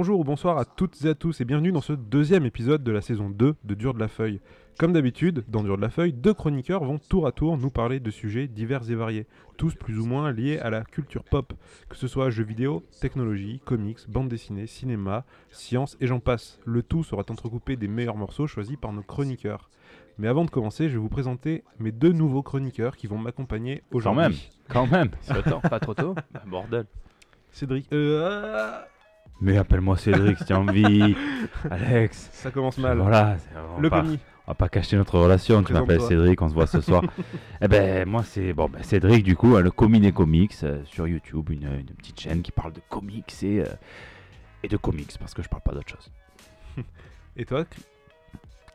Bonjour ou bonsoir à toutes et à tous et bienvenue dans ce deuxième épisode de la saison 2 de Dur de la Feuille. Comme d'habitude, dans Dur de la Feuille, deux chroniqueurs vont tour à tour nous parler de sujets divers et variés, tous plus ou moins liés à la culture pop, que ce soit jeux vidéo, technologie, comics, bande dessinée, cinéma, science et j'en passe. Le tout sera entrecoupé des meilleurs morceaux choisis par nos chroniqueurs. Mais avant de commencer, je vais vous présenter mes deux nouveaux chroniqueurs qui vont m'accompagner Quand aujourd'hui. même, quand même. C'est le temps, pas trop tôt. Bah, bordel. Cédric, euh, ah, Mais appelle-moi Cédric si tu as envie. Alex. ça commence mal. Voilà. on Le pas- commis. On va pas cacher notre relation. Tu m'appelles. Cédric, on se voit ce soir. eh ben, moi, c'est bon, ben, Cédric, du coup, hein, le commis des comics euh, sur YouTube, une, une petite chaîne qui parle de comics et, euh, et de comics parce que je parle pas d'autre chose. Et toi,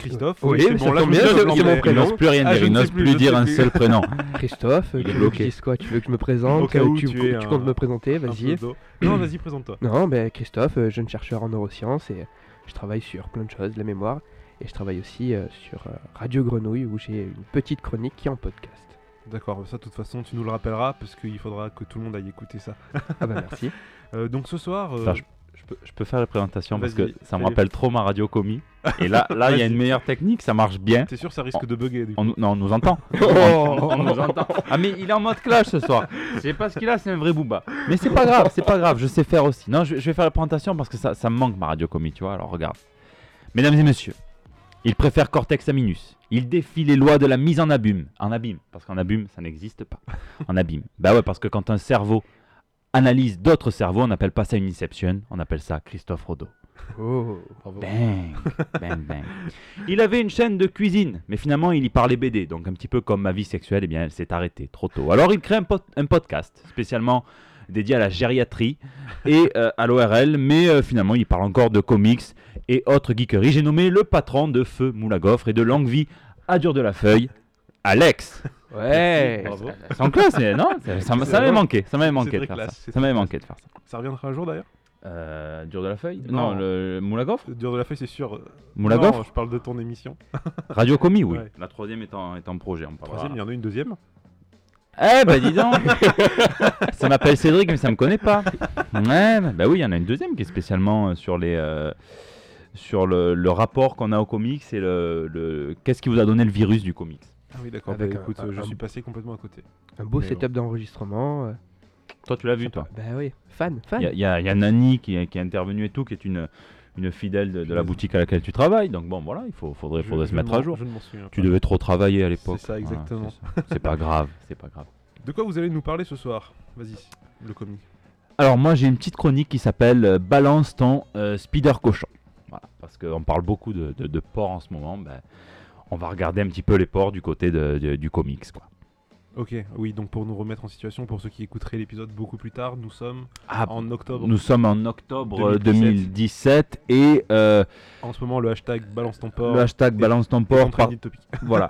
Christophe Oui, c'est bon, là, je me Il n'ose plus rien Ah, dire, il n'ose plus, dire un seul prénom. Christophe, tu veux que je dise quoi Tu veux que je me présente où tu, tu tu es comptes un- me présenter Vas-y. Non, vas-y, présente-toi. Non, ben Christophe, euh, jeune chercheur en neurosciences et je travaille sur plein de choses, la mémoire. Et je travaille aussi euh, sur euh, Radio Grenouille où j'ai une petite chronique qui est en podcast. D'accord, ça de toute façon tu nous le rappelleras parce qu'il faudra que tout le monde aille écouter ça. Ah bah merci. Euh, donc ce soir, euh, je, je peux, je peux faire la présentation parce que ça me rappelle trop ma radio commis. Et là, là, il y a une meilleure technique, ça marche bien. t'es sûr ça risque de bugger du coup. On, non, on nous entend. Oh. on, on nous entend. Ah mais il est en mode clash ce soir. C'est parce qu'il a, c'est un vrai booba. Mais c'est pas grave, c'est pas grave, je sais faire aussi. Non, je, je vais faire la présentation parce que ça, ça me manque ma radio commis, tu vois. Alors regarde. Mesdames et messieurs, il préfère Cortex à Minus. Il défie les lois de la mise en abîme. En abîme, parce qu'en abîme, ça n'existe pas. En abîme. Bah ouais, parce que quand un cerveau analyse d'autres cerveaux, on n'appelle pas ça une inception, on appelle ça Christophe Rodeau. Oh. Bravo. Bang, bang, bang. Il avait une chaîne de cuisine, mais finalement il y parlait BD, donc un petit peu comme ma vie sexuelle, eh bien elle s'est arrêtée trop tôt. Alors il crée un, pod- un podcast spécialement dédié à la gériatrie et euh, à l'ORL, mais euh, finalement il parle encore de comics et autres geekeries. J'ai nommé le patron de Feu Moulagofre et de Longue Vie à Dur de la Feuille, Alex. Ouais. C'est en classe, non, ça, ça m'a- ça m'avait manqué, ça m'avait manqué de faire ça. Ça m'avait manqué de faire ça. Ça reviendra un jour d'ailleurs Euh, Dur de la Feuille Non. Non, le, Dur de la feuille c'est sûr. Moulagofre Non, je parle de ton émission. Radio Commis, oui. Ouais. La troisième est en, est en projet. On. Troisième, il y en a une deuxième. Eh bah dis donc Ça m'appelle Cédric mais ça me connaît pas. Ouais, bah, bah oui, il y en a une deuxième qui est spécialement euh, sur les euh, sur le, le rapport qu'on a au comics et le, le- qu'est-ce qui vous a donné le virus du comics. Ah oui d'accord, Avec bah, un- écoute, un- euh, je un- suis passé complètement à côté. Un beau Mais setup d'enregistrement. Toi tu l'as vu toi Bah oui, fan, fan. Il y, a- y y Nani qui, est- qui est intervenue et tout, qui est une, une fidèle de, de la boutique à laquelle tu travailles. Donc bon voilà, il faut, faudrait, Je- faudrait je se mettre à jour. Je ne m'en souviens Tu pas. devais trop travailler à l'époque. C'est ça, exactement. c'est pas grave, c'est pas grave. De quoi vous allez nous parler ce soir? Vas-y, le comic. Alors moi j'ai une petite chronique qui s'appelle euh, Balance ton euh, speeder cochon. Voilà, parce qu'on parle beaucoup de, de, de porcs en ce moment. ben, on va regarder un petit peu les porcs du côté de- de- du comics. Quoi. Ok, oui, donc pour nous remettre en situation, pour ceux qui écouteraient l'épisode beaucoup plus tard, nous sommes Ah, en octobre. nous sommes en octobre euh, 2017. 2017 et euh, En ce moment, le hashtag balance ton port le hashtag Balance ton porc par- voilà,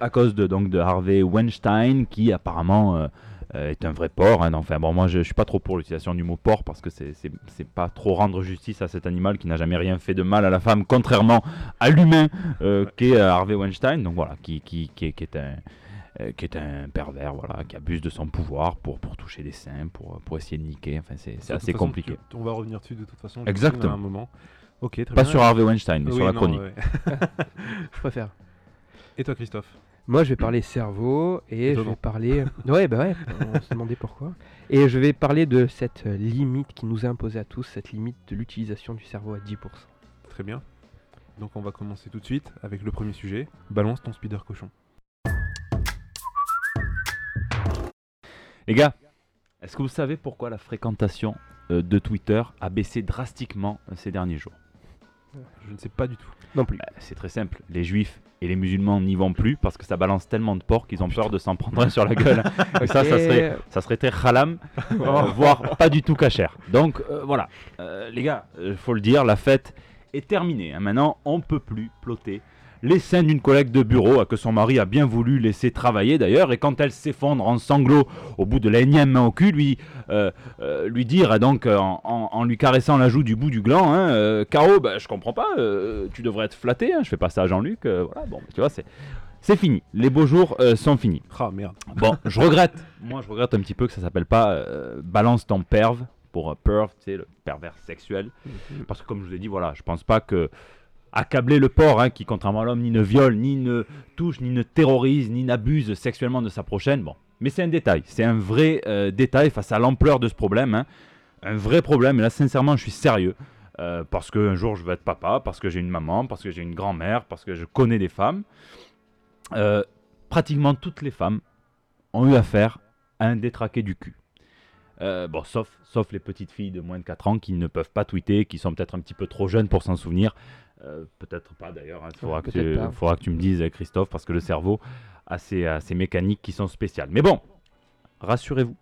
à cause de, donc, de Harvey Weinstein qui apparemment euh, euh, est un vrai porc. hein. Enfin bon, moi je, je suis pas trop pour l'utilisation du mot porc parce que c'est pas trop rendre justice à cet animal qui n'a jamais rien fait de mal à la femme, contrairement à l'humain euh, qu'est Harvey Weinstein. Donc voilà, qui, qui, qui est, qui est un euh, qui est un pervers, voilà, qui abuse de son pouvoir pour, pour toucher des seins, pour, pour essayer de niquer. Enfin, c'est assez façon, compliqué. tu- on va revenir dessus de toute façon. Exactement. À un moment. Ok, très Pas bien. sur Harvey Weinstein, mais Oui, sur la non, chronique. ouais. Je préfère. Et toi, Christophe? Moi, je vais parler cerveau et je vais parler. Ouais, bah ouais, on se demandait pourquoi. Et je vais parler de cette limite qui nous est imposée à tous, cette limite de l'utilisation du cerveau à 10%. Très bien. Donc on va commencer tout de suite avec le premier sujet. Balance ton speeder cochon. Les gars, est-ce que vous savez pourquoi la fréquentation euh, de Twitter a baissé drastiquement euh, ces derniers jours? Je ne sais pas du tout. Non plus. Bah, C'est très simple. Les juifs et les musulmans n'y vont plus parce que ça balance tellement de porcs qu'ils ont peur de s'en prendre un sur la gueule. Et ça, ça serait, ça serait très halam, euh, voire pas du tout cachère. Donc euh, voilà, Euh, les gars, il faut le dire, la fête est terminée. hein. Maintenant, on peut plus ploter les seins d'une collègue de bureau que son mari a bien voulu laisser travailler d'ailleurs. Et quand elle s'effondre en sanglots au bout de la énième main au cul, lui, euh, euh, lui dire donc euh, en, en- en lui caressant la joue du bout du gland, hein, euh, Caro, bah, je comprends pas, tu devrais être flatté. hein, je fais pas ça à Jean-Luc. voilà, bon, tu vois, c'est. C'est fini, les beaux jours euh, sont finis. Ah merde. Bon, je regrette. Moi, je regrette un petit peu que ça s'appelle pas euh, balance ton perve pour euh, perv, tu sais, le pervers sexuel. Mhm. Parce que comme je vous ai dit, voilà, je pense pas que accabler le porc, hein, qui contrairement à l'homme, ni ne viole, ni ne touche, ni ne terrorise, ni n'abuse sexuellement de sa prochaine, bon. Mais c'est un détail, c'est un vrai euh, détail face à l'ampleur de ce problème. hein. Un vrai problème, et là sincèrement je suis sérieux. euh, parce qu'un jour je veux être papa, parce que j'ai une maman, parce que j'ai une grand-mère, parce que je connais des femmes. Euh, pratiquement toutes les femmes ont eu affaire à un détraqué du cul. Bon, sauf, sauf les petites filles de moins de 4 ans qui ne peuvent pas tweeter, qui sont peut-être un petit peu trop jeunes pour s'en souvenir. Euh, peut-être pas d'ailleurs, il faudra, que tu- pas. faudra que tu me dises, Christophe, parce que le cerveau a ses, a ses mécaniques qui sont spéciales. Mais bon, rassurez-vous,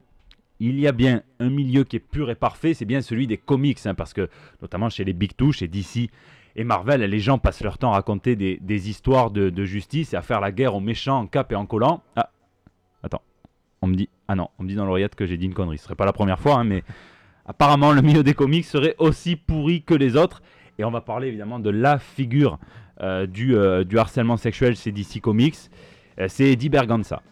il y a bien un milieu qui est pur et parfait, c'est bien celui des comics, hein, parce que notamment chez les Big Two, chez DC et Marvel, les gens passent leur temps à raconter des, des histoires de, de justice et à faire la guerre aux méchants en cap et en collant. Ah, attends, on me dit, ah non, on me dit dans l'oreillette que j'ai dit une connerie. Ce serait pas la première fois, hein, mais apparemment le milieu des comics serait aussi pourri que les autres. Et on va parler évidemment de la figure euh, du, euh, du harcèlement sexuel chez DC Comics. Euh, c'est Eddie Berganza.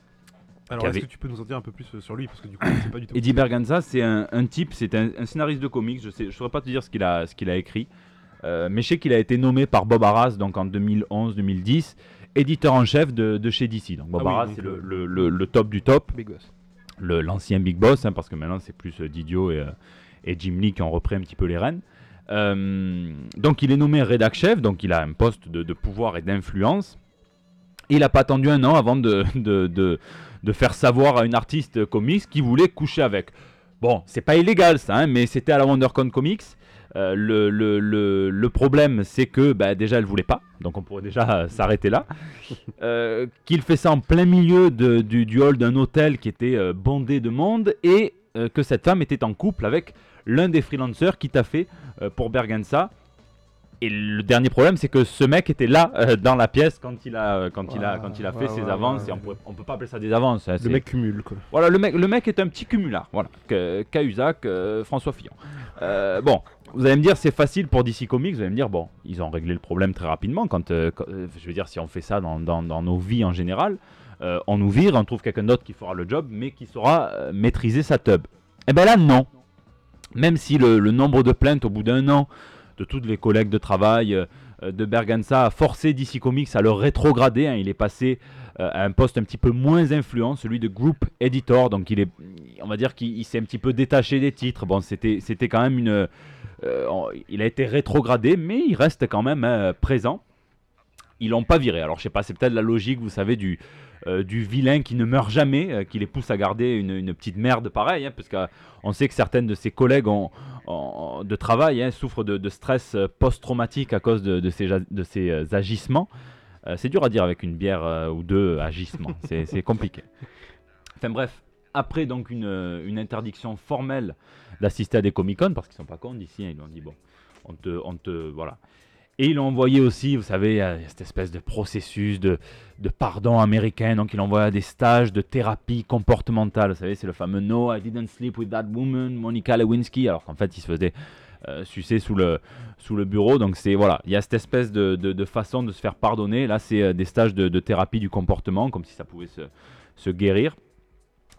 Alors, est-ce avait- que tu peux nous en dire un peu plus sur lui? Parce que du coup, je sais pas du tout. Eddie Berganza, c'est un, un type, c'est un, un scénariste de comics. Je ne saurais pas te dire ce qu'il a, ce qu'il a écrit, mais je sais qu'il a été nommé par Bob Arras donc en 2011-2010, éditeur en chef de, de chez DC. Donc Bob Ah oui, Arras, c'est le, le- le- le top du top, Big boss. l'ancien Big Boss, hein, parce que maintenant c'est plus Didio et, et Jim Lee qui ont repris un petit peu les rênes. Euh, donc il est nommé rédac chef, donc il a un poste de, pouvoir et d'influence. Il n'a pas attendu un an avant de, de, de- faire savoir à une artiste comics qu'il voulait coucher avec. Bon, c'est pas illégal ça, hein, mais c'était à la WonderCon Comics. Euh, le, le- le- le problème, c'est que bah, déjà elle voulait pas, donc on pourrait déjà s'arrêter là. Euh, Qu'il fait ça en plein milieu du, du hall d'un hôtel qui était bondé de monde et que cette femme était en couple avec l'un des freelancers qui t'a fait euh, pour Bergensa. Et le dernier problème, c'est que ce mec était là euh, dans la pièce quand il a, euh, quand il a, quand il a fait Ouais, ses ouais, avances. et on, pourrait- on peut pas appeler ça des avances. hein, Le mec cumule, quoi. voilà, le mec, le mec est un petit cumulard. Voilà, que- Cahuzac, euh, François Fillon. Euh, bon, vous allez me dire, c'est facile pour DC Comics. Vous allez me dire, bon, ils ont réglé le problème très rapidement. Quand, quand- je veux dire, si on fait ça dans, dans- dans nos vies en général, on nous vire, on trouve quelqu'un d'autre qui fera le job, mais qui saura maîtriser sa tub. Eh ben là, non. Même si le, nombre de plaintes au bout d'un an de tous les collègues de travail euh, de Berganza a forcé DC Comics à le rétrograder. hein. Il est passé euh, à un poste un petit peu moins influent, celui de Group Editor. Donc il est, on va dire qu'il il s'est un petit peu détaché des titres. Bon, c'était, quand même une, euh, il a été rétrogradé, mais il reste quand même euh, présent. Ils l'ont pas viré. Alors je sais pas, c'est peut-être la logique, vous savez, du euh, du vilain qui ne meurt jamais, euh, qui les pousse à garder une, une petite merde pareille, hein, parce qu'on sait que certaines de ses collègues ont, ont- de travail hein, souffrent de, de stress euh, post-traumatique à cause de, de ces, ja- de ces agissements. Euh, c'est dur à dire avec une bière ou deux agissements, c'est c'est compliqué. Enfin bref, après donc une, une interdiction formelle d'assister à des Comic-Con, parce qu'ils sont pas cons d'ici, hein, ils lui ont dit bon, on te, on te, voilà. Et l'ont envoyé aussi, vous savez, il y a cette espèce de processus de, de pardon américain, donc il envoie à des stages de thérapie comportementale, vous savez, c'est le fameux No, I didn't sleep with that woman, Monica Lewinsky, alors qu'en fait il se faisait euh, sucer sous le, sous le bureau, donc c'est, voilà, il y a cette espèce de, de- façon de se faire pardonner, là c'est euh, des stages de, de thérapie du comportement, comme si ça pouvait se, se guérir.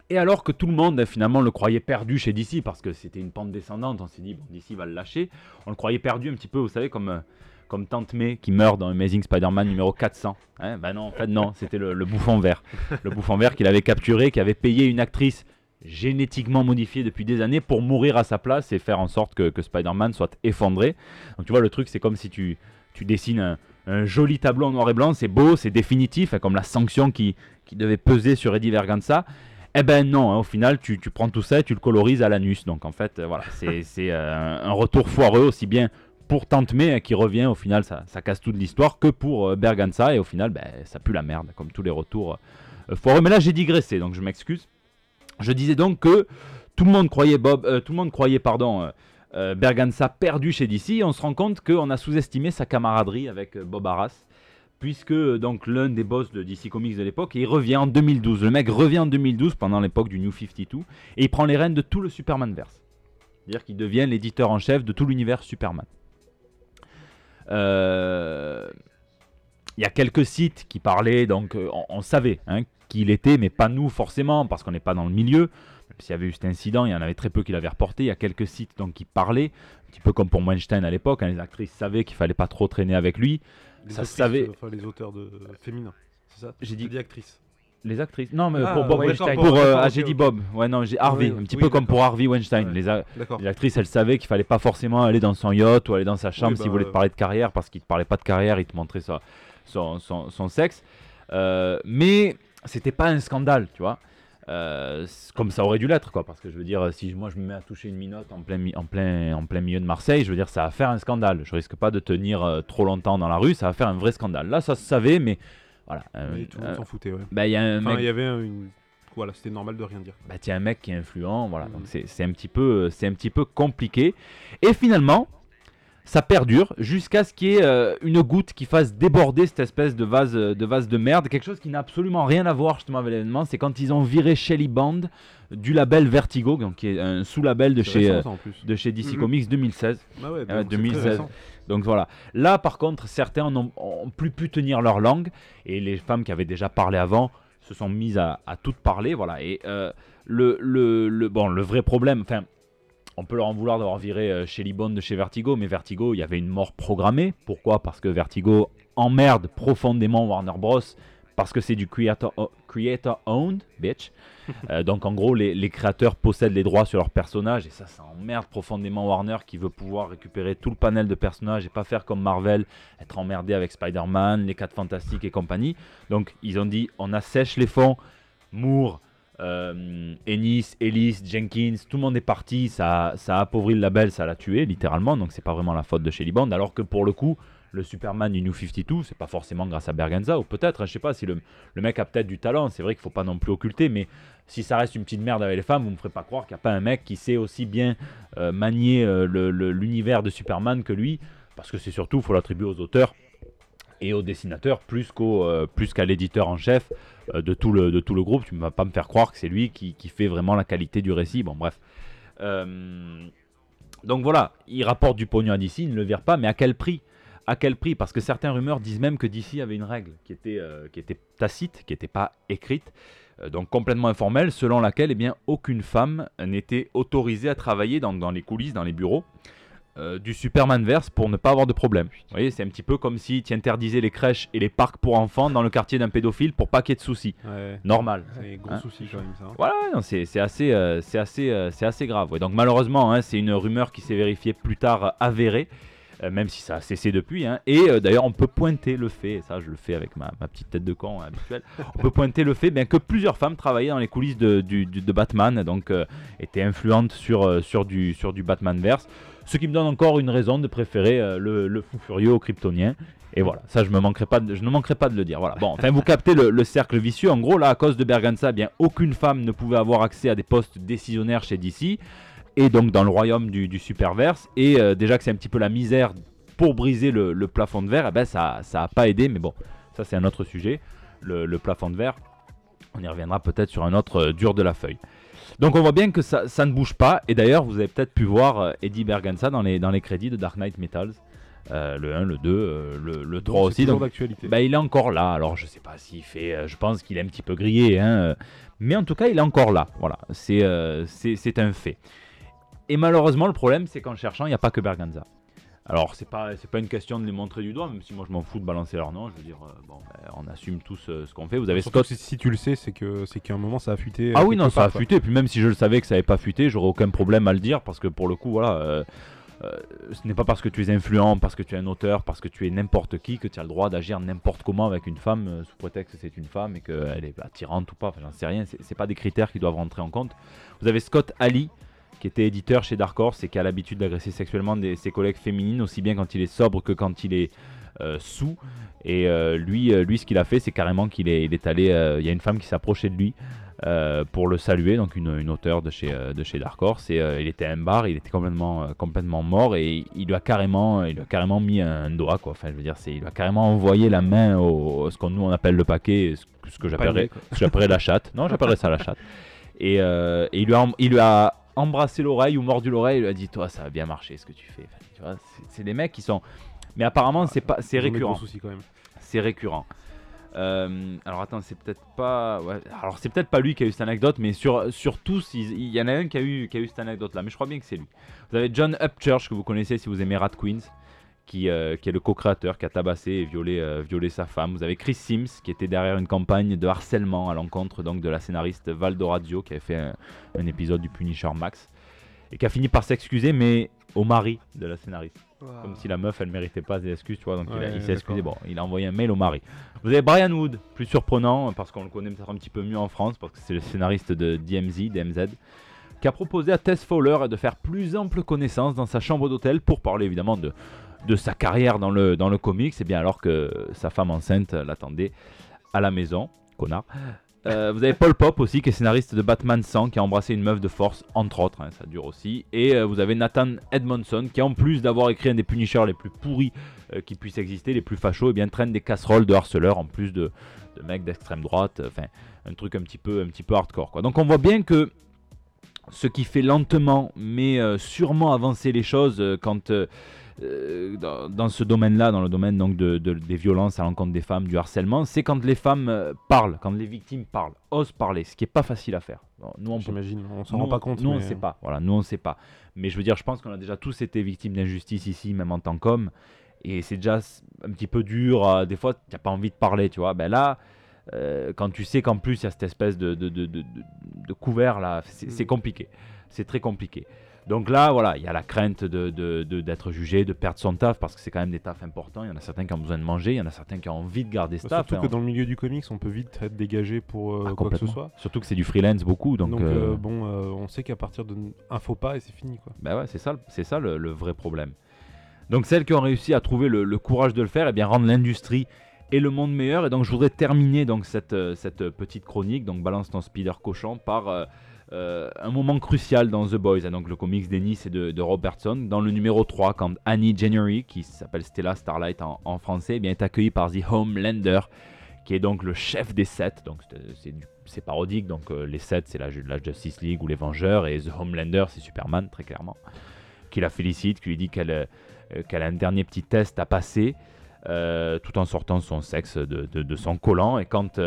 Et alors que tout le monde finalement le croyait perdu chez DC, parce que c'était une pente descendante, on s'est dit, bon, DC va le lâcher, on le croyait perdu un petit peu, vous savez, comme... comme Tante May qui meurt dans Amazing Spider-Man numéro 400. Hein ben non, en fait non, c'était le, bouffon vert. Le bouffon vert qu'il avait capturé, qui avait payé une actrice génétiquement modifiée depuis des années pour mourir à sa place et faire en sorte que, Spider-Man soit effondré. Donc tu vois, le truc c'est comme si tu, dessines un, joli tableau en noir et blanc, c'est beau, c'est définitif, comme la sanction qui, devait peser sur Eddie Verganza. Eh ben non, hein, au final, tu, prends tout ça et tu le colorises à l'anus. Donc en fait, euh, voilà, c'est c'est, euh, un retour foireux aussi bien pour Tante May hein, qui revient, au final ça, casse toute l'histoire, que pour euh, Berganza, et au final ben, ça pue la merde, comme tous les retours euh, foireux. Mais là j'ai digressé, donc je m'excuse. Je disais donc que tout le monde croyait Bob, euh, tout le monde croyait pardon, Berganza perdu chez DC, et on se rend compte qu'on a sous-estimé sa camaraderie avec Bob Arras. Puisque donc l'un des boss de DC Comics de l'époque, il revient en 2012. Le mec revient en 2012 pendant l'époque du New 52 et il prend les rênes de tout le Superman verse. C'est-à-dire qu'il devient l'éditeur en chef de tout l'univers Superman. Euh, Il y a quelques sites qui parlaient, donc euh, on, on savait hein, qui il était, mais pas nous forcément, parce qu'on n'est pas dans le milieu. s'il y avait eu cet incident, il y en avait très peu qui l'avaient reporté. Il y a quelques sites donc qui parlaient, un petit peu comme pour Weinstein à l'époque. hein, les actrices savaient qu'il fallait pas trop traîner avec lui. Les Ça autrices, savait- euh, Enfin, les auteurs de féminins. C'est ça? J'ai dit- T'as actrice. Les actrices. Non, mais Ah, pour Bob Weinstein. Weinstein. Pour, euh, ah, j'ai dit. Bob. Ouais, non, j'ai Harvey. Oui, un petit oui, peu comme pour Harvey Weinstein. Ouais. Les, a- D'accord. les actrices, elles savaient qu'il fallait pas forcément aller dans son yacht ou aller dans sa chambre Oui, s'il bah, voulait te euh. parler de carrière parce qu'il te parlait pas de carrière, il te montrait sa- son, son, son sexe. Euh, mais c'était pas un scandale, tu vois. Euh, comme ça aurait dû l'être, quoi. Parce que je veux dire, si moi je me mets à toucher une minote en plein, mi- en plein, en plein milieu de Marseille, je veux dire, ça va faire un scandale. Je risque pas de tenir euh, trop longtemps dans la rue, ça va faire un vrai scandale. Là, ça se savait, mais voilà. euh, Mais tout le monde euh, s'en foutait, ouais. bah, il y a un Enfin, mec y avait un- une. Voilà, c'était normal de rien dire. bah tiens un mec qui est influent voilà donc c'est c'est un petit peu c'est un petit peu compliqué et finalement ça perdure jusqu'à ce qu'il y ait euh, une goutte qui fasse déborder cette espèce de vase de vase de merde quelque chose qui n'a absolument rien à voir justement avec l'événement c'est quand ils ont viré Shelly Band du label Vertigo donc qui est un sous-label de chez récent, euh, de chez DC Mhm. Comics 2016 Ah ouais, Ah, donc c'est très 2016. Donc voilà. Là, par contre, certains n'ont ont plus pu tenir leur langue et les femmes qui avaient déjà parlé avant se sont mises à, toutes parler. Voilà. Et euh, le, bon, le vrai problème, enfin, on peut leur en vouloir d'avoir viré euh, chez de chez Vertigo, mais Vertigo, il y avait une mort programmée. Pourquoi? Parce que Vertigo emmerde profondément Warner Bros. Parce que c'est du creator, creator owned, bitch. Euh, donc en gros, les, créateurs possèdent les droits sur leurs personnages et ça, ça emmerde profondément Warner qui veut pouvoir récupérer tout le panel de personnages et pas faire comme Marvel, être emmerdé avec Spider-Man, les 4 Fantastiques et compagnie. Donc ils ont dit, on assèche les fonds, Moore, euh, Ennis, Ellis, Jenkins, tout le monde est parti, ça, ça a appauvri le label, ça l'a tué littéralement, donc c'est pas vraiment la faute de Shelly Bond, alors que pour le coup, le Superman du New 52, c'est pas forcément grâce à Berganza, ou peut-être, hein, je sais pas si le, le mec a peut-être du talent, c'est vrai qu'il faut pas non plus occulter, mais si ça reste une petite merde avec les femmes, vous me ferez pas croire qu'il n'y a pas un mec qui sait aussi bien euh, manier euh, l'univers de Superman que lui, parce que c'est surtout, faut l'attribuer aux auteurs et aux dessinateurs plus euh, qu'à l'éditeur en chef euh, de tout le de tout le groupe. Tu ne vas pas me faire croire que c'est lui qui, qui fait vraiment la qualité du récit. Bon, bref. Donc voilà, il rapporte du pognon à DC, il ne le vire pas, mais à quel prix? À quel prix Parce que certains rumeurs disent même que DC avait une règle qui était, euh, qui était tacite, qui n'était pas écrite, euh, donc complètement informelle, selon laquelle eh bien, aucune femme n'était autorisée à travailler dans, dans les coulisses, dans les bureaux euh, du Superman verse pour ne pas avoir de problème. Vous voyez, c'est un petit peu comme si tu interdisais les crèches et les parcs pour enfants dans le quartier d'un pédophile pour pas qu'il y ait de soucis. Ouais. Normal. C'est gros Hein. souci quand même ça. Voilà, ouais, non, c'est c'est assez, c'est assez, c'est assez grave. ouais. Donc malheureusement, hein, c'est une rumeur qui s'est vérifiée plus tard avérée, même si ça a cessé depuis. hein. Et euh, d'ailleurs, on peut pointer le fait, et ça je le fais avec ma, petite tête de con hein, habituelle, on peut pointer le fait bien, que plusieurs femmes travaillaient dans les coulisses de, du- du- Batman, donc euh, étaient influentes sur, euh, sur, du, sur du Batman verse. Ce qui me donne encore une raison de préférer euh, le, fou furieux au kryptonien. Et voilà, ça je, manquerai pas de, je ne manquerai pas de le dire. Voilà. Bon, enfin vous captez le, le cercle vicieux. En gros, là, à cause de Berganza, bien aucune femme ne pouvait avoir accès à des postes décisionnaires chez DC et donc dans le royaume du, du superverse. Et euh, déjà que c'est un petit peu la misère pour briser le, le plafond de verre, eh ben ça, ça a pas aidé. Mais bon, ça c'est un autre sujet. Le, le plafond de verre, on y reviendra peut-être sur un autre euh, dur de la feuille. Donc on voit bien que ça, ça ne bouge pas. Et d'ailleurs, vous avez peut-être pu voir euh, Eddie Berganza dans les, dans les crédits de Dark Knight Metals. Le 1, le 2, euh, le, le 3 Donc, aussi. Donc, bah, il est encore là. Alors, je sais pas s'il fait. je pense qu'il est un petit peu grillé. Hein, mais en tout cas, il est encore là. Voilà. C'est un fait. Et malheureusement, le problème, c'est qu'en cherchant, il n'y a pas que Berganza. Alors, c'est pas, c'est pas une question de les montrer du doigt, même si moi je m'en fous de balancer leur nom. Je veux dire, euh, bon, ben, on assume tous euh, ce qu'on fait. Vous avez Surtout Scott. si, si tu le sais, c'est que c'est qu'à un moment ça a fuité. Ah euh, oui, non, ça a part, fuité. Puis même si je le savais que ça n'avait pas fuité, j'aurais aucun problème à le dire parce que pour le coup, voilà. euh, ce n'est pas parce que tu es influent, parce que tu es un auteur, parce que tu es n'importe qui que tu as le droit d'agir n'importe comment avec une femme sous prétexte que c'est une femme et qu'elle est attirante ou pas. Enfin, j'en sais rien. C'est c'est pas des critères qui doivent rentrer en compte. Vous avez Scott Ali qui était éditeur chez Dark Horse et qui a l'habitude d'agresser sexuellement des- ses collègues féminines aussi bien quand il est sobre que quand il est euh, sous. Et euh, lui, euh, lui, ce qu'il a fait, c'est carrément qu'il est, il est allé. euh, Il y a une femme qui s'approchait de lui pour le saluer, donc une, une auteure de chez, de chez Dark Horse. Et il était à un bar, il était complètement, complètement mort et il lui a carrément, il lui a carrément mis un doigt, quoi. Enfin, je veux dire, c'est, il lui a carrément envoyé la main au, ce qu'on nous on appelle le paquet, ce, que- ce que j'appellerais, la chatte. Non, j'appellerais ça la chatte. Et, et il lui a, il lui a embrassé l'oreille ou mordu l'oreille. Il lui a dit, toi, ça a bien marché ce que tu fais. Enfin, tu vois, c'est, des mecs qui sont. Mais apparemment, c'est pas, c'est récurrent soucis quand même. c'est récurrent. Euh, alors attends, c'est peut-être pas. Ouais, alors c'est peut-être pas lui qui a eu cette anecdote, mais sur, sur tous, il, il y en a un qui a eu, qui a eu cette anecdote-là. Mais je crois bien que c'est lui. Vous avez John Upchurch que vous connaissez si vous aimez Rat Queens, qui, euh, qui est le co-créateur, qui a tabassé et violé, euh, violé sa femme. Vous avez Chris Sims qui était derrière une campagne de harcèlement à l'encontre donc de la scénariste Val Doradio qui avait fait un, un épisode du Punisher Max et qui a fini par s'excuser, mais au mari de la scénariste. Comme si la meuf elle méritait pas des excuses, tu vois. Donc il a- Ouais, il s'est excusé. Bon, il a envoyé un mail au mari. Vous avez Brian Wood, plus surprenant parce qu'on le connaît peut-être un petit peu mieux en France parce que c'est le scénariste de DMZ, DMZ, qui a proposé à Tess Fowler de faire plus ample connaissance dans sa chambre d'hôtel pour parler évidemment de, de sa carrière dans le, dans le comics, et bien alors que sa femme enceinte l'attendait à la maison, connard. Euh, vous avez Paul Pop aussi, qui est scénariste de Batman 100, qui a embrassé une meuf de force, entre autres, hein, ça dure aussi. Et euh, vous avez Nathan Edmondson, qui en plus d'avoir écrit un des Punishers les plus pourris euh, qui puissent exister, les plus fachos, et bien traîne des casseroles de harceleurs, en plus de, de mecs d'extrême droite, enfin un truc un petit peu, un petit peu hardcore. Donc on voit bien que ce qui fait lentement, mais sûrement avancer les choses quand euh, euh, dans, dans ce domaine-là, dans le domaine donc de, de- des violences à l'encontre des femmes, du harcèlement, c'est quand les femmes euh, parlent, quand les victimes parlent, osent parler, ce qui est pas facile à faire. Nous, on J'imagine, on s'en rend pas compte. Nous, on mais- sait pas. Voilà, nous, on sait pas. Mais je veux dire, je pense qu'on a déjà tous été victimes d'injustice ici, même en tant qu'homme. Et c'est déjà un petit peu dur. euh, des fois, tu n'as pas envie de parler, tu vois. Ben là, euh, quand tu sais qu'en plus, il y a cette espèce de, de, de, de- de- de couvert, là, c'est Mm. c'est compliqué. C'est très compliqué. Donc là, voilà, il y a la crainte de- de- de- d'être jugé, de perdre son taf, parce que c'est quand même des tafs importants. Il y en a certains qui ont besoin de manger, il y en a certains qui ont envie de garder ce taf. Surtout hein. que dans le milieu du comics, on peut vite être dégagé pour euh, Ah, quoi que ce soit. Surtout que c'est du freelance beaucoup. Donc, Donc, euh, euh, bon, on sait qu'à partir d'un faux pas et c'est fini quoi. Bah ouais, c'est ça, ça le, le vrai problème. Donc celles qui ont réussi à trouver le, le courage de le faire, et bien rendre l'industrie et le monde meilleur. Et donc je voudrais terminer donc cette, cette petite chronique, donc balance ton speeder cochon, par euh, euh, un moment crucial dans The Boys, hein, donc le comics d'Ennis et de, de Robertson, dans le numéro 3, quand Annie January, qui s'appelle Stella Starlight en, français, eh bien, est accueillie par The Homelander, qui est donc le chef des sept. Donc c'est- parodique, donc euh, les sept c'est la, la Justice League ou les Vengeurs, et The Homelander c'est Superman, très clairement qui la félicite, qui lui dit qu'elle euh, qu'elle a un dernier petit test à passer, tout en sortant son sexe de, de- son collant. Et quand,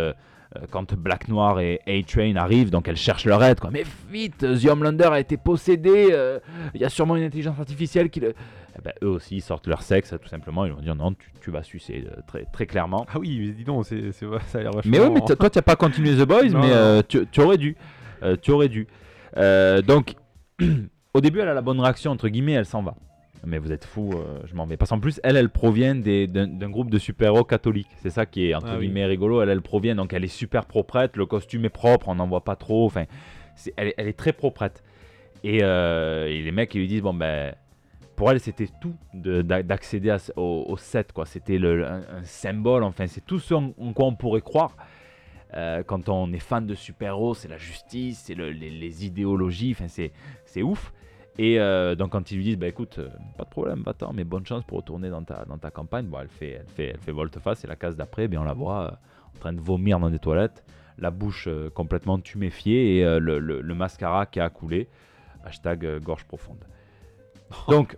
quand Black Noir et A-Train arrivent, donc elle cherche leur aide. Quoi. Mais vite, The Homelander a été possédé, euh, il y a sûrement une intelligence artificielle qui le... Eh ben, eux aussi, ils sortent leur sexe, tout simplement. Ils vont dire non, tu, tu vas sucer, euh, très, très clairement. Ah oui, mais dis donc, c'est- ça a l'air vachement. Mais oui, mais toi, tu n'as pas continué The Boys, Non, mais euh, tu, tu aurais dû. Euh, tu aurais dû. Euh, donc, au début, elle a la bonne réaction, entre guillemets, elle s'en va. Mais vous êtes fous, euh, je m'en vais. Parce qu'en plus, elle, elle provient d'un groupe de super-héros catholiques. C'est ça qui est, entre Ah oui. guillemets, rigolo. Elle, elle provient, donc elle est super proprette, le costume est propre, on n'en voit pas trop. Enfin, elle, est- elle est très proprette. Et, euh, et les mecs, ils lui disent, bon, ben... Pour elle, c'était tout de- d'a- d'accéder au, au set, quoi. C'était un, un symbole, enfin, c'est tout ce en, en quoi on pourrait croire. Euh, quand on est fan de super-héros, c'est la justice, c'est le- les, les idéologies, enfin, c'est c'est ouf. Et euh, donc quand ils lui disent, bah écoute, euh, pas de problème, va-t'en, mais bonne chance pour retourner dans ta, dans ta campagne, bon, elle fait, elle fait, elle fait volte-face et la case d'après, bien on la voit euh, en train de vomir dans des toilettes, la bouche complètement tuméfiée et le, le- le mascara qui a coulé. Hashtag gorge profonde. Donc,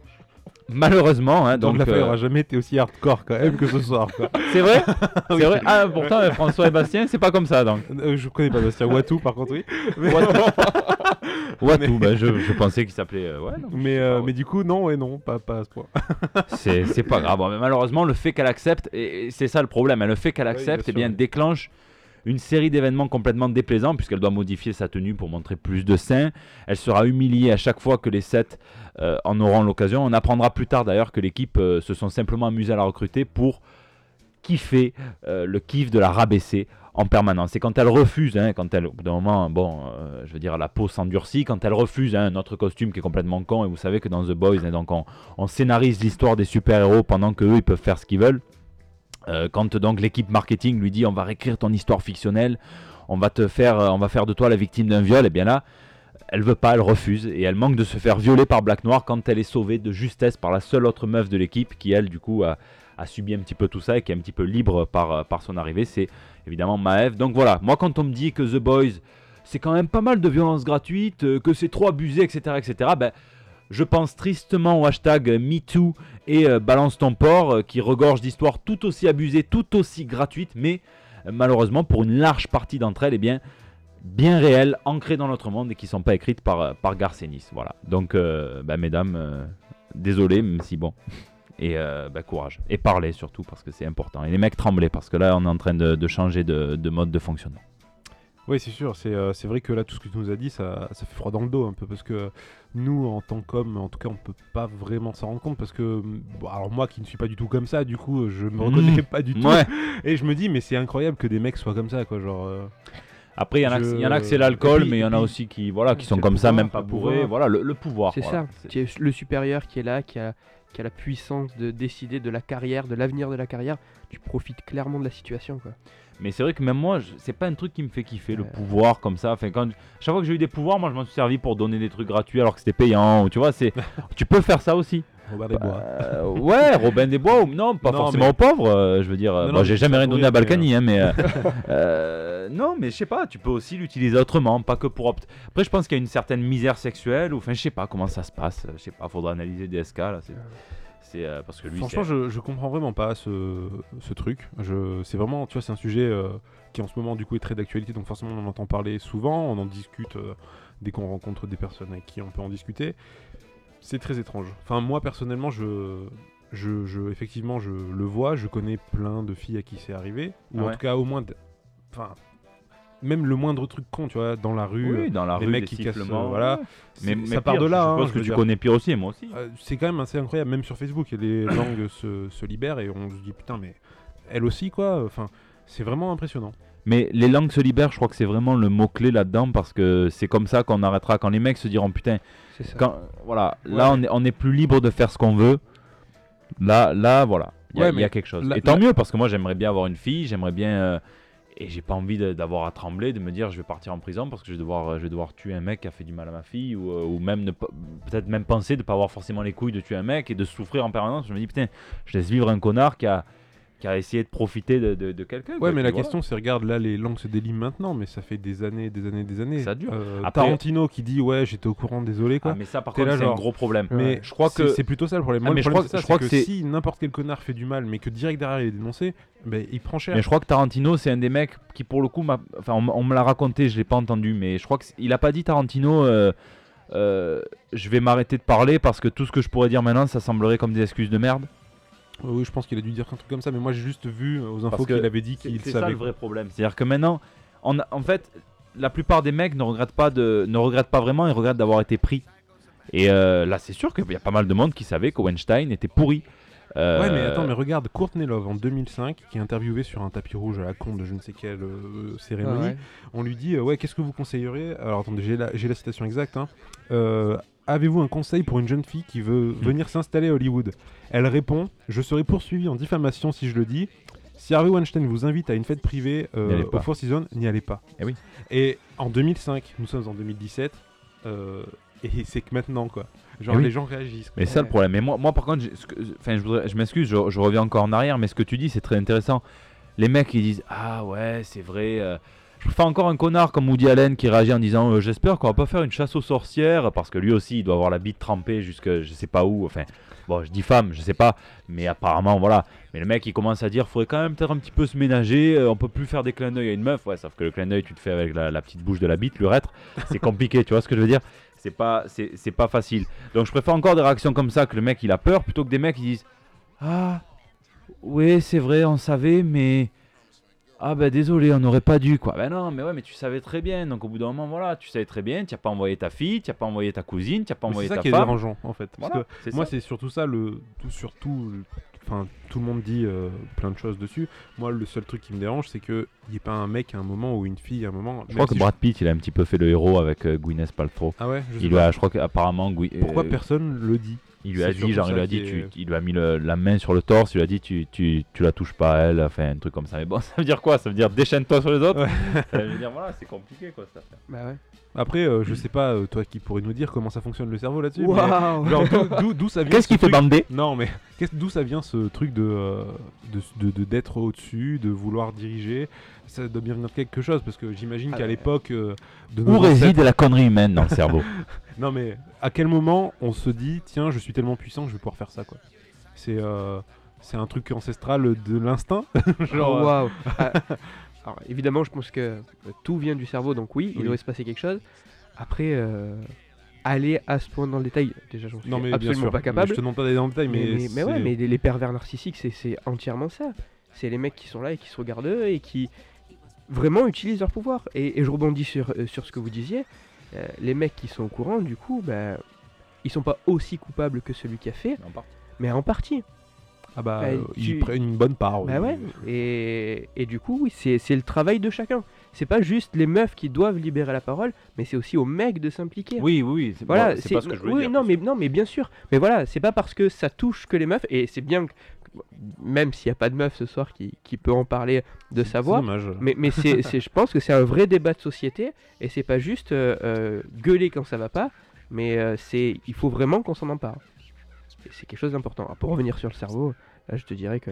malheureusement, hein, Donc, donc, la feuille euh, aura jamais été aussi hardcore quand même que ce soir. C'est vrai C'est vrai Ah, pourtant, François et Bastien, c'est pas comme ça donc. Je connais pas Bastien Watou par contre, oui. Watou, Watou, ben, je, je pensais qu'il s'appelait. euh, ouais, non, Mais, euh, pas, mais du coup, non, ouais, non, pas, pas à ce point. c'est c'est pas grave. Bon, mais malheureusement, le fait qu'elle accepte, et et c'est ça le problème, hein, le fait qu'elle Oui, accepte, bien eh bien, sûr, oui. déclenche une série d'événements complètement déplaisants, puisqu'elle doit modifier sa tenue pour montrer plus de seins. Elle sera humiliée à chaque fois que les sept euh, en auront l'occasion. On apprendra plus tard d'ailleurs que l'équipe euh, se sont simplement amusés à la recruter pour kiffer euh, le kiff de la rabaisser en permanence. Et quand elle refuse, hein, quand elle, au bout d'un moment, bon, euh, je veux dire, la peau s'endurcit, quand elle refuse hein, notre costume qui est complètement con, et vous savez que dans The Boys, hein, donc on, scénarise l'histoire des super-héros pendant que eux ils peuvent faire ce qu'ils veulent. Euh, quand donc l'équipe marketing lui dit on va réécrire ton histoire fictionnelle, on va te faire, euh, on va faire de toi la victime d'un viol, et bien là, elle veut pas, elle refuse, et elle manque de se faire violer par Black Noir quand elle est sauvée de justesse par la seule autre meuf de l'équipe qui elle du coup a, a subi un petit peu tout ça et qui est un petit peu libre par, euh, par son arrivée, c'est évidemment Maeve. Donc voilà, moi quand on me dit que The Boys c'est quand même pas mal de violence gratuite, euh, que c'est trop abusé, etc., etc., ben, je pense tristement au hashtag MeToo et euh, Balance ton euh, qui regorge d'histoires tout aussi abusées, tout aussi gratuites, mais malheureusement, pour une large partie d'entre elles, eh bien, bien réelles, ancrées dans notre monde et qui ne sont pas écrites par, par Garcenis. Voilà. Donc, bah, mesdames, désolé, même si bon. Et euh, bah, courage. Et parlez surtout, parce que c'est important. Et les mecs tremblaient, parce que là, on est en train de, de changer de, de mode de fonctionnement. Oui, c'est sûr. C'est euh, c'est vrai que là, tout ce que tu nous as dit, ça, ça fait froid dans le dos un peu. Parce que nous, en tant qu'hommes, en tout cas, on peut pas vraiment s'en rendre compte. Parce que, bon, alors moi qui ne suis pas du tout comme ça, du coup, je me reconnais pas du tout. Ouais. Et je me dis, mais c'est incroyable que des mecs soient comme ça, quoi. Genre. euh, Après, il y en a, Je- il y en a que c'est l'alcool, mais il y en a aussi qui, voilà, qui sont comme ça, même pas bourrés. Voilà, le, le pouvoir. C'est voilà. ça, le supérieur qui est là, qui a, qui a la puissance de décider de la carrière, de l'avenir de la carrière. Tu profites clairement de la situation, quoi. Mais c'est vrai que même moi, c'est pas un truc qui me fait kiffer, le pouvoir comme ça. Enfin, quand, chaque fois que j'ai eu des pouvoirs, moi je m'en suis servi pour donner des trucs gratuits alors que c'était payant. ou Tu vois, c'est, tu peux faire ça aussi. Robert des Bois. Euh, ouais, Robin des Bois, ou non, pas Non, forcément mais- aux pauvres. euh, je veux dire, euh, bon, non, j'ai jamais rien donné à Balkany, hein, mais euh, euh, non, mais je sais pas, tu peux aussi l'utiliser autrement, pas que pour. opt- Après, je pense qu'il y a une certaine misère sexuelle, ou enfin, je sais pas comment ça se passe. Je sais pas, faudra analyser DSK là. C'est, euh, parce que lui, Franchement, je, je comprends vraiment pas ce, ce truc. Je, c'est vraiment, tu vois, c'est un sujet euh, qui en ce moment du coup est très d'actualité, donc forcément on en entend parler souvent, on en discute euh, dès qu'on rencontre des personnes avec qui on peut en discuter. C'est très étrange. Enfin, moi personnellement, je, je, je- effectivement, je le vois, je connais plein de filles à qui c'est arrivé, ou en tout cas au moins, enfin, même le moindre truc con, tu vois, dans la rue. oui, dans la les rue, mecs qui cassent, euh, voilà. c'est- Mais, ça mais part pire, de là. Je hein, pense que tu dire. connais pire aussi, et moi aussi. Euh, c'est quand même assez incroyable, même sur Facebook, les langues se, se libèrent et on se dit putain, mais elle aussi quoi. Enfin, c'est vraiment impressionnant. Mais les langues se libèrent, je crois que c'est vraiment le mot-clé là-dedans parce que c'est comme ça qu'on arrêtera. Quand les mecs se diront putain, ça. quand, voilà, là on est, on est plus libre de faire ce qu'on veut. Là, là, voilà, il y, a- Ouais, il y a mais quelque chose. et tant mieux parce que moi j'aimerais bien avoir une fille, j'aimerais bien. euh, et j'ai pas envie d'avoir à trembler, de me dire je vais partir en prison parce que je vais devoir, euh, je vais devoir tuer un mec qui a fait du mal à ma fille ou, euh, ou même peut-être même penser de pas avoir forcément les couilles de tuer un mec et de souffrir en permanence. Je me dis putain, je laisse vivre un connard qui a, qui a essayé de profiter de, de- de quelqu'un. Ouais, quoi, mais la question c'est regarde, là les langues se délient maintenant, mais ça fait des années, des années, des années. Ça dure. Euh, Après- Tarantino qui dit ouais, j'étais au courant, désolé quoi. Ah, mais ça par contre là, c'est un gros problème. mais je crois que c'est plutôt ça le problème. Ah, Moi, mais le je crois- c'est ça, je crois c'est que si n'importe quel connard fait du mal, mais que direct derrière il est dénoncé, ben, il prend cher. Mais je crois que Tarantino, c'est un des mecs qui, pour le coup, m'a- enfin, on me l'a raconté, je l'ai pas entendu, mais je crois qu'il a pas dit Tarantino. euh, euh, je vais m'arrêter de parler parce que tout ce que je pourrais dire maintenant, ça semblerait comme des excuses de merde. Ouais, oui, je pense qu'il a dû dire un truc comme ça, mais moi j'ai juste vu euh, aux infos qu'il avait dit qu'il c'est ça savait. le vrai problème. C'est-à-dire que maintenant, on a- en fait, la plupart des mecs ne regrettent pas de, ne regrettent pas vraiment, ils regrettent d'avoir été pris. Et euh, là, c'est sûr qu'il y a pas mal de monde qui savait que Weinstein était pourri. Euh, Ouais, mais attends, mais regarde, Courtney Love en 2005, qui est interviewé sur un tapis rouge à la con de je ne sais quelle euh, cérémonie, ouais. on lui dit euh, Ouais, qu'est-ce que vous conseilleriez? Alors attendez, j'ai la, j'ai la citation exacte. hein. Avez-vous un conseil pour une jeune fille qui veut Hmm. venir s'installer à Hollywood? Elle répond Je serai poursuivi en diffamation si je le dis. Si Harvey Weinstein vous invite à une fête privée euh, au pas. Four Seasons, n'y allez pas. Eh oui. Et en 2005, nous sommes en 2017, euh, et c'est que maintenant, quoi. Genre, Eh oui. les gens réagissent. quoi. Mais c'est ça le problème. Mais moi, moi par contre, enfin, je, voudrais- je m'excuse, je, je reviens encore en arrière, mais ce que tu dis, c'est très intéressant. Les mecs, ils disent Ah ouais, c'est vrai. euh, Je préfère encore un connard comme Woody Allen qui réagit en disant euh, J'espère qu'on va pas faire une chasse aux sorcières, parce que lui aussi, il doit avoir la bite trempée jusque je sais pas où. Enfin, bon, je dis femme, je sais pas, mais apparemment, voilà. Mais le mec, il commence à dire Faudrait quand même peut-être un petit peu se ménager, euh, on peut plus faire des clins d'œil à une meuf. Ouais, sauf que le clin d'œil, tu te fais avec la, petite bouche de la bite, l'urètre. C'est compliqué, tu vois ce que je veux dire? C'est pas, c'est, c'est pas facile. Donc je préfère encore des réactions comme ça que le mec il a peur plutôt que des mecs qui disent Ah, oui, c'est vrai, on savait, mais. Ah, ben désolé, on n'aurait pas dû quoi. Ben non, mais ouais, mais tu savais très bien. Donc au bout d'un moment, voilà, tu savais très bien, tu n'as pas envoyé ta fille, tu n'as pas envoyé ta cousine, tu n'as pas envoyé c'est ça ta qui est femme. dérangeant, en fait. Parce Voilà, que c'est Moi, c'est surtout ça, le, tout, surtout, le- enfin, tout le monde dit euh, plein de choses dessus. Moi, le seul truc qui me dérange, c'est qu'il n'y ait pas un mec à un moment ou une fille à un moment. Je crois que si Brad Pitt, il a un petit peu fait le héros avec euh, Gwyneth Paltrow. Ah ouais, je sais Il pas. a, je crois qu'apparemment, Gwy- Pourquoi euh, personne le dit? Il lui a dit, genre, il lui a dit, tu, il lui a mis le- la main sur le torse, il lui a dit, tu, tu, tu la touches pas à elle, enfin un truc comme ça. Mais bon, ça veut dire quoi? Ça veut dire déchaîne-toi sur les autres? Ouais. Ça veut dire, voilà, c'est compliqué quoi cette affaire. Bah ouais. Après, euh, je sais pas, euh, toi qui pourrais nous dire comment ça fonctionne le cerveau là-dessus. Genre, d'où- ça vient Qu'est-ce ce qui fait bander? Non, mais d'où ça vient ce truc de euh, de- de- de- d'être au-dessus, de vouloir diriger? Ça doit bien venir de quelque chose parce que j'imagine Ah qu'à ouais. l'époque euh, de Où réside ancêtres- la connerie humaine dans le cerveau? Non, mais à quel moment on se dit tiens, je suis tellement puissant que je vais pouvoir faire ça quoi C'est euh, c'est un truc ancestral de l'instinct. Genre, euh, Waouh Ah, Alors évidemment, je pense que euh, tout vient du cerveau, donc oui, il Oui. doit se passer quelque chose. Après, euh, aller à ce point dans le détail, déjà j'en suis Non mais absolument sûr. pas capable. Je te demande pas d'aller dans le détail, mais, mais, mais, mais ouais, mais les, les pervers narcissiques, c'est- c'est entièrement ça. C'est les mecs qui sont là et qui se regardent eux et qui vraiment utilisent leur pouvoir. Et, et je rebondis sur, euh, sur ce que vous disiez. Euh, les mecs qui sont au courant, du coup, bah, ils sont pas aussi coupables que celui qui a fait, mais en partie. ah bah, bah, euh, tu- ils prennent une bonne part. Bah oui. ouais, et, et du coup, oui, c'est c'est le travail de chacun. C'est pas juste les meufs qui doivent libérer la parole, mais c'est aussi aux mecs de s'impliquer. Oui, oui, oui. C'est Voilà, bon, c'est pas ce que je voulais oui, dire. non, mais non, mais bien sûr. Mais voilà, c'est pas parce que ça touche que les meufs, et c'est bien que même s'il n'y a pas de meuf ce soir qui, qui peut en parler de sa voix, mais, mais c'est, c'est- je pense que c'est un vrai débat de société, et c'est pas juste euh, euh, gueuler quand ça va pas, mais euh, c'est, il faut vraiment qu'on s'en empare. C'est quelque chose d'important. Alors, pour revenir sur le cerveau, là je te dirais que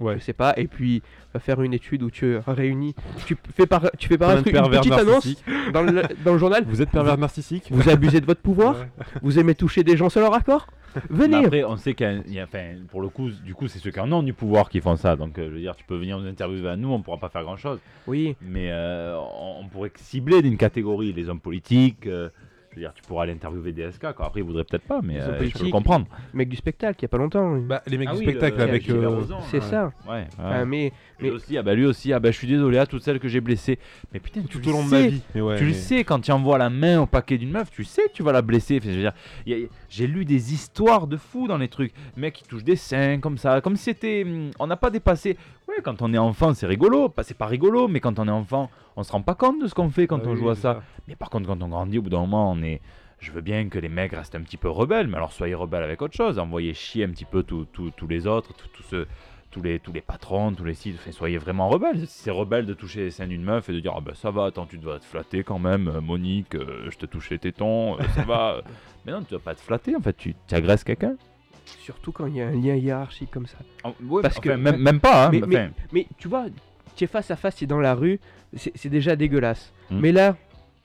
Ouais. je sais pas, et puis va faire une étude où tu réunis, tu fais, par, tu fais Plein paraître de une petite annonce dans le, dans le journal. Vous êtes pervers narcissique Vous abusez de votre pouvoir, vous aimez toucher des gens sans leur accord Venez après, on sait qu'il y a, enfin, pour le coup, du coup, c'est ceux qui en ont du pouvoir qui font ça. Donc, euh, je veux dire, tu peux venir nous interviewer à nous, on pourra pas faire grand chose. Oui, Mais euh, on, on pourrait cibler d'une catégorie les hommes politiques. euh, je veux dire, tu pourras aller interviewer DSK. Quoi. Après, ils voudraient peut-être pas, mais Les euh, je peux le comprendre. mec du spectacle, il y a pas longtemps. Bah, les mecs Ah du oui, spectacle le- avec. Gilbert euh, C'est ça. Ouais, ouais. Enfin, mais, aussi, ah bah lui aussi, ah bah je suis désolé à toutes celles que j'ai blessées. Mais putain, tout au long de ma vie. Mais ouais, tu le sais, quand tu envoies la main au paquet d'une meuf, tu sais que tu vas la blesser. Enfin, je veux dire, y a- j'ai lu des histoires de fous dans les trucs. Mec qui touche des seins, comme ça, comme si c'était. hum, On n'a pas dépassé. Ouais, quand on est enfant, c'est rigolo. Pas- C'est pas rigolo, mais quand on est enfant, on se rend pas compte de ce qu'on fait quand Ah on oui, joue à c'est ça. Mais par contre, quand on grandit, au bout d'un moment, on est. Je veux bien que les mecs restent un petit peu rebelles, mais alors soyez rebelles avec autre chose. Envoyez chier un petit peu tous tous- tous les autres, tous tous ceux. Tous les, tous les patrons, tous les sites, enfin, soyez vraiment rebelles. Si c'est rebelle de toucher les seins d'une meuf et de dire Ah ben ça va, attends, tu dois te flatter quand même, euh, Monique, euh, je te touche les tétons, euh, ça va. Mais non, tu dois pas te flatter en fait, tu, tu agresses quelqu'un. Surtout quand il y a un lien hiérarchique comme ça. Oh, ouais, Parce enfin, que- même, même pas, hein, mais, mais- enfin, mais tu vois, tu es face à face, tu es dans la rue, c'est déjà dégueulasse. Hmm. Mais là,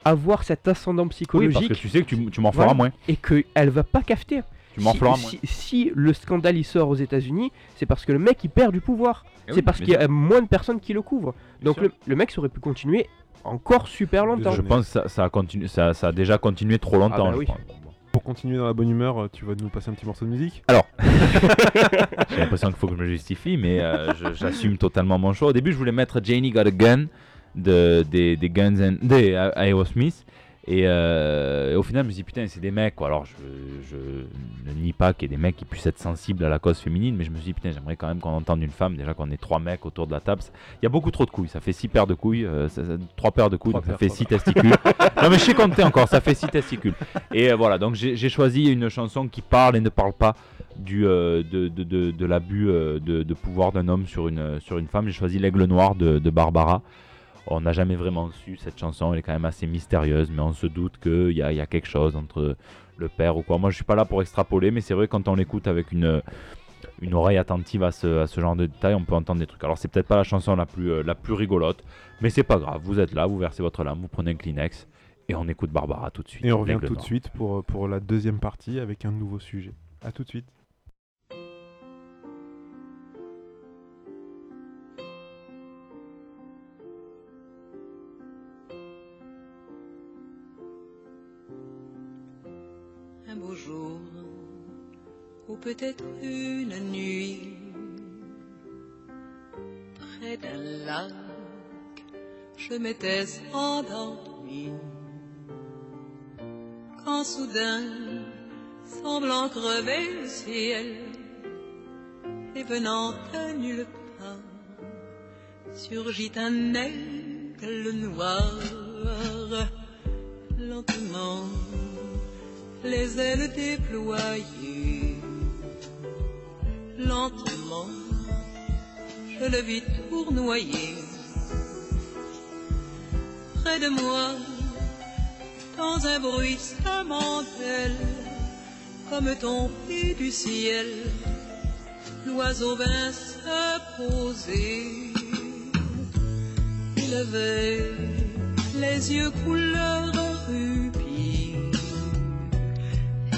avoir cet ascendant oui, parce psychologique que tu sais que tu, tu m'en Voilà. feras moins. et qu'elle va pas capter. Tu m'en si, feras moins. si, si le scandale il sort aux États-Unis, c'est parce que le mec il perd du pouvoir. Eh oui, c'est parce qu'il y a moins de personnes qui le couvrent. Donc le, le mec ça aurait pu continuer encore super longtemps. Je pense que ça, ça a continué, ça, ça a déjà continué trop longtemps. Ah bah je oui. crois. Pour continuer dans la bonne humeur, euh, tu vas nous passer un petit morceau de musique J'ai l'impression qu'il faut que je me justifie, mais euh, je- j'assume totalement mon choix. Au début, je voulais mettre Janie Got a Gun de, des, des Guns and, des euh, Aerosmith. Et, euh, et au final, je me suis dit, putain, c'est des mecs. Quoi. Alors, je, je ne nie pas qu'il y ait des mecs qui puissent être sensibles à la cause féminine, mais je me suis dit, putain, j'aimerais quand même qu'on entende une femme. Déjà qu'on est trois mecs autour de la table. Il y a beaucoup trop de couilles. Ça fait six paires de couilles. euh, ça- ça- trois paires de couilles, Trois donc ça fait six testicules. non, mais je sais compter encore. Ça fait six testicules. Et euh, voilà, donc j'ai choisi une chanson qui parle et ne parle pas du, de, de, de, de l'abus de, pouvoir d'un homme sur une, sur une femme. J'ai choisi L'Aigle Noir de, de Barbara. On n'a jamais vraiment su cette chanson, elle est quand même assez mystérieuse, mais on se doute qu'il y y a quelque chose entre le père ou quoi. Moi je suis pas là pour extrapoler, mais c'est vrai que quand on l'écoute avec une, une oreille attentive à ce, à ce genre de détails, on peut entendre des trucs. Alors c'est peut-être pas la chanson la plus, euh, la plus rigolote, mais c'est pas grave, vous êtes là, vous versez votre lame, vous prenez un Kleenex, et on écoute Barbara tout de suite. Et on revient tout de suite pour, euh, pour la deuxième partie avec un nouveau sujet. A tout de suite. Un beau jour, ou peut-être une nuit, près d'un lac, je m'étais endormi. Quand soudain, semblant crever le ciel, et venant de nulle part, surgit un aigle noir, lentement les ailes déployées. Lentement, je le vis tournoyer. Près de moi, dans un bruissement d'ailes, comme tombé du ciel, l'oiseau vint se poser. Il avait les yeux couleur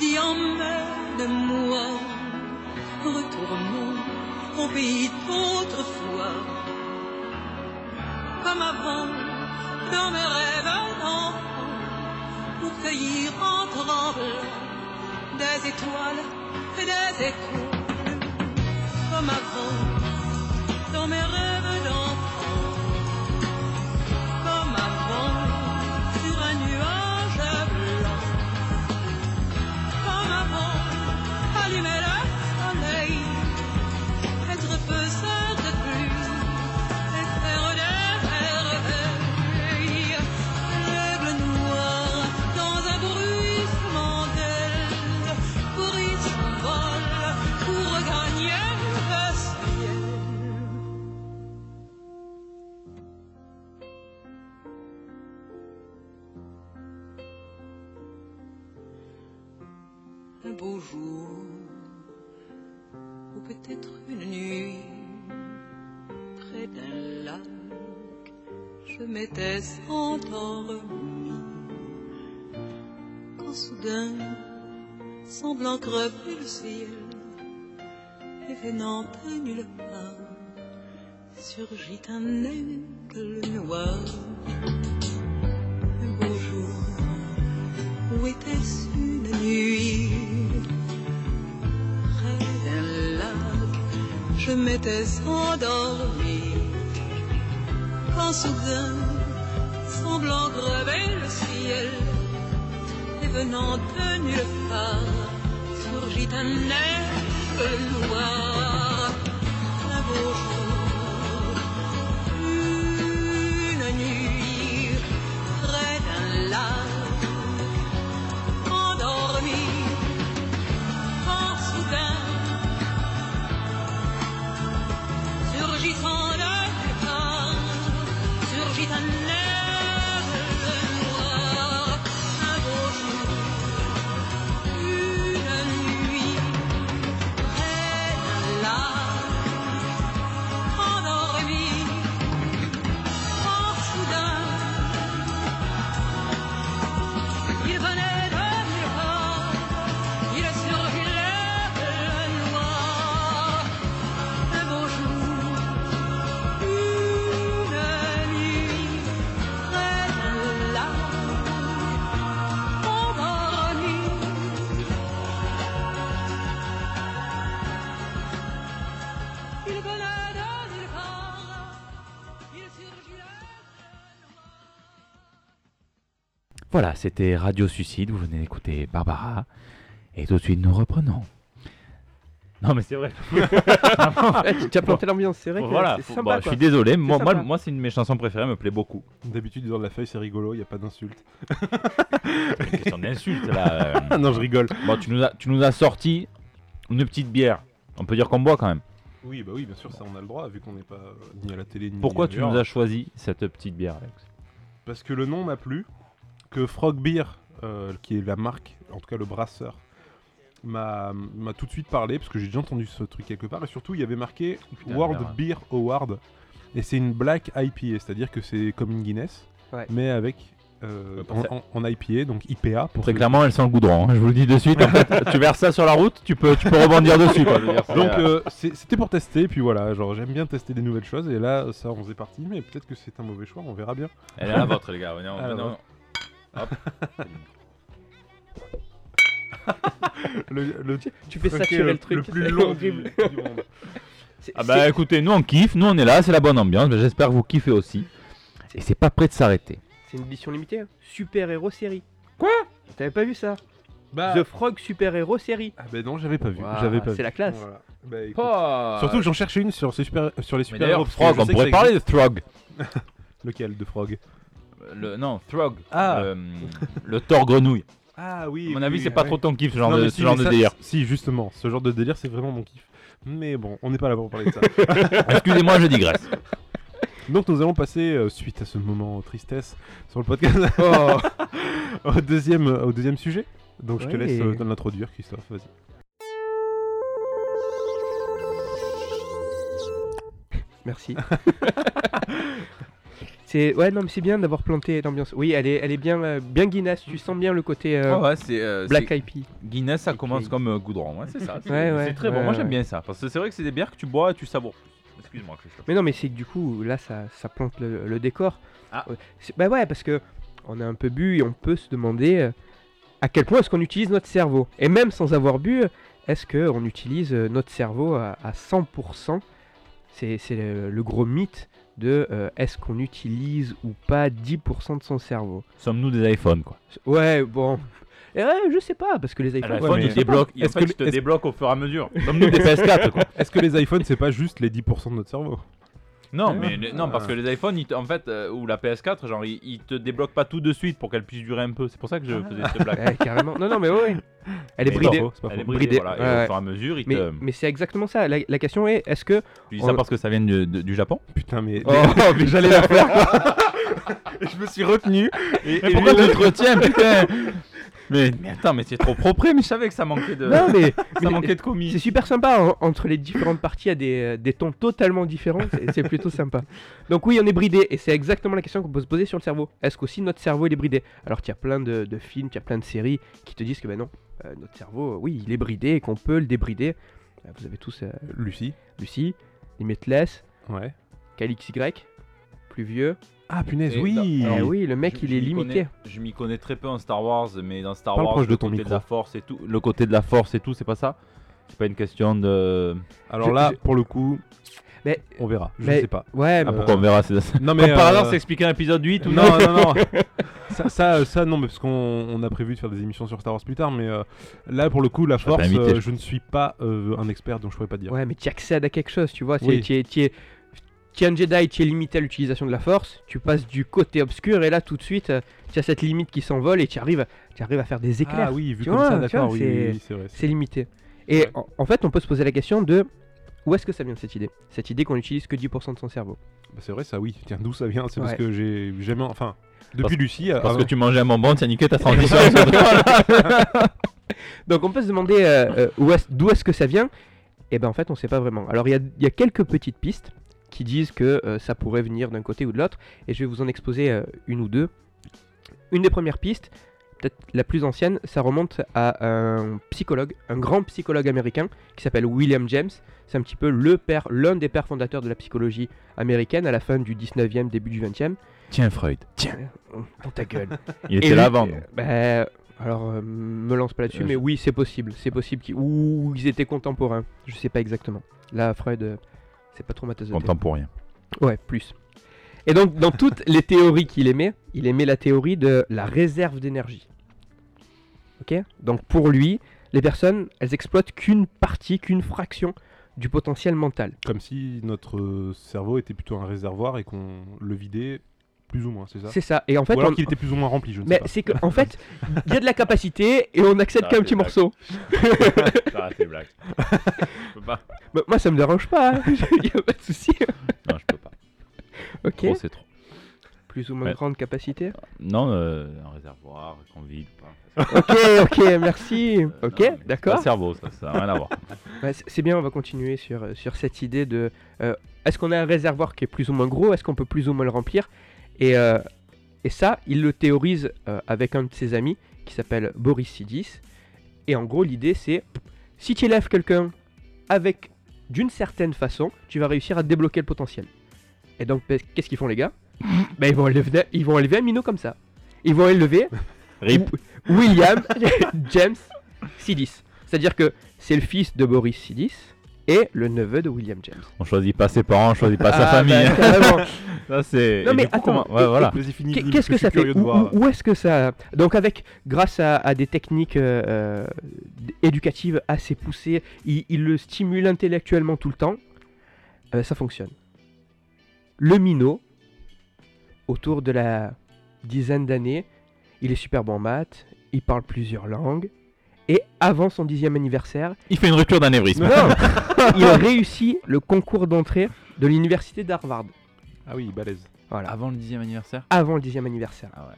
dit emmène-moi, retournons au pays d'autrefois. Comme avant, dans mes rêves d'enfant, pour cueillir en tremblant des étoiles et des échos. Comme avant, Quand soudain, semblant crever le ciel, et venant de nulle part, surgit un aigle noir. Un beau jour, où était-ce une nuit? Près d'un lac, je m'étais endormi. Quand soudain, semblant grever le ciel, et venant de nulle part, surgit un aigle noir. Voilà, c'était Radio Suicide, vous venez d'écouter Barbara. Et tout de suite, nous reprenons. Non, mais c'est vrai. Tu tu as planté l'ambiance, c'est vrai que voilà, c'est faut- sympa. bah, je quoi. suis désolé, moi, moi, sympa. moi c'est une de mes chansons préférées, elle me plaît beaucoup. D'habitude, dans la feuille, c'est rigolo, il n'y a pas d'insulte. C'est une question d'insulte là. euh. Ah non, je rigole. Bon, tu nous, as, tu nous as sorti une petite bière. On peut dire qu'on boit quand même. Oui, bah oui, bien sûr, ça on a le droit, vu qu'on n'est pas euh, ni à la télé ni Pourquoi tu ailleurs. nous as choisi cette petite bière, Alex? Parce que le nom m'a plu, que Frog Beer, euh, qui est la marque, en tout cas le brasseur, m'a tout de suite parlé, parce que j'ai déjà entendu ce truc quelque part, et surtout il y avait marqué Putain, World merde. Beer Award, et c'est une Black IPA, c'est-à-dire que c'est comme une Guinness, Ouais. mais avec euh, en, ça- en- en IPA, donc IPA pour Très clairement, elle sent le goudron. hein, je vous le dis de suite. En fait, tu verses ça sur la route, tu peux, tu peux rebondir dessus. Quoi, dire, Donc euh, c'était pour tester, puis voilà, genre j'aime bien tester des nouvelles choses, et là ça on faisait parti, mais peut-être que c'est un mauvais choix, on verra bien. Elle est la vôtre, les gars. Venez, on- on- Hop. Le, le- Tu fais saturer le, le truc. le plus c'est long du, monde. Ah bah écoutez, nous on kiffe, nous on est là, c'est la bonne ambiance. J'espère que vous kiffez aussi. Et c'est pas prêt de s'arrêter. C'est une édition limitée. hein. Super héros série. Quoi? T'avais pas vu ça? Bah, The Frog Super héros série. ah bah non, j'avais pas vu, j'avais pas c'est la classe. Voilà. Bah, écoute, Pas... Surtout que j'en cherchais une sur, ces super, sur les super héros. Frog, on pourrait parler de Frog. Lequel? De Frog? Le, non, Throg. Ah. Le, le Thor grenouille. Ah oui. À mon avis, c'est pas trop ton kiff ce genre Non, de, mais ce si, genre mais de ça, délire. Si, justement, ce genre de délire, c'est vraiment mon kiff. Mais bon, on n'est pas là pour parler de ça. Excusez-moi, je digresse. Donc nous allons passer, euh, suite à ce moment tristesse sur le podcast, Oh, au, deuxième, au deuxième sujet. Donc je te laisse euh, l'introduire, Christophe, vas-y. merci. c'est ouais non mais c'est bien d'avoir planté l'ambiance. Oui, elle est elle est bien euh, bien Guinness. Tu sens bien le côté euh, Ouais, ouais, c'est euh, Black Peas. Guinness, ça commence comme euh, goudron. Ouais, c'est ça. C'est Ouais, ouais, c'est très ouais, bon. Moi, ouais. j'aime bien ça. Parce que c'est vrai que c'est des bières que tu bois et tu savoures. Excuse-moi, Christophe. Mais non, mais c'est que du coup, là, ça, ça plante le, le décor. Ah. C'est- Bah ouais, parce que on a un peu bu et on peut se demander euh, à quel point est-ce qu'on utilise notre cerveau. Et même sans avoir bu, est-ce qu'on utilise euh, notre cerveau à, à 100% C'est c'est le, le gros mythe de euh, est-ce qu'on utilise ou pas 10% de son cerveau. Sommes-nous des iPhones, quoi Ouais, bon. Et ouais, je sais pas, parce que les iPhones. L'iPhone, mais- il débloque. Est-ce En fait, que- te est-ce- débloque au fur et à mesure. Sommes-nous des PS4, quoi Est-ce que les iPhones, c'est pas juste les 10% de notre cerveau Non, mais le- non, parce que les iPhones, ils te- en fait, euh, ou la PS4, genre, ils, ils te débloquent pas tout de suite pour qu'elle puisse durer un peu. C'est pour ça que je faisais cette blague. Ouais, carrément. Non, non, mais ouais. ouais. Elle est Mais bridée. faux, c'est pas Elle est faux. bridée, Bridée, voilà. ouais, et ouais. au fur et à mesure, ils Mais, te. mais c'est exactement ça. La, la question est est-ce que. Tu dis ça on- parce que ça vient du, de- du Japon Putain, mais, Oh, mais j'allais la faire. je me suis retenu. Et, pourquoi tu te retiens, putain? Mais, mais attends, mais c'est trop propre, mais je savais que ça manquait de. Non, mais, ça mais manquait de commis. c'est super sympa. hein, entre les différentes parties, il y a des, euh, des tons totalement différents. c'est- plutôt sympa. Donc, oui, on est bridé. Et c'est exactement la question qu'on peut se poser sur le cerveau. Est-ce qu'aussi notre cerveau il est bridé? Alors, il y a plein de, de films, il y a plein de séries qui te disent que ben non, euh, notre cerveau, euh, oui, il est bridé et qu'on peut le débrider. Euh, Vous avez tous euh, Lucie. Lucie, Limitless, Ouais. KLXY, plus vieux. Ah punaise, Et oui. dans- Eh alors, oui, le mec, Je- il je est m'y limité. connais- je m'y connais très peu en Star Wars, mais dans Star Parle Wars, proche de le ton côté micro. de la force et tout, le côté de la force et tout, c'est pas ça? C'est pas une question de. Alors Je- là, je- pour le coup, Mais- on verra. Je mais- sais pas. Ouais, Ah, mais- pourquoi on verra c'est- Non Comme par euh, hasard, c'est expliqué un épisode 8 ou Non, non, non. ça, ça, ça, non, mais parce qu'on on a prévu de faire des émissions sur Star Wars plus tard, mais euh, là, pour le coup, la force, invité, euh, je je ne suis pas euh, un expert, donc je pourrais pas te dire. Ouais, mais tu accèdes à quelque chose, tu vois. Oui. Tu es, tu es, tu es un Jedi, tu es limité à l'utilisation de la force, tu passes du côté obscur et là tout de suite, tu as cette limite qui s'envole et tu arrives, tu arrives à faire des éclairs. Ah oui, vu Tu comme vois, ça, d'accord, oui, c'est- oui, oui, c'est vrai. C'est limité. Et Ouais. en, en fait, on peut se poser la question de où est-ce que ça vient cette idée? Cette idée qu'on utilise que 10% de son cerveau. Bah, c'est vrai, ça, oui. Tiens, d'où ça vient? C'est parce que j'ai jamais. Enfin, depuis Parce- Lucie. euh, Parce que tu mangeais un bonbon, tu as niqué ta transition. Donc on peut se demander euh, euh, où est-ce- d'où est-ce que ça vient? Et ben en fait, on sait pas vraiment. Alors il y a, il y a quelques petites pistes qui disent que euh, ça pourrait venir d'un côté ou de l'autre, et je vais vous en exposer euh, une ou deux. Une des premières pistes, peut-être la plus ancienne, ça remonte à un psychologue, un grand psychologue américain qui s'appelle William James. C'est un petit peu le père, l'un des pères fondateurs de la psychologie américaine à la fin du 19e, début du 20e. Tiens, Freud. Tiens. Dans ta gueule. Il était lui, là avant. euh, bah, alors, euh, me lance pas là-dessus, Euh, mais oui, c'est possible. C'est possible qu'ils ou ils étaient contemporains. Je sais pas exactement. Là, Freud, euh, c'est pas trop ma tasse de thé. Contemporain. Ouais, plus. Et donc, dans toutes les théories qu'il aimait, il aimait la théorie de la réserve d'énergie. Ok? Donc, pour lui, les personnes, elles exploitent qu'une partie, qu'une fraction du potentiel mental. Comme si notre cerveau était plutôt un réservoir et qu'on le vidait plus ou moins, c'est ça C'est ça. Et en fait, Ou alors on- qu'il était plus ou moins rempli, je ne sais mais pas. c'est que, en fait, il y a de la capacité et on accède qu'à un c'est petit blague. morceau. Arrête les blagues. Je peux pas. Bah, moi, ça me dérange pas. hein. Il y a pas de souci. Non, je peux pas. Ok. Trop, c'est trop. Plus ou moins Ouais. grande capacité? Non, euh, un réservoir, qu'on vide pas. Ok, ok, merci. Euh, Ok, non, c'est d'accord. pas le cerveau, ça, ça n'a rien à voir. Ouais, c'est c'est bien, on va continuer sur, euh, sur cette idée de euh, est-ce qu'on a un réservoir qui est plus ou moins gros? Est-ce qu'on peut plus ou moins le remplir? Et, euh, et ça, il le théorise euh, avec un de ses amis qui s'appelle Boris Sidis. Et en gros, l'idée c'est si tu élèves quelqu'un avec d'une certaine façon, tu vas réussir à débloquer le potentiel. Et donc, ben, qu'est-ce qu'ils font les gars? Ben, ils, vont élever, ils vont élever un minot comme ça. Ils vont élever Rip. William James Sidis. C'est-à-dire que c'est le fils de Boris Sidis et le neveu de William James. On choisit pas ses parents, on choisit pas sa Ah, famille. bah, carrément. Ça, c'est. Non, et mais attends, Ouais, voilà. Qu'est-ce que ça fait Où, est-ce que ça Donc avec, grâce à, à des techniques euh, euh, éducatives assez poussées, il, il le stimule intellectuellement tout le temps. euh, ça fonctionne. Le minot, autour de la dizaine d'années. Il est super bon en maths, il parle plusieurs langues. Et avant son dixième anniversaire, Il fait une rupture d'anévrisme. non, il a réussi le concours d'entrée de l'université d'Harvard. Ah oui, balèze. Voilà, Avant le dixième anniversaire avant le dixième anniversaire. Ah ouais.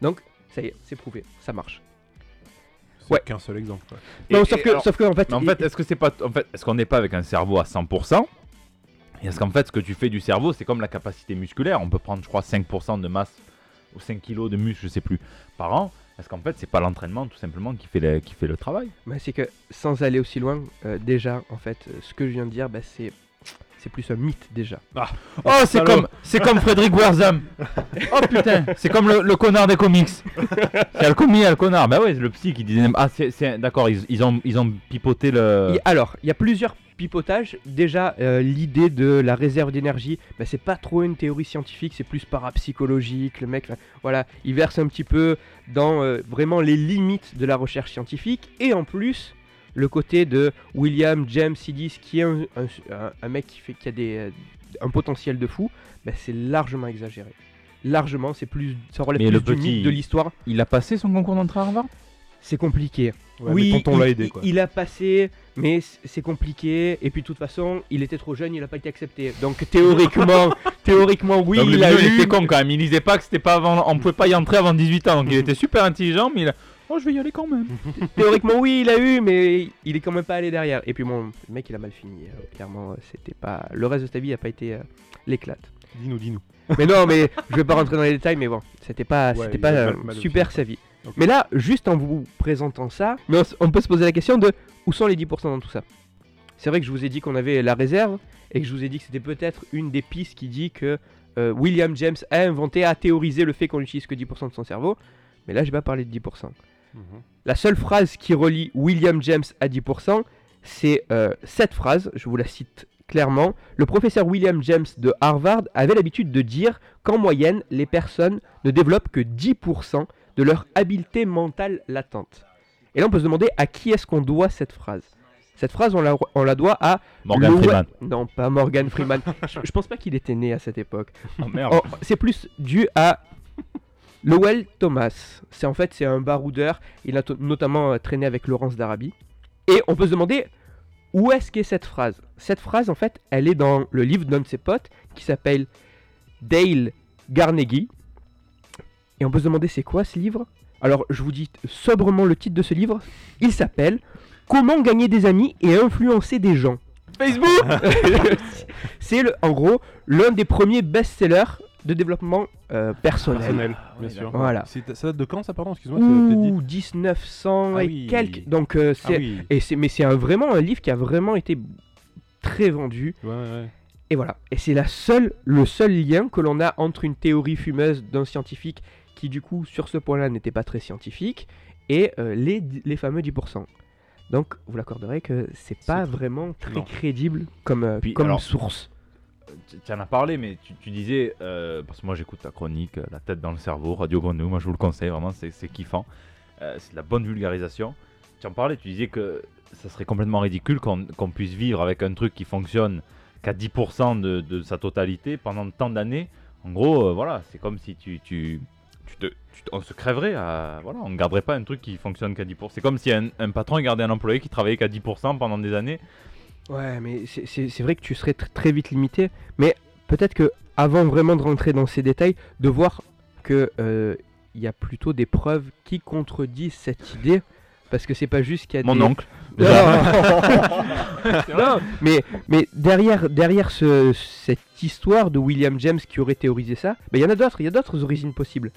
Donc, ça y est, c'est prouvé, ça marche. C'est Ouais. qu'un seul exemple. quoi. Non, Et- sauf, et que, alors- sauf que, en fait, Mais en il- fait, est-ce que c'est pas, en fait, est-ce qu'on n'est pas avec un cerveau à 100% Et est-ce qu'en fait, ce que tu fais du cerveau, c'est comme la capacité musculaire? On peut prendre, je crois, 5% de masse ou 5 kilos de muscle, je sais plus, par an. Est-ce qu'en fait, c'est pas l'entraînement tout simplement qui fait le, qui fait le travail bah, c'est que sans aller aussi loin, euh, déjà, en fait, euh, ce que je viens de dire, bah, c'est c'est plus un mythe déjà. Oh, c'est salaud. comme, c'est comme Frédéric Wertham. Oh putain, c'est comme le, le connard des comics. C'est le commis, le connard. Bah ouais, c'est le psy qui disait. Ah, c'est, c'est- d'accord, ils, ils ont, ils ont pipoté le. Alors, il y a plusieurs pipotages. Déjà, euh, l'idée de la réserve d'énergie, bah, c'est pas trop une théorie scientifique, c'est plus parapsychologique. Le mec, voilà, il verse un petit peu dans euh, vraiment les limites de la recherche scientifique. Et en plus, le côté de William James Sidis, qui est un, un- un- un mec qui, fait, qui a des, euh, un potentiel de fou, bah, c'est largement exagéré. Largement, c'est plus, ça relève Mais plus le du petit- mythe de l'histoire. Il a passé son concours d'entrée à Harvard? C'est compliqué. Ouais, oui, mais tonton il, l'a aidé quoi. il a passé, mais c'est compliqué. Et puis de toute façon, il était trop jeune, il n'a pas été accepté. Donc théoriquement, théoriquement oui, Donc, il a minot, il eu. était con quand même. Il disait pas que c'était pas avant. On pouvait pas y entrer avant 18 ans. Donc il était super intelligent, mais il a. Oh, je vais y aller quand même. Théoriquement oui, il a eu, mais il est quand même pas allé derrière. Et puis bon, le mec, il a mal fini. euh, clairement, c'était pas. Le reste de sa vie n'a pas été euh, l'éclate. Dis-nous, dis-nous. mais non, mais je vais pas rentrer dans les détails. Mais bon, c'était pas, Ouais, c'était pas a mal- euh, mal super sa vie. Mais là, juste en vous présentant ça, mais on, peut se poser la question de où sont les 10% dans tout ça? C'est vrai que je vous ai dit qu'on avait la réserve et que je vous ai dit que c'était peut-être une des pistes qui dit que euh, William James a inventé, a théorisé le fait qu'on n'utilise que 10% de son cerveau. Mais là, je vais pas parler de 10%. Mhm. La seule phrase qui relie William James à 10%, c'est euh, cette phrase, je vous la cite clairement. Le professeur William James de Harvard avait l'habitude de dire qu'en moyenne, les personnes ne développent que 10% de leur habileté mentale latente. Et là, on peut se demander à qui est-ce qu'on doit cette phrase Cette phrase, on la, on la doit à... Morgan Freeman. Non, pas Morgan Freeman. je, je pense pas qu'il était né à cette époque. Oh merde. Oh, c'est plus dû à Lowell Thomas. C'est en fait c'est un baroudeur. Il a notamment euh, traîné avec Laurence d'Arabie. Et on peut se demander où est-ce qu'est cette phrase. Cette phrase en fait, elle est dans le livre d'un de ses potes qui s'appelle Dale Carnegie. Et on peut se demander c'est quoi ce livre? Alors je vous dis sobrement le titre de ce livre. Il s'appelle Comment gagner des amis et influencer des gens. Facebook c'est en gros l'un des premiers best-sellers de développement euh, personnel. Personnel, bien ouais, sûr. Voilà. Ça date de quand ça, pardon? Excuse-moi. Ouh, 1900 Ah et oui. quelques. Donc euh, Ah oui. et c'est mais c'est un- vraiment un livre qui a vraiment été très vendu Ouais, ouais. et voilà. Et c'est la seule le seul lien que l'on a entre une théorie fumeuse d'un scientifique qui du coup sur ce point-là n'était pas très scientifique et euh, les les fameux 10%. Donc vous l'accorderez que c'est pas vraiment très non. crédible comme euh, Puis, comme alors- source. Tu en as parlé, mais tu, tu disais, euh, parce que moi j'écoute ta chronique, La tête dans le cerveau, Radio Grenouille, moi je vous le conseille, vraiment, c'est c'est kiffant. Euh, c'est de la bonne vulgarisation. Tu en parlais, tu disais que ça serait complètement ridicule qu'on qu'on puisse vivre avec un truc qui fonctionne qu'à 10% de, de sa totalité pendant tant d'années. En gros, euh, voilà, c'est comme si tu, tu, tu te, tu te- on se crèverait à, voilà, on ne garderait pas un truc qui fonctionne qu'à 10%. C'est comme si un, un patron gardait un employé qui travaillait qu'à 10% pendant des années. Ouais, mais c'est- vrai que tu serais tr- très vite limité. Mais peut-être que avant vraiment de rentrer dans ces détails, de voir que euh, il y a plutôt des preuves qui contredisent cette idée, parce que c'est pas juste qu'il y a Mon des... oncle. Non, Non, mais, mais derrière, derrière ce- cette histoire de William James qui aurait théorisé ça, ben, il y en a d'autres, il y a d'autres origines possibles.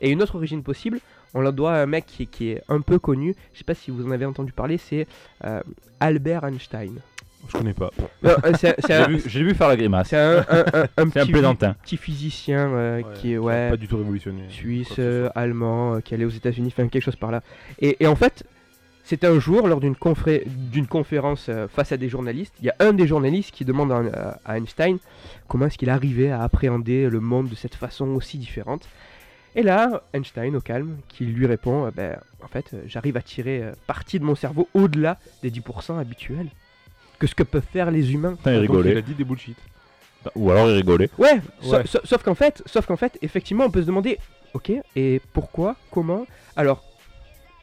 Et une autre origine possible, on la doit à un mec qui, est- qui est un peu connu, je sais pas si vous en avez entendu parler, c'est euh, Albert Einstein. Je connais pas. Euh, J'ai un, vu, faire la grimace. c'est un, un- un- un C'est un petit, plaisantin. petit physicien euh, qui est ouais, Pas du tout révolutionné. suisse, euh, allemand, euh, qui allait aux États-Unis, enfin quelque chose par là. Et, et en fait, c'était un jour lors d'une conférence euh, face à des journalistes, il y a un des journalistes qui demande à, à Einstein comment est-ce qu'il arrivait à appréhender le monde de cette façon aussi différente. Et là, Einstein, au calme, qui lui répond euh, ben, En fait, euh, j'arrive à tirer euh, partie de mon cerveau au-delà des 10% habituels que ce que peuvent faire les humains. Putain, il rigolait. a dit des bullshit. Ou alors il rigolait. Ouais, sa- Ouais. sa- sauf qu'en fait, sauf qu'en fait, effectivement, on peut se demander, ok, et pourquoi, comment? Alors,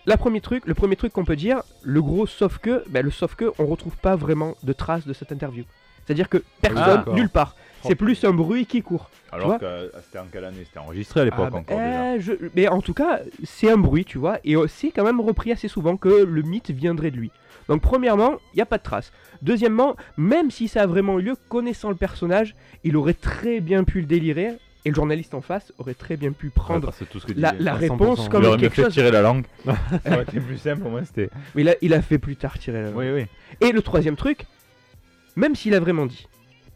la premier truc, le premier truc qu'on peut dire, le gros sauf que, ben, le sauf que, on retrouve pas vraiment de traces de cette interview. C'est-à-dire que personne, d'accord. nulle part. C'est plus un bruit qui court. Alors que euh, c'était en quelle année? C'était enregistré à l'époque Ah, encore déjà. je- mais en tout cas, c'est un bruit, tu vois, et euh, c'est quand même repris assez souvent que le mythe viendrait de lui. Donc premièrement, il n'y a pas de traces. Deuxièmement, même si ça a vraiment eu lieu, connaissant le personnage, il aurait très bien pu le délirer, et le journaliste en face aurait très bien pu prendre c'est tout ce que tu la, réponse 100%. Il comme aurait quelque fait chose. tirer la langue. ça aurait été plus simple, au moins c'était. Mais là, il a fait plus tard tirer la langue. Oui, oui. Et le troisième truc, même s'il a vraiment dit,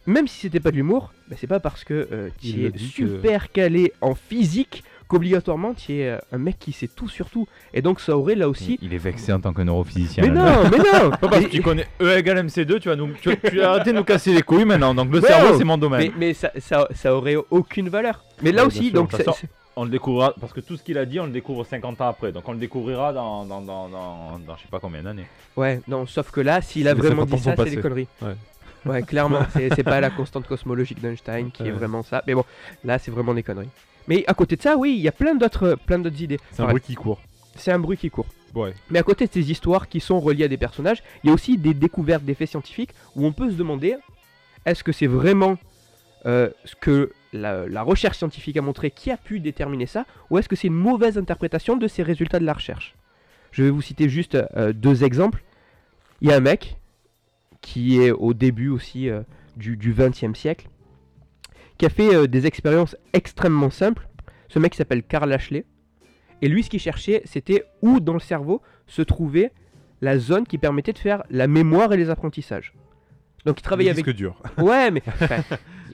même si c'était pas de l'humour, bah, c'est pas parce que euh, tu es que- super calé en physique qu'obligatoirement tu es euh, un mec qui sait tout sur tout. Et donc ça aurait là aussi. Il est vexé en tant que neurophysicien. Mais non, mais non Pas parce que tu connais E égale MC2, tu vas nous, tu, tu as arrêté de nous casser les couilles maintenant. Donc le cerveau, c'est mon domaine. Mais, mais ça, ça, ça aurait aucune valeur. Mais là Ouais, aussi, donc façon, On le découvrira parce que tout ce qu'il a dit, on le découvre 50 ans après. Donc on le découvrira dans, dans, dans, dans, dans je sais pas combien d'années. ouais, non, sauf que là, s'il a vraiment 50 ans dit ça, c'est des conneries. Ouais. Ouais, clairement, c'est pas la constante cosmologique d'Einstein qui est vraiment ça. Mais bon, là, c'est vraiment des conneries. Mais à côté de ça, oui, il y a plein d'autres plein d'autres idées. C'est un bruit qui court. C'est un bruit qui court. Ouais. Mais à côté de ces histoires qui sont reliées à des personnages, il y a aussi des découvertes des faits scientifiques où on peut se demander est-ce que c'est vraiment euh, ce que la, la recherche scientifique a montré qui a pu déterminer ça ou est-ce que c'est une mauvaise interprétation de ces résultats de la recherche? Je vais vous citer juste euh, deux exemples. Il y a un mec qui est au début aussi euh, du, 20e siècle qui a fait euh, des expériences extrêmement simples. Ce mec s'appelle Karl Ashley. Et lui, ce qu'il cherchait, c'était où dans le cerveau se trouvait la zone qui permettait de faire la mémoire et les apprentissages. Donc il travaillait Le avec... disque dur. Ouais, mais... enfin,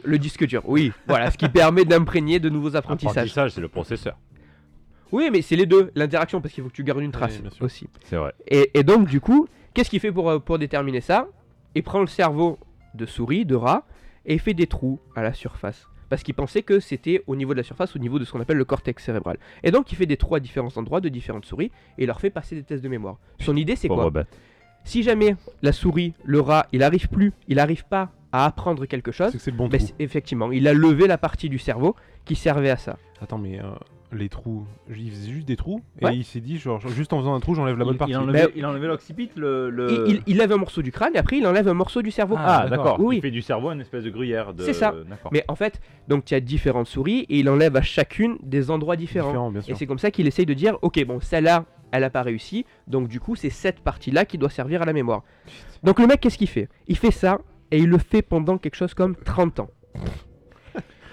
le disque dur, oui. Voilà, ce qui permet d'imprégner de nouveaux apprentissages. Apprentissage, c'est le processeur. Oui, mais c'est les deux, l'interaction, parce qu'il faut que tu gardes une trace Oui, aussi. C'est vrai. Et, et donc, du coup, qu'est-ce qu'il fait pour, euh, pour déterminer ça? Il prend le cerveau de souris, de rat, et il fait des trous à la surface. Parce qu'il pensait que c'était au niveau de la surface, au niveau de ce qu'on appelle le cortex cérébral. Et donc, il fait des trous à différents endroits de différentes souris, et il leur fait passer des tests de mémoire. Son idée, c'est quoi? Si jamais la souris, le rat, il arrive plus, il arrive pas à apprendre quelque chose, C'est que c'est le bon ben, trou. c'est- effectivement, il a levé la partie du cerveau qui servait à ça. Attends, mais euh, les trous, il faisait juste des trous et Ouais. il s'est dit, genre, juste en faisant un trou, j'enlève la bonne il, partie. il a enlevé, Ben- il l'occipit, le. le- Il, il- il lève un morceau du crâne et après il enlève un morceau du cerveau. Ah, d'accord. Oui. Il fait du cerveau une espèce de gruyère. de- C'est ça. Mais en fait, donc tu as différentes souris et il enlève à chacune des endroits différents. Différent, bien Et c'est comme ça qu'il essaye de dire, ok, bon, celle-là, elle a pas réussi, donc du coup, c'est cette partie-là qui doit servir à la mémoire. Donc le mec, qu'est-ce qu'il fait? Il fait ça et il le fait pendant quelque chose comme 30 ans.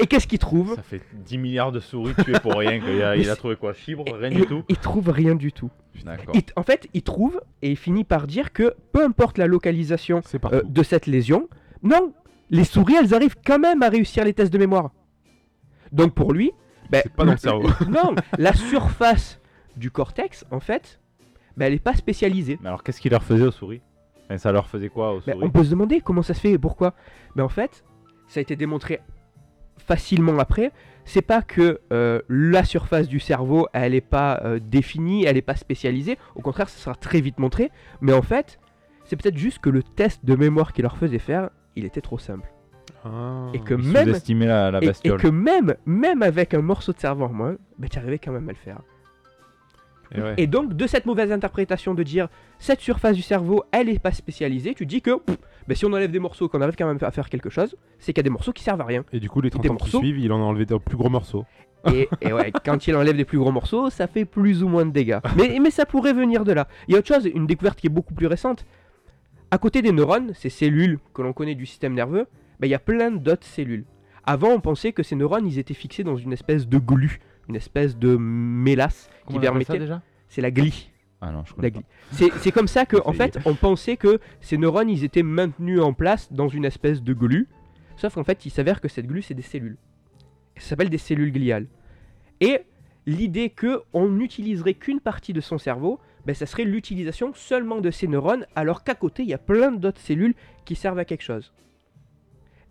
Et qu'est-ce qu'il trouve Ça fait 10 milliards de souris tuées pour rien. qu'il a, il a trouvé quoi Chibre Rien et- du tout Il trouve rien du tout. D'accord. Il- en fait, il trouve et il finit par dire que peu importe la localisation euh, de cette lésion, non, les souris, elles arrivent quand même à réussir les tests de mémoire. Donc pour lui, ben, C'est pas dans le cerveau. non, la surface du cortex, en fait, ben, elle n'est pas spécialisée. Mais alors, qu'est-ce qu'il leur faisait aux souris? Enfin, Ça leur faisait quoi aux Ben, souris? on peut se demander comment ça se fait et pourquoi. Mais en fait, ça a été démontré facilement après. C'est pas que euh, la surface du cerveau, elle n'est pas euh, définie, elle n'est pas spécialisée. Au contraire, ça sera très vite montré. Mais en fait, c'est peut-être juste que le test de mémoire qu'il leur faisait faire, il était trop simple. Ah. Et que même sous-estimait la, la et, et bestiole. que même, même avec un morceau de cerveau en moins, ben, tu arrivais quand même à le faire. Et ouais. Et donc, de cette mauvaise interprétation de dire cette surface du cerveau, elle n'est pas spécialisée, tu dis que pff, ben, si on enlève des morceaux, qu'on arrive quand même à faire quelque chose, c'est qu'il y a des morceaux qui servent à rien. Et du coup, les 30 des ans qui morceaux. suivent, il en a enlevé des plus gros morceaux. Et, et ouais, quand il enlève des plus gros morceaux, ça fait plus ou moins de dégâts. Mais, mais ça pourrait venir de là. Il y a autre chose, une découverte qui est beaucoup plus récente. À côté des neurones, ces cellules que l'on connaît du système nerveux, ben, il y a plein d'autres cellules. Avant, on pensait que ces neurones, ils étaient fixés dans une espèce de glu, une espèce de mélasse qui Comment ça, permettait. déjà? C'est la glie. Ah non, je La connais glie. C'est c'est comme ça que, en fait, on pensait que ces neurones, ils étaient maintenus en place dans une espèce de glu. Sauf qu'en fait, il s'avère que cette glu, c'est des cellules. Ça s'appelle des cellules gliales. Et l'idée que on n'utiliserait qu'une partie de son cerveau, ben, ça serait l'utilisation seulement de ces neurones, alors qu'à côté, il y a plein d'autres cellules qui servent à quelque chose.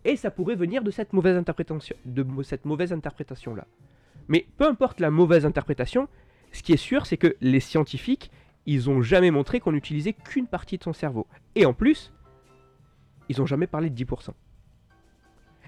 Et ça pourrait venir de cette mauvaise interprétation, de cette mauvaise interprétation là. Mais peu importe la mauvaise interprétation, ce qui est sûr, c'est que les scientifiques, ils ont jamais montré qu'on n'utilisait qu'une partie de son cerveau. Et en plus, ils ont jamais parlé de 10%.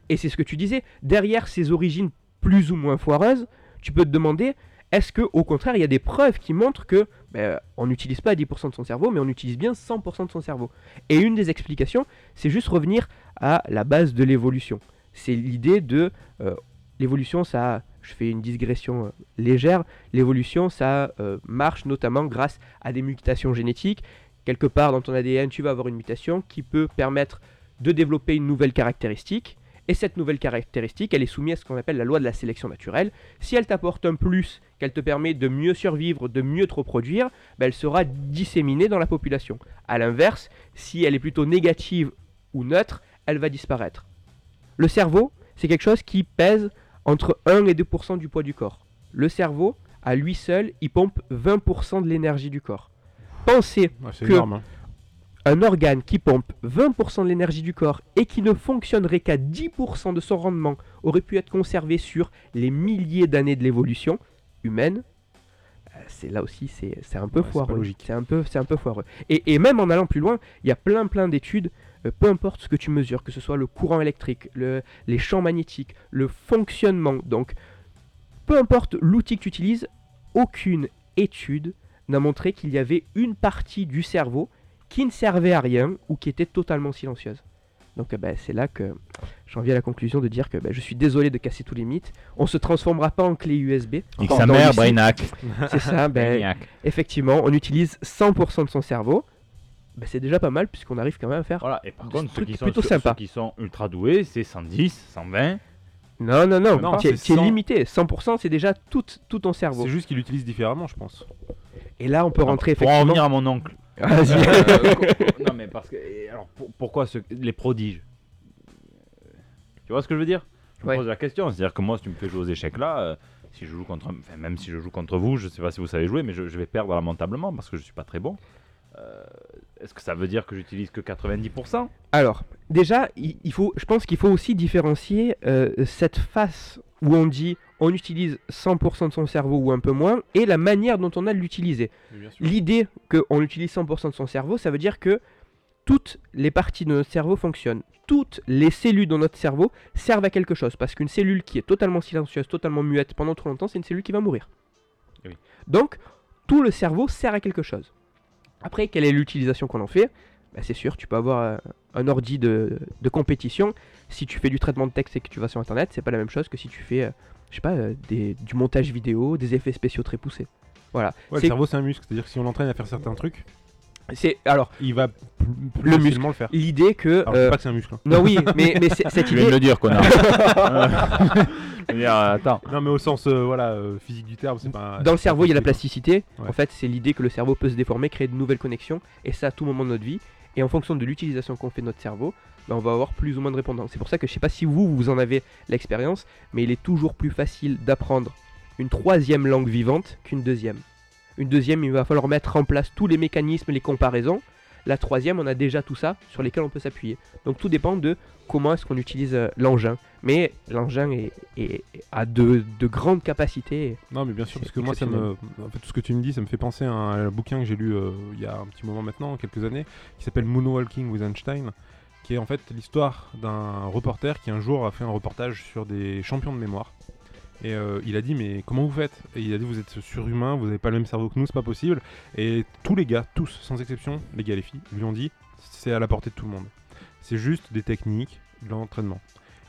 Et c'est ce que tu disais, derrière ces origines plus ou moins foireuses, tu peux te demander, est-ce que au contraire, il y a des preuves qui montrent que ben, on n'utilise pas 10% de son cerveau, mais on utilise bien 100% de son cerveau Et une des explications, c'est juste revenir à la base de l'évolution. C'est l'idée de euh, l'évolution, ça, je fais une digression euh, légère, l'évolution, ça euh, marche notamment grâce à des mutations génétiques. Quelque part dans ton ADN, tu vas avoir une mutation qui peut permettre de développer une nouvelle caractéristique. Et cette nouvelle caractéristique, elle est soumise à ce qu'on appelle la loi de la sélection naturelle. Si elle t'apporte un plus, qu'elle te permet de mieux survivre, de mieux te reproduire, ben, elle sera disséminée dans la population. A l'inverse, si elle est plutôt négative ou neutre, elle va disparaître. Le cerveau, c'est quelque chose qui pèse entre 1 et 2% du poids du corps. Le cerveau, à lui seul, il pompe 20% de l'énergie du corps. Pensez Ouais, c'est que- énorme. hein. un organe qui pompe 20% de l'énergie du corps et qui ne fonctionnerait qu'à 10% de son rendement aurait pu être conservé sur les milliers d'années de l'évolution humaine. euh, C'est là aussi, c'est un peu Ouais, foireux. C'est un peu, c'est un peu foireux. Et, et même en allant plus loin, il y a plein plein d'études. Euh, peu importe ce que tu mesures, que ce soit le courant électrique, le- les champs magnétiques, le fonctionnement. Donc, peu importe l'outil que tu utilises, aucune étude n'a montré qu'il y avait une partie du cerveau qui ne servait à rien ou qui était totalement silencieuse. Donc euh, bah, c'est là que j'en viens à la conclusion de dire que bah, je suis désolé de casser tous les mythes. On se transformera pas en clé USB. Et sa mère. Brainac. C'est ça, ben, effectivement, on utilise 100% de son cerveau. Ben, c'est déjà pas mal puisqu'on arrive quand même à faire. Voilà, et par Des contre, ceux qui, sont, plutôt ceux- sympas. ceux qui sont ultra doués, c'est 110, 120. Non, non, non, Non, tu es- c'est tu es 100. limité. 100% c'est déjà tout, tout ton cerveau. C'est juste qu'il l'utilise différemment, je pense. Et là, on peut rentrer Pour en effectivement. revenir à mon oncle. Vas-y. Euh, co- non, mais parce que. Alors, pour- pourquoi ce- les prodiges? Tu vois ce que je veux dire? Je me Ouais. pose la question. C'est-à-dire que moi, si tu me fais jouer aux échecs là, euh, si je joue contre. Enfin, même si je joue contre vous, je sais pas si vous savez jouer, mais je, je vais perdre lamentablement parce que je suis pas très bon. Euh, Est-ce que ça veut dire que j'utilise que 90% Alors, déjà, il, faut, je pense qu'il faut aussi différencier euh, cette face où on dit on utilise 100% de son cerveau ou un peu moins et la manière dont on a de l'utiliser. L'idée qu'on utilise 100% de son cerveau, ça veut dire que toutes les parties de notre cerveau fonctionnent. Toutes les cellules dans notre cerveau servent à quelque chose. Parce qu'une cellule qui est totalement silencieuse, totalement muette pendant trop longtemps, c'est une cellule qui va mourir. Oui. Donc, tout le cerveau sert à quelque chose. Après, quelle est l'utilisation qu'on en fait? Bah, C'est sûr, tu peux avoir euh, un ordi de, de compétition. Si tu fais du traitement de texte et que tu vas sur Internet, c'est pas la même chose que si tu fais, euh, je sais pas, euh, des- du montage vidéo, des effets spéciaux très poussés. Voilà. Ouais, le cerveau, c'est un muscle. C'est-à-dire que si on l'entraîne à faire certains trucs, C'est alors il va Le facilement le faire. l'idée que Alors, je euh, pas que c'est un muscle. hein. non oui mais, mais c'est- cette Tu viens de idée le dire, connard. Euh, attends. Non, mais au sens euh, voilà, euh, physique du terme, c'est pas. dans le cerveau il y a la plasticité Ouais. en fait c'est l'idée que le cerveau peut se déformer créer de nouvelles connexions et ça à tout moment de notre vie et en fonction de l'utilisation qu'on fait de notre cerveau ben, on va avoir plus ou moins de répondants c'est pour ça que je sais pas si vous vous en avez l'expérience mais il est toujours plus facile d'apprendre une troisième langue vivante qu'une deuxième une deuxième il va falloir mettre en place tous les mécanismes les comparaisons la troisième on a déjà tout ça sur lesquels on peut s'appuyer donc tout dépend de comment est-ce qu'on utilise euh, l'engin mais l'engin est, est- a de, de grandes capacités Non, mais bien sûr, parce que moi, ça me. En fait, tout ce que tu me dis, ça me fait penser à un, à un bouquin que j'ai lu euh, il y a un petit moment maintenant, quelques années, qui s'appelle Moonwalking with Einstein, qui est en fait l'histoire d'un reporter qui un jour a fait un reportage sur des champions de mémoire. Et euh, il a dit mais comment vous faites? Et il a dit vous êtes surhumain, vous n'avez pas le même cerveau que nous, c'est pas possible. Et tous les gars, tous sans exception, les gars et les filles, lui ont dit c'est à la portée de tout le monde. C'est juste des techniques, de l'entraînement.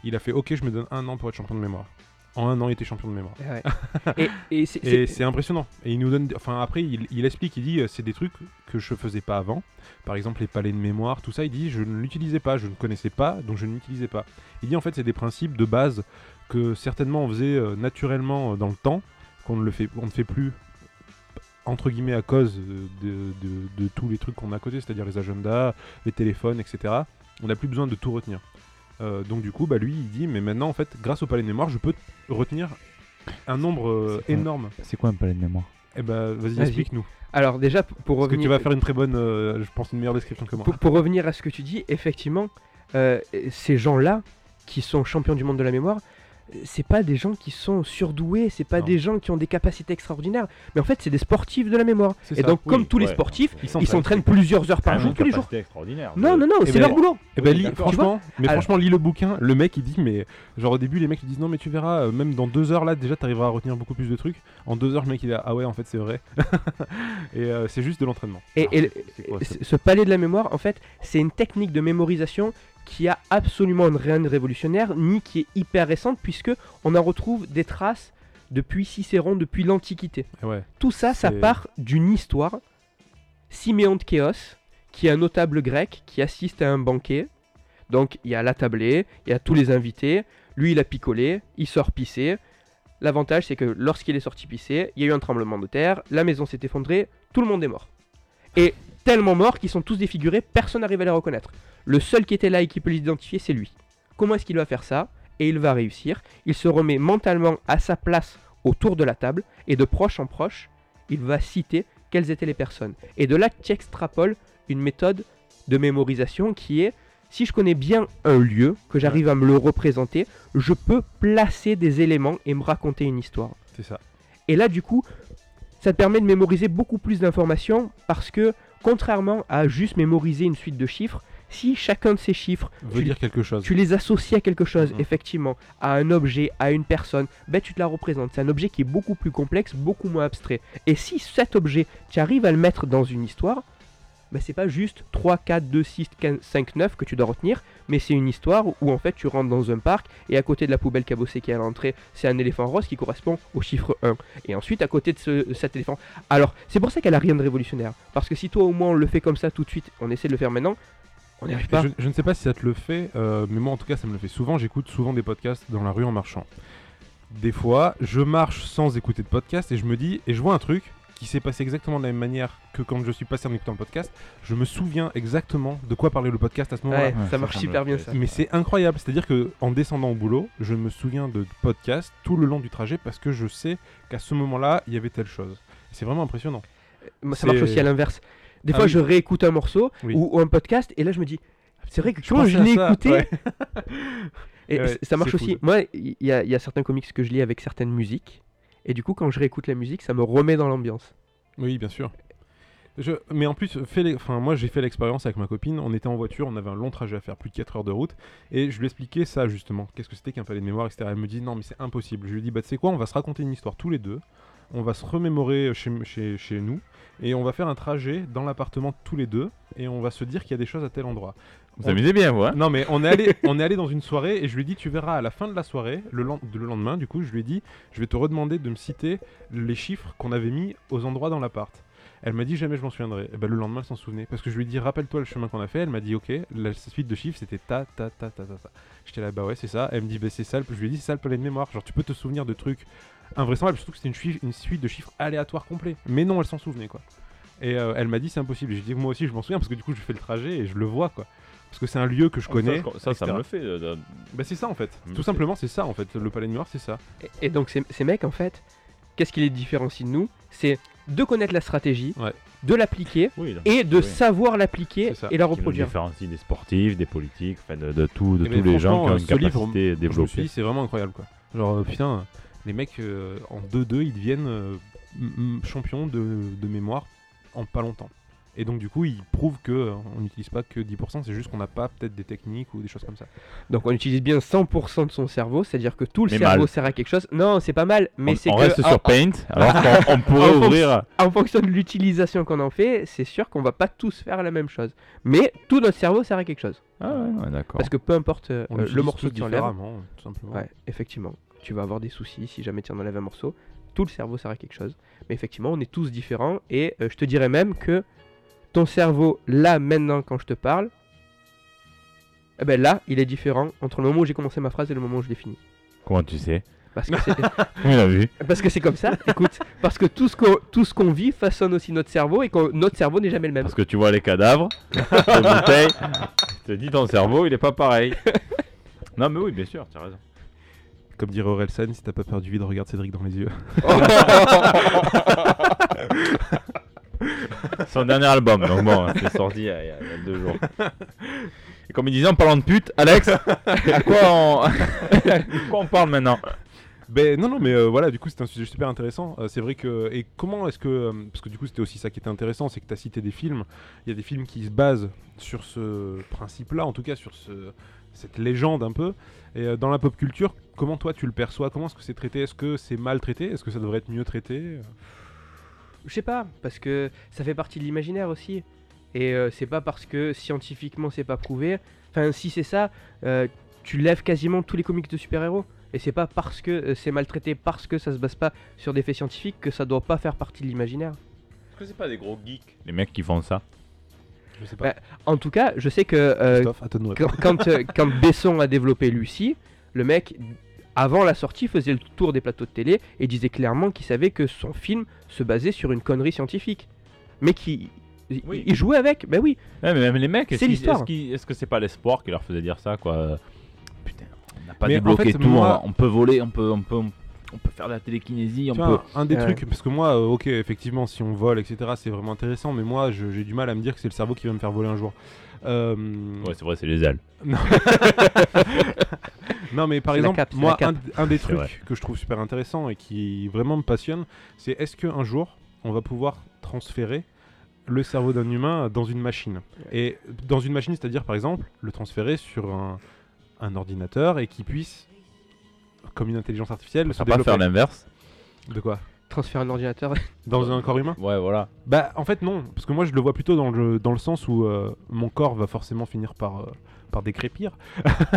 Il a fait ok je me donne un an pour être champion de mémoire. En un an il était champion de mémoire. Ouais. et, c'est impressionnant. Et il nous donne. Enfin, après, il, il explique, il dit euh, c'est des trucs que je faisais pas avant. Par exemple, les palais de mémoire, tout ça. Il dit je ne l'utilisais pas, je ne connaissais pas, donc je ne l'utilisais pas. Il dit en fait, c'est des principes de base que certainement on faisait euh, naturellement euh, dans le temps, qu'on ne le fait, on ne fait plus entre guillemets à cause euh, de, de- de tous les trucs qu'on a à côté, c'est-à-dire les agendas, les téléphones, etc. On n'a plus besoin de tout retenir. Euh, donc du coup, bah lui, il dit mais maintenant en fait, grâce au palais de mémoire, je peux retenir un nombre euh, énorme. C'est quoi un palais de mémoire? Eh ben, vas-y, Vas-y. explique-nous. alors déjà pour Parce que revenir, tu vas faire une très bonne, euh, je pense, une meilleure description que moi. pour, pour revenir à ce que tu dis, effectivement, euh, ces gens-là qui sont champions du monde de la mémoire, c'est pas des gens qui sont surdoués, c'est pas Non. des gens qui ont des capacités extraordinaires, mais en fait c'est des sportifs de la mémoire. Et ça. donc Oui, comme tous les sportifs, Ils s'entraînent. plusieurs heures par jour, tous les jours. extraordinaire. Non, non, non, Eh c'est ben, leur boulot. Eh ben, franchement, mais franchement, lis le bouquin. Le mec, il dit, mais genre au début, les mecs ils disent non, mais tu verras, euh, même dans deux heures là, déjà, t'arriveras à retenir beaucoup plus de trucs. En deux heures, le mec, il est ah ouais, en fait, c'est vrai. et euh, c'est juste de l'entraînement. Et, ce ce palais de la mémoire, en fait, c'est une technique de mémorisation qui a absolument rien de révolutionnaire, ni qui est hyper récente, puisque on en retrouve des traces depuis Cicéron, depuis l'Antiquité. Ouais. Tout ça, ça part d'une histoire. Siméon de Chéos, qui est un notable grec qui assiste à un banquet. Donc il y a la tablée, il y a tous les invités. Lui, il a picolé, il sort pisser. L'avantage, c'est que lorsqu'il est sorti pisser, il y a eu un tremblement de terre, la maison s'est effondrée, tout le monde est mort. Et tellement morts qu'ils sont tous défigurés, personne n'arrive à les reconnaître. Le seul qui était là et qui peut les identifier, c'est lui. Comment est-ce qu'il va faire ça? Et il va réussir. Il se remet mentalement à sa place autour de la table, et de proche en proche, il va citer quelles étaient les personnes. Et de là, tu extrapoles une méthode de mémorisation qui est, si je connais bien un lieu, que j'arrive à me le représenter, je peux placer des éléments et me raconter une histoire. C'est ça. Et là, du coup, ça te permet de mémoriser beaucoup plus d'informations parce que, contrairement à juste mémoriser une suite de chiffres, si chacun de ces chiffres, Veut tu, dire quelque chose. tu les associes à quelque chose, Mhm. effectivement, à un objet, à une personne, ben tu te la représentes. C'est un objet qui est beaucoup plus complexe, beaucoup moins abstrait. Et si cet objet, tu arrives à le mettre dans une histoire, ben c'est pas juste 3, 4, 2, 6, 15, 5, 9 que tu dois retenir, mais c'est une histoire où en fait tu rentres dans un parc et à côté de la poubelle cabossée qui est à l'entrée, c'est un éléphant rose qui correspond au chiffre 1. Et ensuite à côté de ce- cet éléphant. Alors c'est pour ça qu'elle a rien de révolutionnaire. Parce que si toi au moins on le fait comme ça tout de suite, on essaie de le faire maintenant, on n'y arrive pas. Je, je ne sais pas si ça te le fait, euh, mais moi en tout cas ça me le fait souvent. J'écoute souvent des podcasts dans la rue en marchant. Des fois, je marche sans écouter de podcast et je me dis, et je vois un truc qui s'est passé exactement de la même manière que quand je suis passé en écoutant le podcast. Je me souviens exactement de quoi parlait le podcast à ce moment-là. Ouais, Ouais, ça ça, marche le bien ça. Mais c'est incroyable, c'est-à-dire que en descendant au boulot, je me souviens de podcasts tout le long du trajet parce que je sais qu'à ce moment-là, il y avait telle chose. C'est vraiment impressionnant. Moi, ça marche aussi à l'inverse. Des Ah fois, oui. je réécoute un morceau Oui. ou, ou un podcast et là, je me dis, c'est vrai que quand je l'ai écouté, ouais. et Ouais, ça marche aussi. cool. Moi, il y, a- il y a certains comics que je lis avec certaines musiques et du coup, quand je réécoute la musique, ça me remet dans l'ambiance. Oui, bien sûr. Je- Mais en plus, fais les- enfin, moi j'ai fait l'expérience avec ma copine. On était en voiture, on avait un long trajet à faire, plus de 4 heures de route. Et je lui expliquais ça justement. Qu'est-ce que c'était qu'un palais de mémoire, etc. Elle me dit non, mais c'est impossible. Je lui dis bah, tu sais quoi, on va se raconter une histoire tous les deux. On va se remémorer chez, chez, chez nous. Et on va faire un trajet dans l'appartement tous les deux. Et on va se dire qu'il y a des choses à tel endroit. Vous amusez bien, vous, hein Non mais on est allé on est allé dans une soirée et je lui ai dit tu verras à la fin de la soirée le, len- le lendemain du coup je lui ai dit je vais te redemander de me citer les chiffres qu'on avait mis aux endroits dans l'appart. Elle m'a dit jamais je m'en souviendrai. Et ben le lendemain elle s'en souvenait parce que je lui ai dit rappelle-toi le chemin qu'on a fait. Elle m'a dit ok la suite de chiffres c'était ta ta ta ta ta ta. J'étais là bah ouais c'est ça. Elle me dit bah c'est ça. Je lui ai dit c'est ça le palais de mémoire. Genre tu peux te souvenir de trucs invraisemblables surtout que c'était une, suite de chiffres aléatoires complets. Mais non elle s'en souvenait quoi. Et euh, elle m'a dit c'est impossible. Et J'ai dit moi aussi je m'en souviens parce que du coup je fais le trajet et je le vois quoi. Parce que c'est un lieu que je connais. Ça, ça, me le fait. euh, Bah c'est ça en fait. Mm, Tout simplement c'est ça en fait. Le palais de mémoire c'est ça. Et, et donc, ces, ces mecs, en fait, qu'est-ce qui les différencie de nous? C'est de connaître la stratégie, Ouais. de l'appliquer Oui, et de oui. savoir l'appliquer C'est ça. et la reproduire. différencie des sportifs, des politiques, enfin de, de tout, de Eh tous ben, les gens qui ont une livre, capacité développée. c'est vraiment incroyable quoi. Genre euh, putain les mecs euh, en 2-2 ils deviennent euh, champions de, de mémoire en pas longtemps. Et donc du coup ils prouvent que euh, on n'utilise pas que 10%, c'est juste qu'on n'a pas peut-être des techniques ou des choses comme ça. Donc, on utilise bien 100% de son cerveau, c'est-à-dire que tout le Mais cerveau mal. sert à quelque chose. Non, c'est pas mal, mais on c'est on que reste en- sur Paint, alors qu'on on pourrait ouvrir. en fonction de l'utilisation qu'on en fait, c'est sûr qu'on va pas tous faire la même chose. Mais tout notre cerveau sert à quelque chose. Ah ouais, ouais, d'accord. Parce que peu importe euh, On le morceau enlèves, différemment, tout simplement. ouais, effectivement, tu vas avoir des soucis si jamais tu en enlèves un morceau. Tout le cerveau sert à quelque chose. Mais effectivement, on est tous différents. Et euh, je te dirais même que ton cerveau, là, maintenant, quand je te parle, eh ben là, il est différent entre le moment où j'ai commencé ma phrase et le moment où je l'ai fini. Comment tu sais? Parce que c'est Oui, on a vu. parce que c'est comme ça. Écoute, parce que tout ce qu'on tout ce qu'on vit façonne aussi notre cerveau et que notre cerveau n'est jamais le même. Parce que tu vois les cadavres, les bouteilles. Je te dis, ton cerveau, il est pas pareil. Non, mais oui, bien sûr, tu as raison. Comme dirait Orelsan, si t'as pas peur du vide, regarde Cédric dans les yeux. Son dernier album, donc bon, c'est sorti il y, a, il y a deux jours. Et comme il disait en parlant de pute, Alex, à quoi on, de quoi on parle maintenant? Ben non, non, mais euh, voilà, du coup, c'était un sujet super intéressant. Euh, c'est vrai que. Et comment est-ce que. euh, parce que du coup, c'était aussi ça qui était intéressant, c'est que tu as cité des films. Il y a des films qui se basent sur ce principe-là, en tout cas, sur ce, cette légende un peu. Et dans la pop culture, comment toi tu le perçois? Comment est-ce que c'est traité? Est-ce que c'est mal traité? Est-ce que ça devrait être mieux traité? Je sais pas, parce que ça fait partie de l'imaginaire aussi. Et euh, c'est pas parce que scientifiquement c'est pas prouvé. Enfin, si c'est ça, euh, tu lèves quasiment tous les comics de super-héros. Et c'est pas parce que euh, c'est maltraité, parce que ça se base pas sur des faits scientifiques que ça doit pas faire partie de l'imaginaire. Est-ce que c'est pas des gros geeks? Les mecs qui font ça. Je sais pas. Bah, En tout cas, je sais que euh, quand, quand, euh, quand Besson a développé Lucie, le mec, avant la sortie, faisait le tour des plateaux de télé et disait clairement qu'il savait que son film se basait sur une connerie scientifique. Mais qui. il- Oui. Il jouait avec, ben oui. Ouais, mais même les mecs, est-ce C'est l'histoire. est-ce que c'est pas l'espoir qui leur faisait dire ça quoi? Putain, on n'a pas Mais en débloqué fait, tout, moi- on, peut voler, on peut, on peut, on peut faire de la télékinésie, on peut. un des Ouais. trucs, parce que moi, euh, ok, effectivement, si on vole, etc., c'est vraiment intéressant, mais moi, je- j'ai du mal à me dire que c'est le cerveau qui va me faire voler un jour. Euh, Ouais, c'est vrai, c'est les ailes. Non, mais par exemple, cape, moi, un, un des trucs que je trouve super intéressant et qui vraiment me passionne, c'est est-ce qu'un jour, on va pouvoir transférer le cerveau d'un humain dans une machine? Et dans une machine, c'est-à-dire, par exemple, le transférer sur un, un ordinateur et qui puisse, comme une intelligence artificielle, On se va pas faire développer. l'inverse. De quoi? Transférer un ordinateur. Dans un corps humain? Ouais, voilà. Bah, en fait, non. Parce que moi, je le vois plutôt dans le, dans le sens où euh, mon corps va forcément finir par, euh, par décrépir.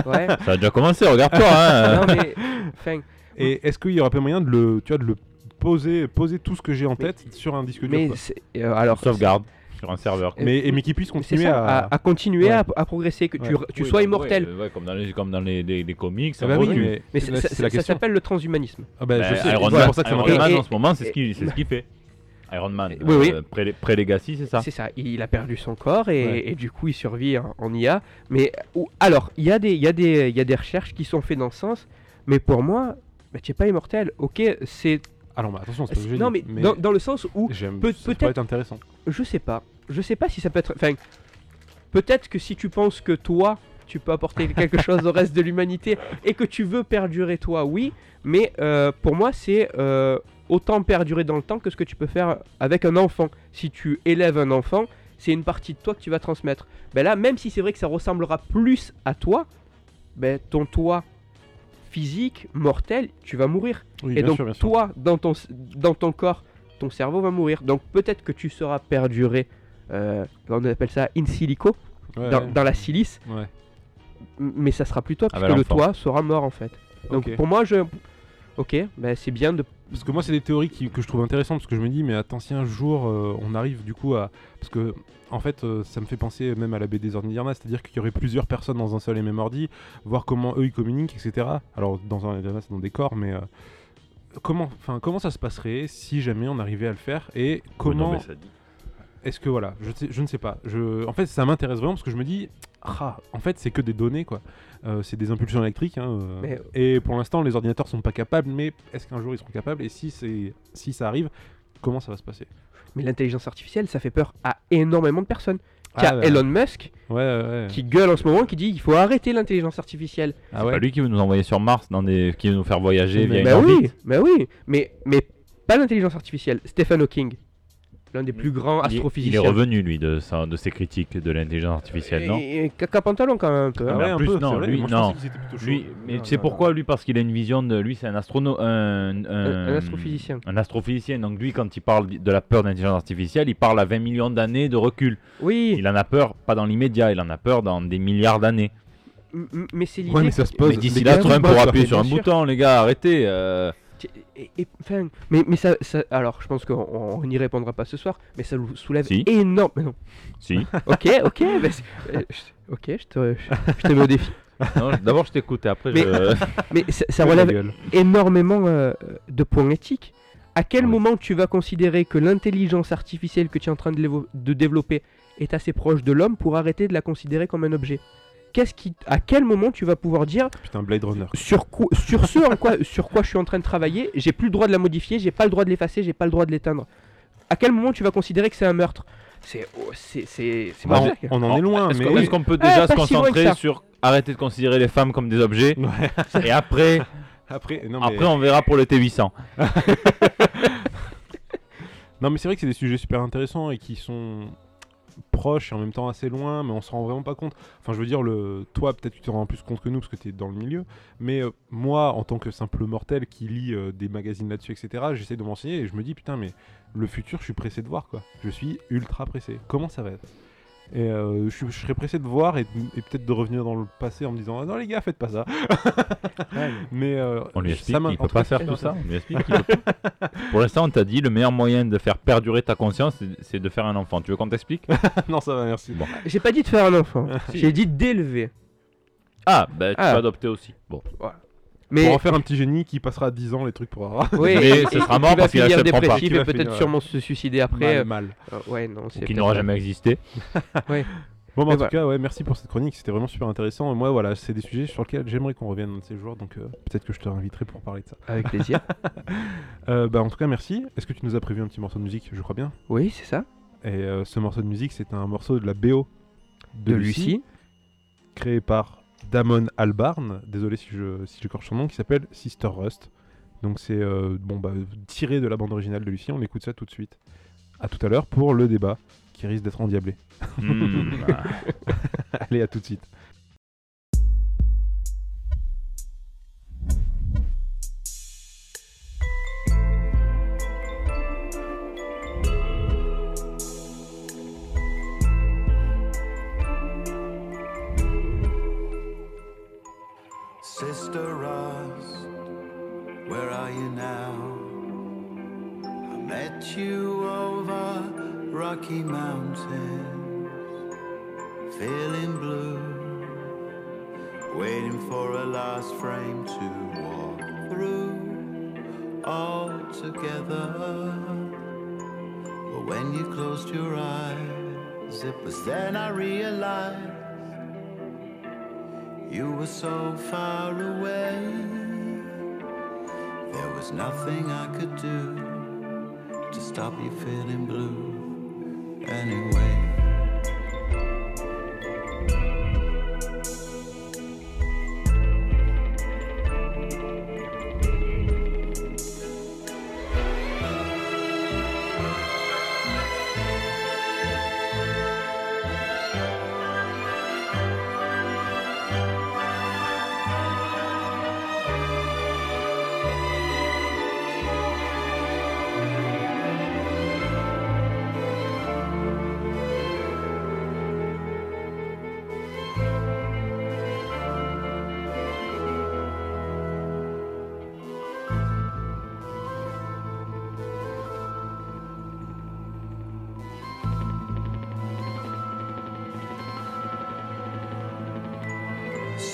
ouais. Ça a déjà commencé, regarde-toi. Hein. non mais. Enfin. Et est-ce qu'il y aurait pas moyen de le, tu vois, de le poser, poser tout ce que j'ai en tête sur un disque dur Mais euh, alors. Sauvegarde sur un serveur. Euh, mais, et, mais qui puisse continuer ça, à... à, à continuer Ouais. à, à progresser, que tu, Ouais. tu Oui, sois immortel. ouais, ouais, comme dans les, comme dans les, les- les comics. Ah bah oui, mais, ça- s'appelle le transhumanisme. Ah bah, Bah, je sais, Iron c'est Man, pour ça que ça Iron. Man, Et- en ce moment, c'est et- ce qu'il c'est ce qu'il fait. Iron Man, Oui, oui. euh, pré- pré-legacy, c'est ça? C'est ça, il a perdu son corps et, Ouais. et du coup il survit en, en IA. Mais ou- alors, il y, a des- il y, a des- il y a des recherches qui sont faites dans ce sens, mais pour moi, bah, tu n'es pas immortel. Ok, c'est. Alors, bah, attention, c'est pas Non, mais, Dans, dans le sens où, j'aime, peut- ça pourrait peut-être- être intéressant. je sais pas, je sais pas si ça peut être. Enfin, peut-être que si tu penses que toi, tu peux apporter quelque chose au reste de l'humanité et que tu veux perdurer toi, oui, mais euh, pour moi, c'est euh, autant perdurer dans le temps que ce que tu peux faire avec un enfant. Si tu élèves un enfant, c'est une partie de toi que tu vas transmettre. Ben là, même si c'est vrai que ça ressemblera plus à toi, ben ton toi physique, mortel, tu vas mourir. Oui, Et donc sûr, toi, dans ton, dans ton corps, ton cerveau va mourir. Donc peut-être que tu seras perduré, euh, on appelle ça in silico, Ouais, dans, ouais. dans la silice, Ouais. mais ça sera plus toi, Ah puisque bah, le toi sera mort en fait. Donc pour moi, je... Ok, ben c'est bien de... Parce que moi, c'est des théories qui- que je trouve intéressantes, parce que je me dis, mais attends, si un jour euh, on arrive du coup à. Parce que, en fait, euh, ça me fait penser même à la BD Zornirna, c'est-à-dire qu'il y aurait plusieurs personnes dans un seul et même ordi, voir comment eux ils communiquent, etc. Alors, dans un c'est dans des corps, mais. euh, Comment, enfin, comment ça se passerait si jamais on arrivait à le faire et comment dit. est-ce que voilà je, sais- je ne sais pas je, en fait ça m'intéresse vraiment parce que je me dis ah en fait c'est que des données quoi Euh, c'est des impulsions électriques hein, euh, Mais- et pour l'instant les ordinateurs sont pas capables mais est-ce qu'un jour ils seront capables et si c'est si ça arrive comment ça va se passer Mais l'intelligence artificielle, ça fait peur à énormément de personnes. Ah, ouais. Elon Musk, ouais ouais, ouais. qui gueule en ce moment, qui dit il faut arrêter l'intelligence artificielle. ah C'est ouais pas lui qui veut nous envoyer sur Mars, dans des... qui veut nous faire voyager Mais via Bah une oui, orbite. bah oui, mais, mais pas l'intelligence artificielle. Stephen Hawking, l'un des plus grands est- Il astrophysiciens. est revenu, lui, de, sa- de ses critiques de l'intelligence artificielle, non Et, et caca pantalon quand même un peu. Ah, hein. mais en un plus, peu, non, c'est lui, moi, non. Lui, mais Non, tu sais non, pourquoi lui Parce qu'il a une vision de lui, c'est un astrono, un, Un, un- un astrophysicien. un astrophysicien. Donc lui, quand il parle de la peur de l'intelligence artificielle, il parle à 20 millions d'années de recul. Oui, Il en a peur, pas dans l'immédiat, il en a peur dans des milliards d'années. mais c'est l'idée. ouais mais ça se pose Mais d'ici là, Trump pourra appuyer sur un bouton, les gars, arrêtez. Que- et- et- enfin, mais, mais ça, ça- alors je pense qu'on on n'y répondra pas ce soir, mais ça nous soulève Si. énorme. Mais non. Si. Ok, ok, bah, euh, ok, je te, je te mets au défi. D'abord, je t'écoute et après, Mais- je. Mais ça, relève énormément euh, de points éthiques. À quel Oui. moment tu vas considérer que l'intelligence artificielle que tu es en train de développer est assez proche de l'homme pour arrêter de la considérer comme un objet? Qu'est-ce qui, à quel moment tu vas pouvoir dire putain Blade Runner sur, quoi- sur ce en quoi, sur quoi je suis en train de travailler, j'ai plus le droit de la modifier, j'ai pas le droit de l'effacer, j'ai pas le droit de l'éteindre. À quel moment tu vas considérer que c'est un meurtre? C'est oh, c'est c'est c'est Bah, on, on en est loin, Est-ce mais qu'on- est-ce qu'on peut déjà Ah, se si concentrer sur arrêter de considérer les femmes comme des objets Ouais. et après, après, non, mais, après on verra pour le T800. non, mais c'est vrai que c'est des sujets super intéressants et qui sont proches et en même temps assez loin, mais on se rend vraiment pas compte. Enfin, je veux dire, le, toi, peut-être tu te rends plus compte que nous parce que tu es dans le milieu, mais euh, moi, en tant que simple mortel qui lit euh, des magazines là-dessus, etc., j'essaie de m'enseigner et je me dis, putain, mais le futur, je suis pressé de voir, quoi. Je suis ultra pressé. Comment ça va être? Et euh, je, serais pressé de voir et, et peut-être de revenir dans le passé en me disant ah non les gars faites pas ça mais euh, On lui explique qu'il peut pas faire tout ça. On lui explique qu'il peut pas. Pour l'instant, on t'a dit le meilleur moyen de faire perdurer ta conscience, c'est- de faire un enfant. Tu veux qu'on t'explique? Non ça va merci Bon. J'ai pas dit de faire un enfant. J'ai dit d'élever. Ah, bah tu Ah. peux adopter aussi. Bon. Mais pour en faire un petit génie qui passera 10 ans les trucs pour avoir oui, Mais et- ce sera mort parce qu'il pas. dépressif et peut-être finir, sûrement se suicider après. mal, mal. Euh, ouais, non, c'est Qui n'aura jamais existé. Bon, bah, Mais en voilà. tout cas, ouais, merci pour cette chronique, c'était vraiment super intéressant. Et moi, voilà, c'est des sujets sur lesquels j'aimerais qu'on revienne un de ces jours, donc euh, peut-être que je te réinviterai pour parler de ça. Avec plaisir. Euh, bah, en tout cas, merci. Est-ce que tu nous as prévu un petit morceau de musique? Je crois bien. oui, c'est ça. Et euh, ce morceau de musique, c'est un morceau de la BO De, Lucie. créé par Damon Albarn, désolé si je si j'écorche son nom, qui s'appelle Sister Rust. Donc c'est euh, bon bah tiré de la bande originale de Lucie. On écoute ça tout de suite. À tout à l'heure pour le débat qui risque d'être endiablé. Hmm. Allez, à tout de suite. Met you over Rocky Mountains, feeling blue, waiting for a last frame to walk through all together. But when you closed your eyes, it was then I realized. You were so far away. There was nothing I could do to stop you feeling blue anyway.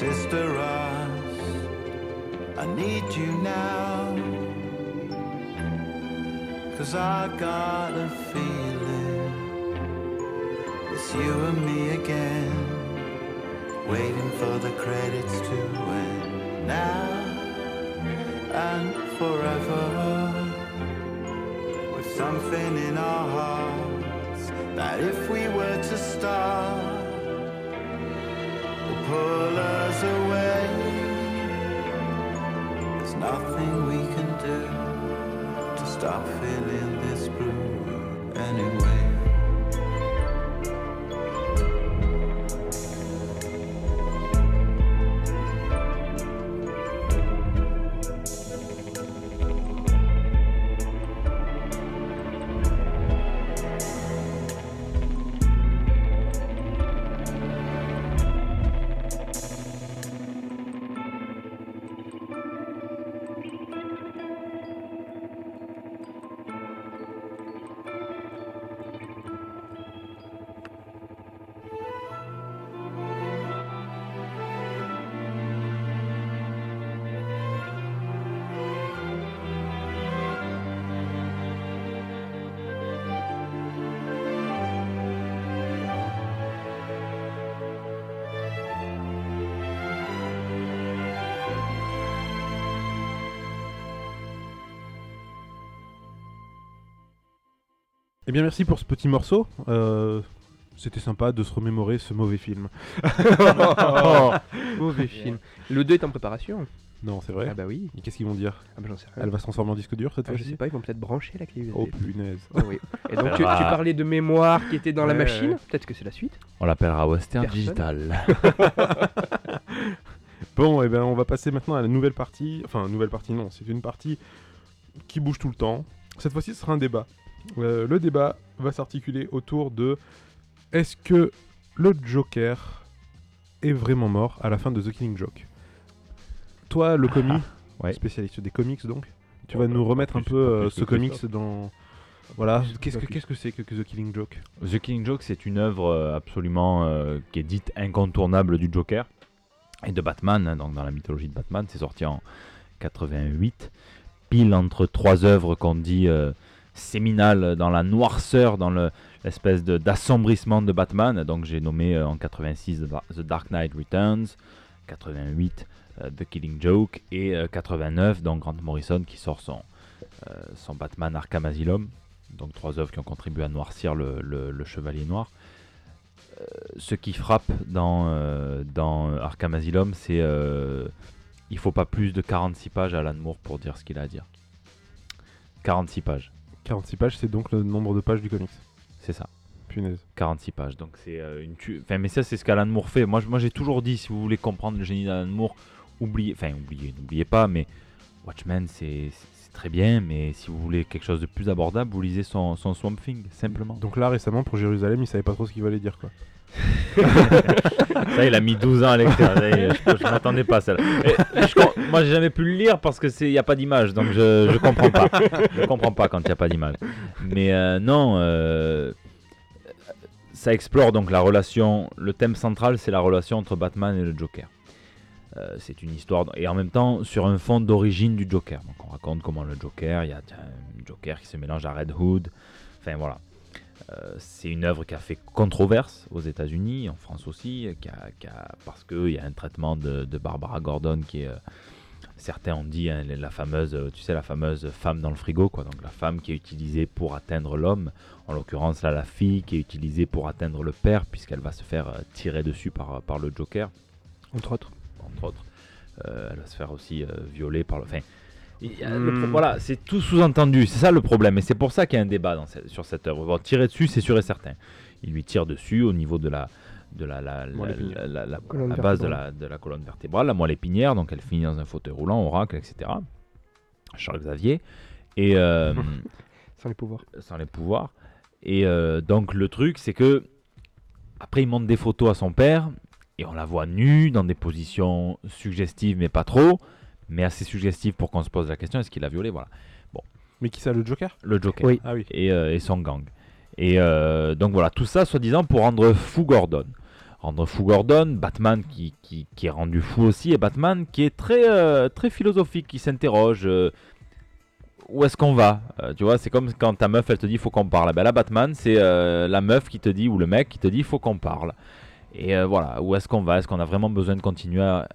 Sister Rust, I need you now. Cause I got a feeling it's you and me again. Waiting for the credits to end now and forever. With something in our hearts that if we were to start will pull us away. There's nothing we can do to stop feeling this blue Eh bien, merci pour ce petit morceau. Euh, C'était sympa de se remémorer ce mauvais film. Mauvais film. Le 2 est en préparation. Non, c'est vrai. Ah bah oui. Et Qu'est-ce qu'ils vont dire Ah bah j'en sais rien. Elle va se transformer en disque dur cette Ah, je fois-ci sais pas, ils vont peut-être brancher la clé USB. Oh punaise. Oh oui. Et donc tu, tu parlais de mémoire qui était dans la machine. Peut-être que c'est la suite. On l'appellera Western Personne. Digital. Bon, et ben on va passer maintenant à la nouvelle partie. Enfin, nouvelle partie, non, c'est une partie qui bouge tout le temps. Cette fois-ci, ce sera un débat. Euh, le débat va s'articuler autour de est-ce que le Joker est vraiment mort à la fin de The Killing Joke Toi, le ouais. spécialiste des comics donc, tu vas bah, nous pas remettre un peu euh, ce comics dans. Voilà, qu'est-ce que qu'est-ce que c'est que, The Killing Joke? The Killing Joke, c'est une œuvre euh, absolument euh, qui est dite incontournable du Joker et de Batman. hein, donc dans la mythologie de Batman, c'est sorti en 88, pile entre trois œuvres qu'on dit euh, séminales dans la noirceur, dans le- l'espèce de- d'assombrissement de Batman. Donc j'ai nommé euh, en 86 The Dar- The Dark Knight Returns, 88 euh, The Killing Joke et euh, 89 donc Grant Morrison qui sort son, euh, son Batman Arkham Asylum donc trois œuvres qui ont contribué à noircir le, le- le Chevalier Noir. Euh, ce qui frappe dans, euh, dans Arkham Asylum, c'est euh, il faut pas plus de 46 pages à Alan Moore pour dire ce qu'il a à dire. 46 pages, 46 pages, c'est donc le nombre de pages du comics. c'est ça. Punaise. 46 pages, donc c'est euh, une tu... Enfin, mais ça, c'est ce qu'Alan Moore fait. Moi, moi j'ai toujours dit, si vous voulez comprendre le génie d'Alan Moore, oubliez, enfin, oubliez, n'oubliez pas, mais Watchmen, c'est très bien, mais si vous voulez quelque chose de plus abordable, vous lisez son, son Swamp Thing, simplement. Donc là, récemment, pour Jérusalem, il savait pas trop ce qu'il allait dire quoi. Ça, il a mis 12 ans à l'écrire. Je, je m'attendais pas à ça. moi, j'ai jamais pu le lire parce que c'est il y a pas d'image, donc je, je comprends pas. Je comprends pas quand il y a pas d'image. Mais euh, non, euh, ça explore donc la relation. Le thème central, c'est la relation entre Batman et le Joker. Euh, c'est une histoire et en même temps sur un fond d'origine du Joker. Donc on raconte comment le Joker, il y a un Joker qui se mélange à Red Hood. Enfin voilà. Euh, c'est une œuvre qui a fait controverse aux États-Unis, en France aussi, qui a, qui a- parce qu'il y a un traitement de, de Barbara Gordon qui est. euh, certains ont dit hein, la fameuse, euh, tu sais, la fameuse femme dans le frigo, quoi. Donc la femme qui est utilisée pour atteindre l'homme. En l'occurrence, là, la fille qui est utilisée pour atteindre le père, puisqu'elle va se faire tirer dessus par, par le Joker Entre autres. entre autres. Euh, elle va se faire aussi euh, violer par le. Enfin, Hmm. voilà, c'est tout sous-entendu. C'est ça le problème. Et c'est pour ça qu'il y a un débat dans cette- sur cette œuvre. Bon, tirer dessus, c'est sûr et certain. Il lui tire dessus au niveau de la. De la, la, la, Moelle épinière. la- la- la- Colonne la base de la, de la colonne vertébrale, la moelle épinière, donc elle finit dans un fauteuil roulant, oracle, etc. Charles Xavier. Et euh, Sans les pouvoirs. sans les pouvoirs. Et euh, donc le truc, c'est que après il montre des photos à son père et on la voit nue dans des positions suggestives, mais pas trop, mais assez suggestives pour qu'on se pose la question est-ce qu'il a violé Voilà, Mais qui ça, le Joker? Le Joker Oui. Ah oui. et, euh, et son gang. Et euh, donc voilà, tout ça soi-disant pour rendre fou Gordon. Rendre fou Gordon, Batman qui, qui, qui est rendu fou aussi, et Batman qui est très, euh, très philosophique, qui s'interroge. euh, où est-ce qu'on va? Euh, Tu vois, c'est comme quand ta meuf elle te dit faut qu'on parle. Ben là, Batman, c'est euh, la meuf qui te dit, ou le mec qui te dit faut qu'on parle. Et euh, voilà, où est-ce qu'on va? Est-ce qu'on a vraiment besoin de continuer à-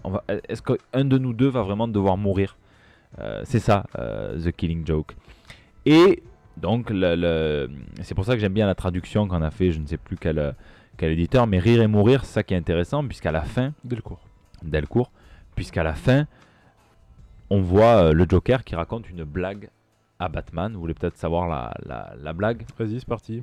Est-ce qu'un de nous deux va vraiment devoir mourir? Euh, C'est ça, euh, The Killing Joke. Et donc, le, le- c'est pour ça que j'aime bien la traduction qu'on a fait, je ne sais plus quel, quel éditeur, mais Rire et Mourir, c'est ça qui est intéressant, puisqu'à la fin, Delcourt. Delcourt, puisqu'à la fin, on voit le Joker qui raconte une blague à Batman. Vous voulez peut-être savoir la, la- la blague? Vas-y, c'est parti.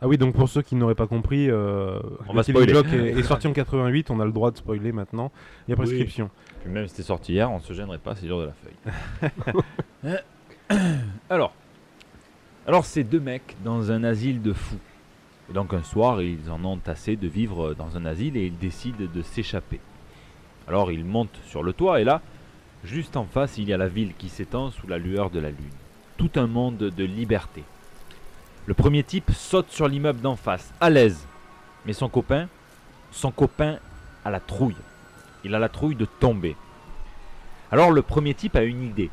Ah oui, donc pour ceux qui n'auraient pas compris, euh, On va spoiler. Est, est sorti en 88, on a le droit de spoiler maintenant. Il y a prescription. Puis même si c'était sorti hier, on se gênerait pas, c'est dur de la feuille. alors, alors c'est deux mecs dans un asile de fous. Et donc un soir, ils en ont assez de vivre dans un asile et ils décident de s'échapper. Alors ils montent sur le toit et là, juste en face, il y a la ville qui s'étend sous la lueur de la lune. Tout un monde de liberté. Le premier type saute sur l'immeuble d'en face, à l'aise. Mais son copain, son copain a la trouille. Il a la trouille de tomber. Alors le premier type a une idée.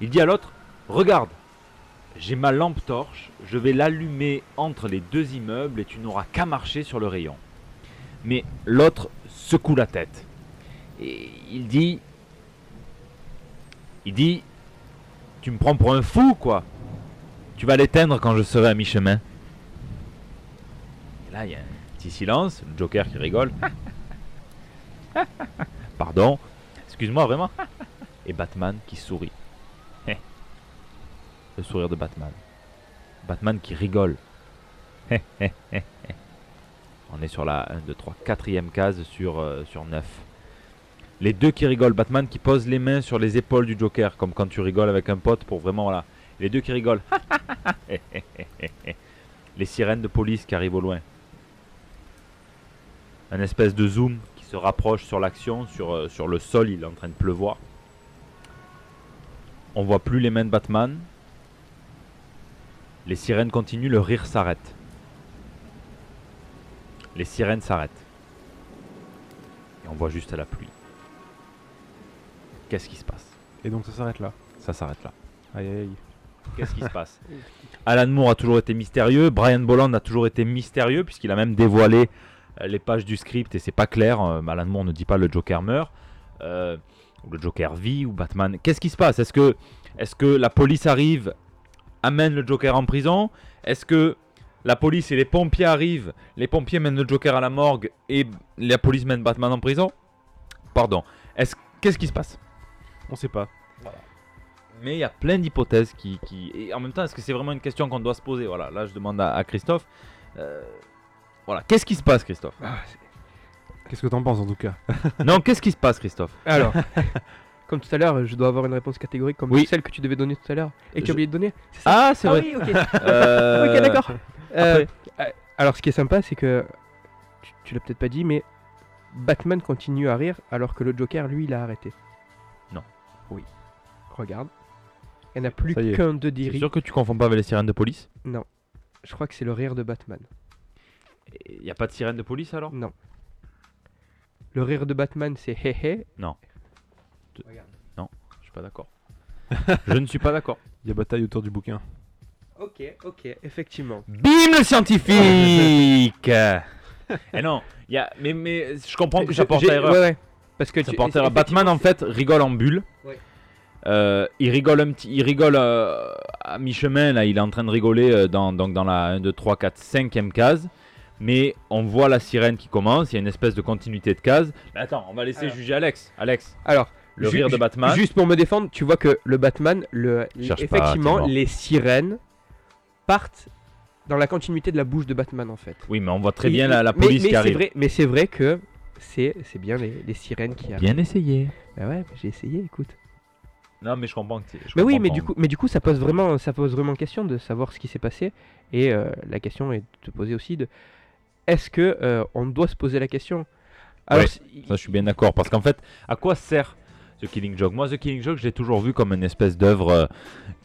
Il dit à l'autre, regarde, j'ai ma lampe torche, je vais l'allumer entre les deux immeubles et tu n'auras qu'à marcher sur le rayon. Mais l'autre secoue la tête. Et il dit, il dit, tu me prends pour un fou quoi. Tu vas l'éteindre quand je serai à mi-chemin. Et là, il y a un petit silence. Le Joker qui rigole. Pardon. Excuse-moi, vraiment. Et Batman qui sourit. Le sourire de Batman. Batman qui rigole. On est sur la 1, 2, 3, 4ème case sur, euh, sur 9. Les deux qui rigolent. Batman qui pose les mains sur les épaules du Joker, comme quand tu rigoles avec un pote pour vraiment. Les deux qui rigolent. les sirènes de police qui arrivent au loin. Un espèce de zoom qui se rapproche sur l'action, sur, euh, sur le sol, il est en train de pleuvoir. On voit plus les mains de Batman. Les sirènes continuent, le rire s'arrête. Les sirènes s'arrêtent. Et on voit juste la pluie. Qu'est-ce qui se passe? Et donc ça s'arrête là? Ça s'arrête là. Aïe aïe aïe. Qu'est-ce qui se passe Alan Moore a toujours été mystérieux, Brian Bolland a toujours été mystérieux puisqu'il a même dévoilé euh, les pages du script et c'est pas clair. euh, Alan Moore ne dit pas le Joker meurt, euh, ou le Joker vit, ou Batman. Qu'est-ce qui se passe Est-ce que, est que la police arrive, amène le Joker en prison Est-ce que la police et les pompiers arrivent, les pompiers mènent le Joker à la morgue et la police mène Batman en prison? Pardon. Est-ce Qu'est-ce qui se passe? On sait pas. Mais il y a plein d'hypothèses qui, qui- Et en même temps, est-ce que c'est vraiment une question qu'on doit se poser? Voilà, là je demande à, à Christophe. Euh, Voilà, qu'est-ce qui se passe, Christophe? Ah, Qu'est-ce que t'en penses en tout cas? Non, qu'est-ce qui se passe, Christophe? Alors, comme tout à l'heure, je dois avoir une réponse catégorique comme Oui. celle que tu devais donner tout à l'heure et que tu as oublié de donner. Ah, c'est Ah vrai. oui, ok. Euh, ok, d'accord. Euh, alors, ce qui est sympa, c'est que tu, tu l'as peut-être pas dit, mais Batman continue à rire alors que le Joker, lui, il a arrêté. Non. Oui. Regarde. Il n'y en a plus qu'un de C'est diri. sûr que tu confonds pas avec les sirènes de police Non. Je crois que c'est le rire de Batman. Il n'y a pas de sirène de police alors? Non. Le rire de Batman, c'est hé hé. Je suis pas d'accord. je ne suis pas d'accord. Il y a bataille autour du bouquin. Ok, ok, effectivement. Bim le scientifique Et non, il y a... mais, mais je comprends que ça porte à erreur. Ouais, ouais. Parce que Ça tu- porte à erreur. Batman en fait rigole en bulle. Ouais. Euh, il rigole un petit, il rigole euh, à mi-chemin là, il est en train de rigoler euh, dans, donc dans la 1, 2, 3, 4, 5ème case. Mais on voit la sirène qui commence, il y a une espèce de continuité de case. Mais attends, on va laisser Alors. juger Alex. Alex, Alors, le rire de Batman. Juste pour me défendre, tu vois que le Batman, le, Cherche effectivement, les sirènes partent dans la continuité de la bouche de Batman en fait. Oui, mais on voit très bien la, police mais qui c'est arrive. Vrai, mais c'est vrai que c'est c'est bien les, les sirènes qui arrivent. Bien essayé. Bah ouais, j'ai essayé, écoute. Non, mais je comprends que c'est. je Mais oui, mais du coup, mais du coup, ça pose vraiment, ça pose vraiment question de savoir ce qui s'est passé. Et euh, la question est de te poser aussi de, est-ce que euh, on doit se poser la question? Alors, Ouais. si- Ça, je suis bien d'accord. Parce qu'en fait, à quoi sert The Killing Joke? Moi, The Killing Joke, je l'ai toujours vu comme une espèce d'œuvre euh,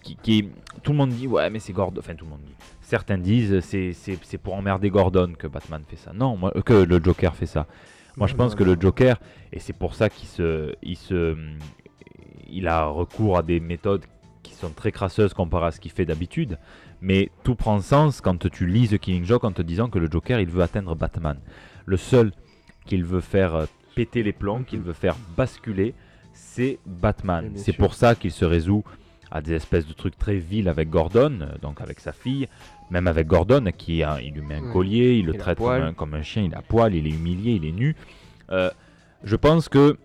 qui, qui- Tout le monde dit, ouais, mais c'est Gordon. Enfin, tout le monde dit. Certains disent, c'est, c'est, c'est pour emmerder Gordon que Batman fait ça. Non, moi, que le Joker fait ça. Moi, je pense que le Joker, et c'est pour ça qu'il se, il se, il a recours à des méthodes qui sont très crasseuses comparées à ce qu'il fait d'habitude. Mais tout prend sens quand tu lis The Killing Joke en te disant que le Joker, il veut atteindre Batman. Le seul qu'il veut faire euh, péter les plombs, qu'il veut faire basculer, c'est Batman. Oui, C'est pour ça qu'il se résout à des espèces de trucs très vils avec Gordon, euh, donc avec sa fille, même avec Gordon, qui a, il lui met un collier, il le Il traite comme poil. un, comme un chien, il a poil, il est humilié, il est nu. Euh, je pense que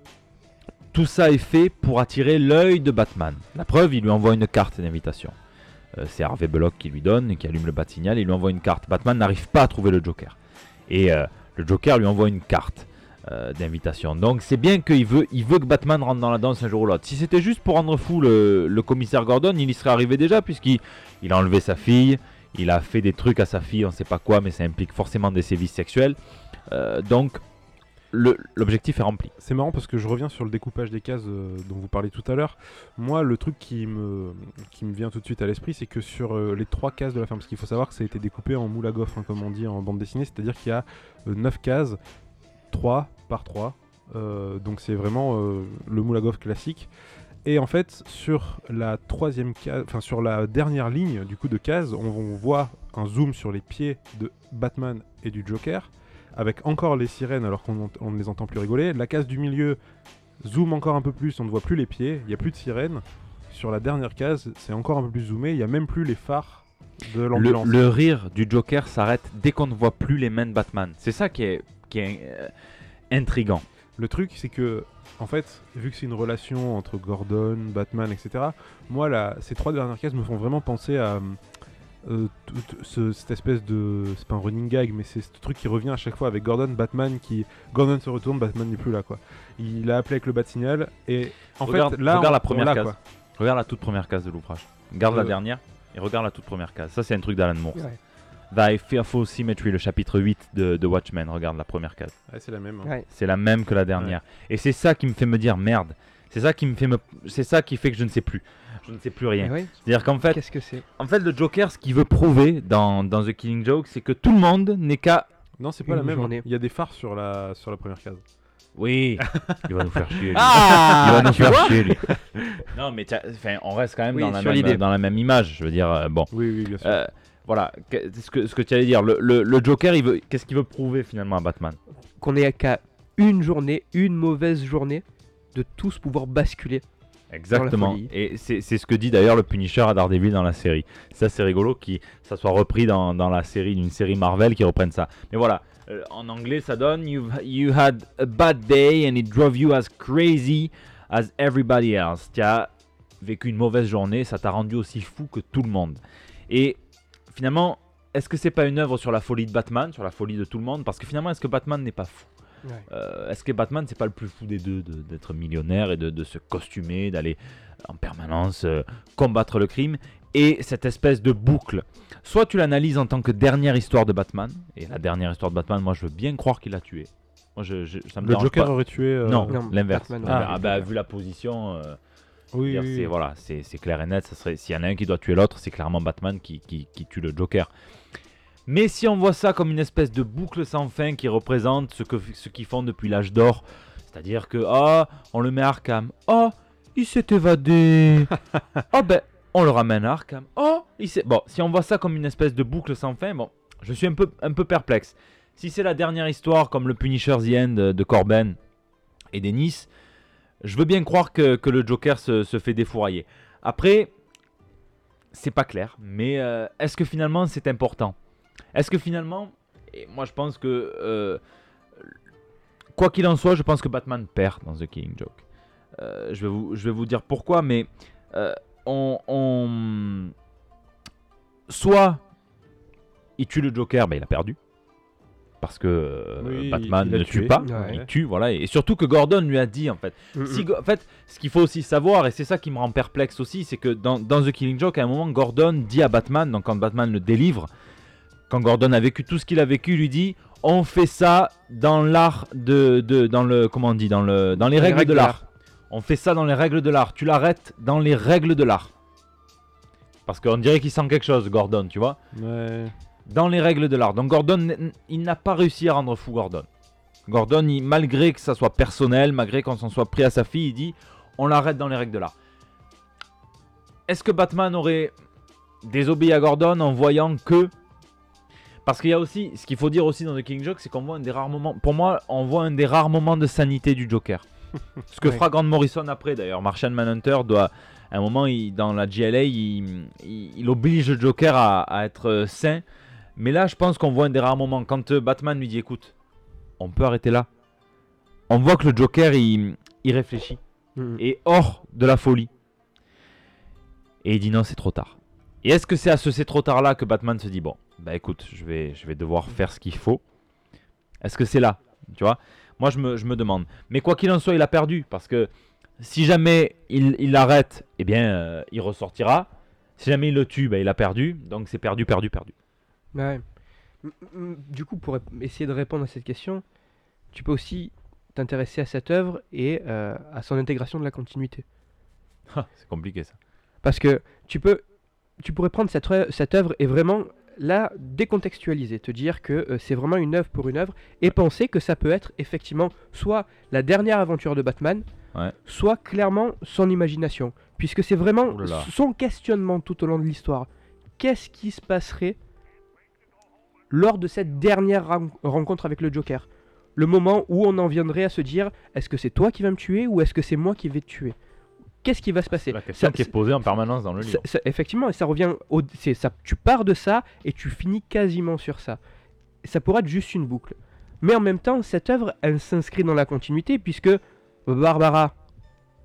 tout ça est fait pour attirer l'œil de Batman. La preuve, il lui envoie une carte d'invitation. Euh, c'est Harvey Bullock qui lui donne, qui allume le bat signal, il lui envoie une carte. Batman n'arrive pas à trouver le Joker. Et euh, le Joker lui envoie une carte euh, d'invitation. Donc c'est bien qu'il veut, il que Batman rentre dans la danse un jour ou l'autre. Si c'était juste pour rendre fou le, commissaire Gordon, il y serait arrivé déjà, puisqu'il il a enlevé sa fille, il a fait des trucs à sa fille, on sait pas quoi, mais ça implique forcément des sévices sexuels. Donc l'objectif est rempli. C'est marrant parce que je reviens sur le découpage des cases euh, dont vous parlez tout à l'heure. Moi, le truc qui me, qui me vient tout de suite à l'esprit, c'est que sur euh, les trois cases de la fin, parce qu'il faut savoir que ça a été découpé en moule à hein, comme on dit en bande dessinée, c'est-à-dire qu'il y a 9 cases, 3 par 3. euh, donc c'est vraiment euh, le moule à classique. Et en fait, sur la troisième case, enfin sur la dernière ligne du coup de case, on voit un zoom sur les pieds de Batman et du Joker avec encore les sirènes alors qu'on on ne les entend plus rigoler. La case du milieu zoom encore un peu plus, on ne voit plus les pieds, il n'y a plus de sirènes. Sur la dernière case, c'est encore un peu plus zoomé, il n'y a même plus les phares de Le, l'ambulance. le rire du Joker s'arrête dès qu'on ne voit plus les mains de Batman. C'est ça qui est, qui est euh, intrigant. Le truc, c'est que, en fait, vu que c'est une relation entre Gordon, Batman, etc., moi, là, ces trois dernières cases me font vraiment penser à euh, ce- cette espèce de. C'est pas un running gag, mais c'est ce truc qui revient à chaque fois avec Gordon, Batman qui. Gordon se retourne, Batman n'est plus là, quoi. Il a appelé avec le bat signal, et en Regarde- fait, là. regarde on- la première on case. quoi. Regarde la toute première case de l'ouvrage. Regarde la Euh. dernière et regarde la toute première case. Ça, c'est un truc d'Alan Moore. Ouais. Thy Fearful Symmetry, le chapitre 8 de, de Watchmen. Regarde la première case. Ouais, c'est la même. hein. Ouais. C'est la même que la dernière. Et c'est ça qui me fait me dire merde. C'est ça qui me fait me... C'est ça qui fait que je ne sais plus. Je ne sais plus rien. C'est-à-dire qu'en fait, Qu'est-ce que c'est? en fait, le Joker, ce qu'il veut prouver dans, dans The Killing Joke, c'est que tout le monde n'est qu'à. Non, c'est pas Une la même. hein. journée. Il y a des phares sur la, sur la première case. Oui, il va nous faire chier. lui. Ah il va nous faire chier, lui. Non, mais enfin, on reste quand même Oui, dans, la même, dans la même image. Je veux dire, euh, bon. Oui, oui, bien sûr. Euh, voilà, ce que, ce que tu allais dire, le, le- le Joker, il veut, qu'est-ce qu'il veut prouver finalement à Batman? Qu'on est qu'à une journée, une mauvaise journée, de tous pouvoir basculer. Exactement. Et c'est ce que dit d'ailleurs le Punisher à Daredevil dans la série. Ça, c'est rigolo que ça soit repris dans, dans la série, d'une série Marvel qui reprenne ça. Mais voilà, euh, en anglais, ça donne you, you had a bad day and it drove you as crazy as everybody else. Tu as vécu une mauvaise journée, ça t'a rendu aussi fou que tout le monde. Et finalement, est-ce que c'est pas une œuvre sur la folie de Batman, sur la folie de tout le monde? Parce que finalement, est-ce que Batman n'est pas fou? Euh, Est-ce que Batman, c'est pas le plus fou des deux de- d'être millionnaire et de, de se costumer, d'aller en permanence euh, combattre le crime Et cette espèce de boucle? Soit tu l'analyses en tant que dernière histoire de Batman, et la dernière histoire de Batman, moi je veux bien croire qu'il a tué. Moi, je, je- ça me le Joker pas. aurait tué. euh, Non, Non, l'inverse. Ah, ah bah, vu la position, euh, Oui, voilà, c'est c'est clair et net. Ça serait s'il y en a un qui doit tuer l'autre, c'est clairement Batman qui, qui- qui tue le Joker. Mais si on voit ça comme une espèce de boucle sans fin qui représente ce que ce qu'ils font depuis l'âge d'or, c'est-à-dire que ah, on le met à Arkham, oh, il s'est évadé, oh ben, on le ramène à Arkham, oh, il s'est bon. Si on voit ça comme une espèce de boucle sans fin, bon, je suis un peu un peu perplexe. Si c'est la dernière histoire comme le Punisher The End de, de Corben et Dennis, je veux bien croire que, que le Joker se, se fait défourailler. Après, c'est pas clair, mais euh, est-ce que finalement c'est important? Est-ce que finalement, et moi je pense que, euh, quoi qu'il en soit, je pense que Batman perd dans The Killing Joke. Euh, je, vais vous, je vais vous dire pourquoi, mais euh, on, on- Soit il tue le Joker, ben il a perdu. Parce que euh, Oui, Batman ne tue tué. pas, Ouais. il tue, voilà. Et surtout que Gordon lui a dit, en fait, Mm, si en fait, ce qu'il faut aussi savoir, et c'est ça qui me rend perplexe aussi, c'est que dans, dans The Killing Joke, à un moment, Gordon dit à Batman, donc quand Batman le délivre, quand Gordon a vécu tout ce qu'il a vécu, il lui dit on fait ça dans l'art de, de- dans le comment on dit dans le dans les règles, de l'art. On fait ça dans les règles de l'art. Tu l'arrêtes dans les règles de l'art. Parce qu'on dirait qu'il sent quelque chose, Gordon, tu vois Ouais. dans les règles de l'art. Donc Gordon, il n'a pas réussi à rendre fou Gordon. Gordon, il- malgré que ça soit personnel, malgré qu'on s'en soit pris à sa fille, il dit on l'arrête dans les règles de l'art. Est-ce que Batman aurait désobéi à Gordon en voyant que parce qu'il y a aussi, ce qu'il faut dire aussi dans The King Joke, c'est qu'on voit un des rares moments, pour moi, on voit un des rares moments de sanité du Joker. Ce que Ouais. fera Grant Morrison après d'ailleurs. Martian Manhunter doit, à un moment, il- dans la GLA, il, il- il oblige le Joker à, à être euh, sain. Mais là, je pense qu'on voit un des rares moments. Quand euh, Batman lui dit écoute, on peut arrêter là. On voit que le Joker, il, il réfléchit. Mm, mm. Et hors de la folie. Et il dit non, c'est trop tard. Et est-ce que c'est à ce c'est trop tard là que Batman se dit bon, bah écoute, je vais, je vais devoir faire ce qu'il faut. Est-ce que c'est là Tu vois? Moi, je me, je me demande. Mais quoi qu'il en soit, il a perdu. Parce que si jamais il, il l'arrête, eh bien, euh, il ressortira. Si jamais il le tue, bah, il a perdu. Donc c'est perdu, perdu, perdu. Ouais. M- m- Du coup, pour essayer de répondre à cette question, tu peux aussi t'intéresser à cette œuvre et euh, à son intégration de la continuité. c'est compliqué ça. Parce que tu peux, tu pourrais prendre cette, cette œuvre et vraiment la décontextualiser, te dire que euh, c'est vraiment une œuvre pour une œuvre et penser que ça peut être effectivement soit la dernière aventure de Batman, Ouais. soit clairement son imagination, puisque c'est vraiment là. son questionnement tout au long de l'histoire. Qu'est-ce qui se passerait lors de cette dernière ren- rencontre avec le Joker? Le moment où on en viendrait à se dire est-ce que c'est toi qui vas me tuer ou est-ce que c'est moi qui vais te tuer? Qu'est-ce qui va se passer C'est la question Ça- qui est posée en permanence dans le livre. ça- ça- effectivement, et ça revient au, c'est ça, tu pars de ça et tu finis quasiment sur ça. Ça pourrait être juste une boucle. Mais en même temps, cette œuvre, elle s'inscrit dans la continuité puisque Barbara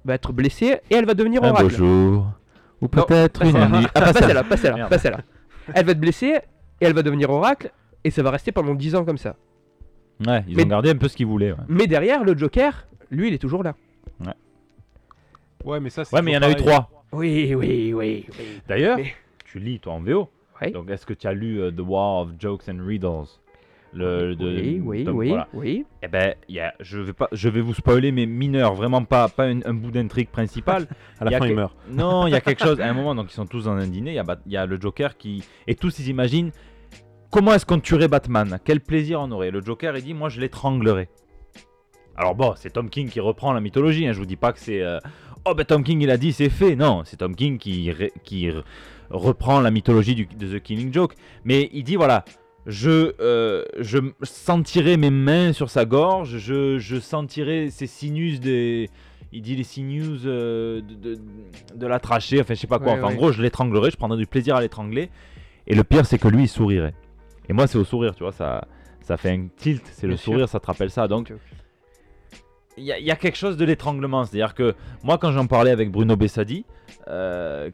va être blessée et elle va devenir Un beau oracle. jour. Ou peut-être une nuit. Ah, Pas celle-là, pas celle-là, Merde. pas celle-là. Elle va être blessée et elle va devenir oracle et ça va rester pendant 10 ans comme ça. Ouais, ils Mais- ont gardé un peu ce qu'ils voulaient. Ouais, Mais derrière, le Joker, lui, il est toujours là. Ouais, mais ça, c'est Ouais, mais il y en a eu trois. Oui, oui, oui. oui. D'ailleurs, Mais- tu lis toi en VO. Ouais. Donc, est-ce que tu as lu euh, The War of Jokes and Riddles? Le, de- oui, oui, donc, oui, voilà. oui. Eh ben, y a, je vais pas, je vais vous spoiler, mais mineur, vraiment pas, pas un, un bout d'intrigue principal. À la fin, il meurt. Non, il y a quelque chose. À un moment, donc ils sont tous dans un dîner. Il y a, Bat- il y a le Joker qui et tous ils imaginent comment est-ce qu'on tuerait Batman? Quel plaisir on aurait? Le Joker, il dit, moi, je l'étranglerai. Alors bon, c'est Tom King qui reprend la mythologie. Hein. Je vous dis pas que c'est euh, oh ben Tom King il a dit c'est fait. Non, c'est Tom King qui qui re- reprend la mythologie du- de The Killing Joke. Mais il dit voilà. Je, euh, je sentirai mes mains sur sa gorge, je, je sentirai ses sinus des, il dit les sinews euh, de, de, de la trachée, enfin je sais pas quoi. Ouais, enfin ouais. en gros, je l'étranglerai, je prendrai du plaisir à l'étrangler. Et le pire, c'est que lui, il sourirait. Et moi, c'est au sourire, tu vois, ça, ça fait un tilt, c'est le sûr. sourire, ça te rappelle ça. Donc, il y a quelque chose de l'étranglement. C'est-à-dire que moi, quand j'en parlais avec Bruno Bessadi, euh,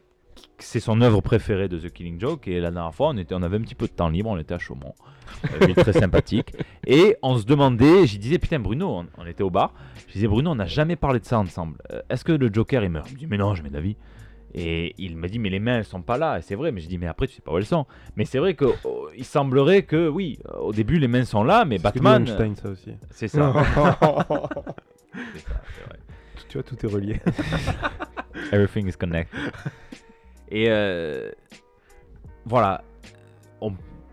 c'est son œuvre préférée de The Killing Joke. Et la dernière fois, on, était, on avait un petit peu de temps libre, on était à Chaumont. Euh, très sympathique. Et on se demandait, j'y disais, putain, Bruno, on, on était au bar. Je disais, Bruno, on n'a jamais parlé de ça ensemble. Euh, Est-ce que le Joker, il meurt? Il me dit, mais non, jamais d'avis. Et il m'a dit, mais les mains, elles sont pas là. Et c'est vrai, mais je dis, mais après, tu sais pas où elles sont. Mais c'est vrai que oh, il semblerait que, oui, euh, au début, les mains sont là, mais C'est dit Batman. Einstein, ça aussi. C'est ça. C'est vrai. Tu vois, tout est relié. Everything is connected. Et euh, voilà,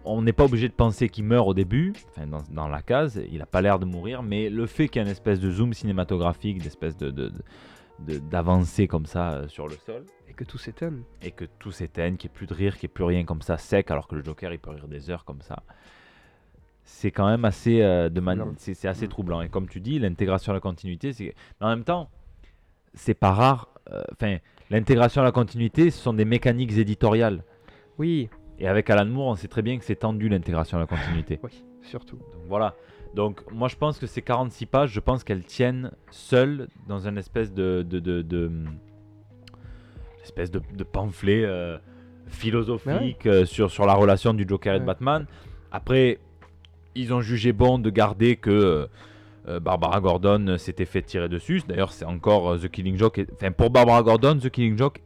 on n'est pas obligé de penser qu'il meurt au début, enfin dans, dans la case, il n'a pas l'air de mourir, mais le fait qu'il y ait une espèce de zoom cinématographique, d'espèce de, de, de- d'avancée comme ça euh, sur le sol, Et que tout s'éteint. et que tout s'éteigne, qu'il n'y ait plus de rire, qu'il n'y ait plus rien comme ça sec, alors que le Joker il peut rire des heures comme ça. C'est quand même assez, euh, de Troublant. c'est, assez Mm. troublant. Et comme tu dis, l'intégration à la continuité, c'est... mais en même temps, c'est pas rare. euh, Enfin, l'intégration à la continuité, ce sont des mécaniques éditoriales. Oui, Et avec Alan Moore, on sait très bien que c'est tendu l'intégration à la continuité. oui, surtout. Donc voilà. Donc moi je pense que ces 46 pages, je pense qu'elles tiennent seules dans une espèce de, de, de, de- espèce de, de pamphlet euh, philosophique sur, sur la relation du Joker et de Ouais. Batman. Après, ils ont jugé bon de garder que euh, euh, Barbara Gordon s'était fait tirer dessus. D'ailleurs, c'est encore euh, The Killing Joke. est- Enfin, pour Barbara Gordon, The Killing Joke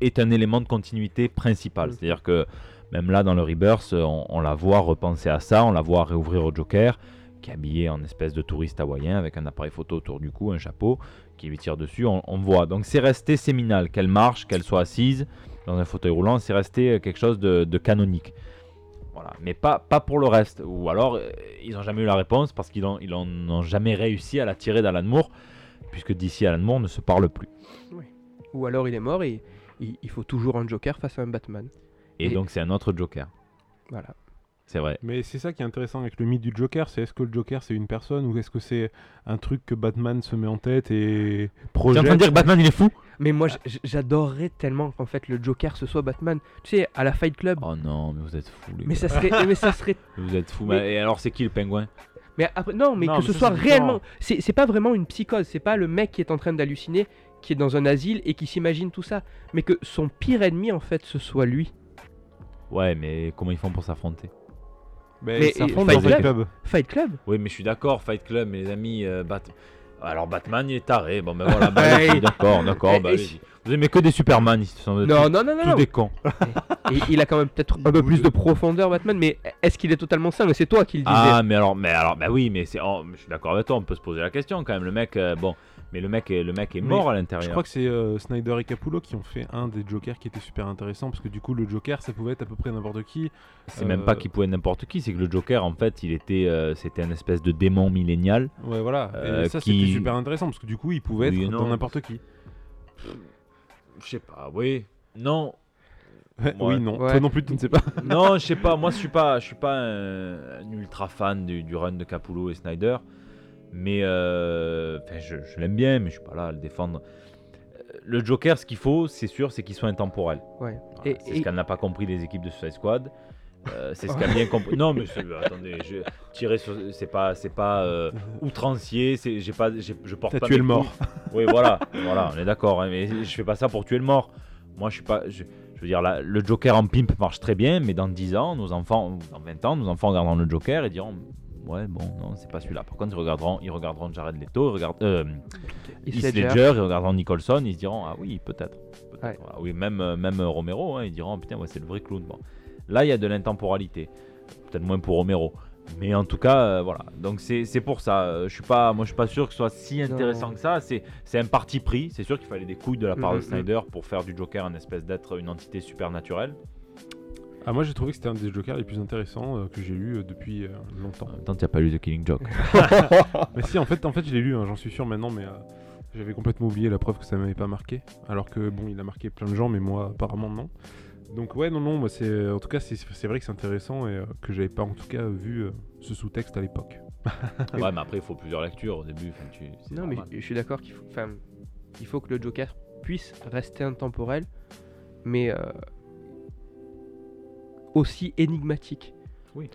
est un élément de continuité principal. C'est-à-dire que même là, dans le Rebirth, on, on la voit repenser à ça, on la voit réouvrir au Joker, qui est habillé en espèce de touriste hawaïen avec un appareil photo autour du cou, un chapeau, qui lui tire dessus, on, on voit. Donc c'est resté séminal, qu'elle marche, qu'elle soit assise dans un fauteuil roulant, c'est resté quelque chose de, de canonique. Voilà, mais pas, pas pour le reste. Ou alors, euh, ils n'ont jamais eu la réponse parce qu'ils n'ont ils n'ont jamais réussi à la tirer d'Alan Moore, puisque d'ici Alan Moore ne se parle plus. Ou alors il est mort et il, il faut toujours un Joker face à un Batman. Et Et- donc c'est un autre Joker, Voilà. C'est vrai. Mais c'est ça qui est intéressant avec le mythe du Joker, c'est est-ce que le Joker c'est une personne ou est-ce que c'est un truc que Batman se met en tête et projette en train de dire que Batman il est fou Mais moi j'adorerais tellement qu'en fait le Joker ce soit Batman. Tu sais, à la Fight Club. Oh non, mais vous êtes fous, les Mais gars. ça serait, mais ça serait. Vous êtes fous. Mais- mais- Et alors, c'est qui le pingouin? Mais après, non, mais Non, que mais ce soit réellement. C'est c'est pas vraiment une psychose. C'est pas le mec qui est en train d'halluciner, qui est dans un asile et qui s'imagine tout ça. Mais que son pire ennemi en fait ce soit lui. Ouais, mais comment ils font pour s'affronter? Ben, Mais, ça fond Fight Club club. Fight Club Oui, mais je suis d'accord, Fight Club, mes amis. euh, Bat- Alors, Batman, il est taré. Bon, ben voilà, bah, d'accord, d'accord. Bah, allez-y. Vous aimez que des Superman, ils sont Non, tous, non, non, non, tous non. des cons. Et il a quand même peut-être un peu plus de profondeur, Batman. Mais est-ce qu'il est totalement sain? Mais c'est toi qui le disais. Ah, mais alors, mais alors, bah oui, mais c'est, oh, mais je suis d'accord avec toi, on peut se poser la question quand même. Le mec, euh, bon, mais le mec, est, le mec est Mais mort à Je l'intérieur. crois que c'est euh, Snyder et Capullo qui ont fait un des Jokers qui était super intéressant parce que du coup le Joker ça pouvait être à peu près n'importe qui. C'est même pas euh, qu'il pouvait être n'importe qui, c'est que le Joker, en fait, il était, euh, c'était un espèce de démon millénial. Ouais voilà. Euh, et ça qui- c'était super intéressant parce que du coup il pouvait Oui être non. dans n'importe qui. Je sais pas, oui, non, Ouais, Ouais. Oui non. Ouais. Toi non plus tu ne sais pas. non, je sais pas. Moi, je suis pas, je suis pas un, un ultra fan du, du run de Capullo et Snyder, mais euh, je, je l'aime bien, mais je suis pas là à le défendre. Euh, le Joker, ce qu'il faut, c'est sûr, c'est qu'il soit intemporel. Ouais. Voilà, Et- c'est et- ce qu'elle n'a pas compris les équipes de Suicide Squad. Euh, c'est ce qu'a bien compris. Non, mais attendez, je, tirer sur- c'est pas, c'est pas euh, outrancier. C'est, j'ai pas, j'ai- je porte T'as pas tué le mort. Oui, voilà, voilà, on est d'accord. hein, mais je fais pas ça pour tuer le mort. Moi, je suis pas. Je, je veux dire, le Joker en pimp marche très bien, mais dans 10 ans, nos enfants, dans 20 ans, nos enfants regarderont le Joker et diront. Ouais, bon, non, c'est pas celui-là. Par contre, ils regarderont, ils regarderont Jared Leto, ils regardent, euh, Heath Ledger. Ils regarderont Nicholson, ils se diront ah oui peut-être. Ouais. voilà. Oui même euh, même euh, Romero, hein, ils diront putain ouais, c'est le vrai clown. Bon. Là il y a de l'intemporalité, peut-être moins pour Romero, mais en tout cas euh, voilà. Donc c'est pour ça. Je suis pas moi je suis pas sûr que ce soit si intéressant Non. que ça. C'est un parti pris. C'est sûr qu'il fallait des couilles de la part de Snyder pour faire du Joker un espèce d'être une entité supernaturelle. Ah, moi j'ai trouvé que c'était un des Jokers les plus intéressants euh, que j'ai lu euh, depuis euh, longtemps. En même temps tu n'as pas lu The Killing Joke. mais si, en fait, en fait je l'ai lu, hein, j'en suis sûr maintenant, mais euh, j'avais complètement oublié la preuve que ça m'avait pas marqué. Alors que bon, il a marqué plein de gens, mais moi apparemment non. Donc ouais, non, non, moi c'est, en tout cas c'est, c'est vrai que c'est intéressant et euh, que j'avais pas en tout cas vu euh, ce sous-texte à l'époque. ouais mais après il faut plusieurs lectures au début. tu- Non, mais normal. je je suis d'accord qu'il faut, enfin, il faut que le Joker puisse rester intemporel, mais euh, aussi énigmatique. Oui.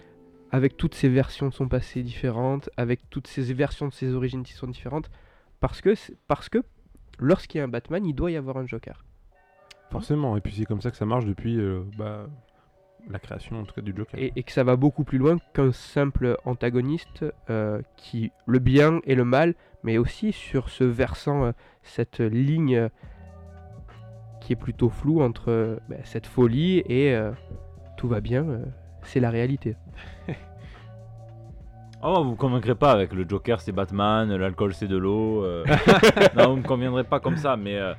Avec toutes ces versions de son passé différentes, avec toutes ces versions de ses origines qui sont différentes, parce que, parce que lorsqu'il y a un Batman, il doit y avoir un Joker. Forcément, et puis c'est comme ça que ça marche depuis euh, bah, la création en tout cas du Joker. Et, et que ça va beaucoup plus loin qu'un simple antagoniste euh, qui le bien et le mal, mais aussi sur ce versant, euh, cette ligne qui est plutôt floue entre bah, cette folie et tout va bien, euh, c'est la réalité. Oh, vous me convaincrez pas avec le Joker, c'est Batman, l'alcool, c'est de l'eau. euh. non, vous me conviendrez pas comme ça, mais euh,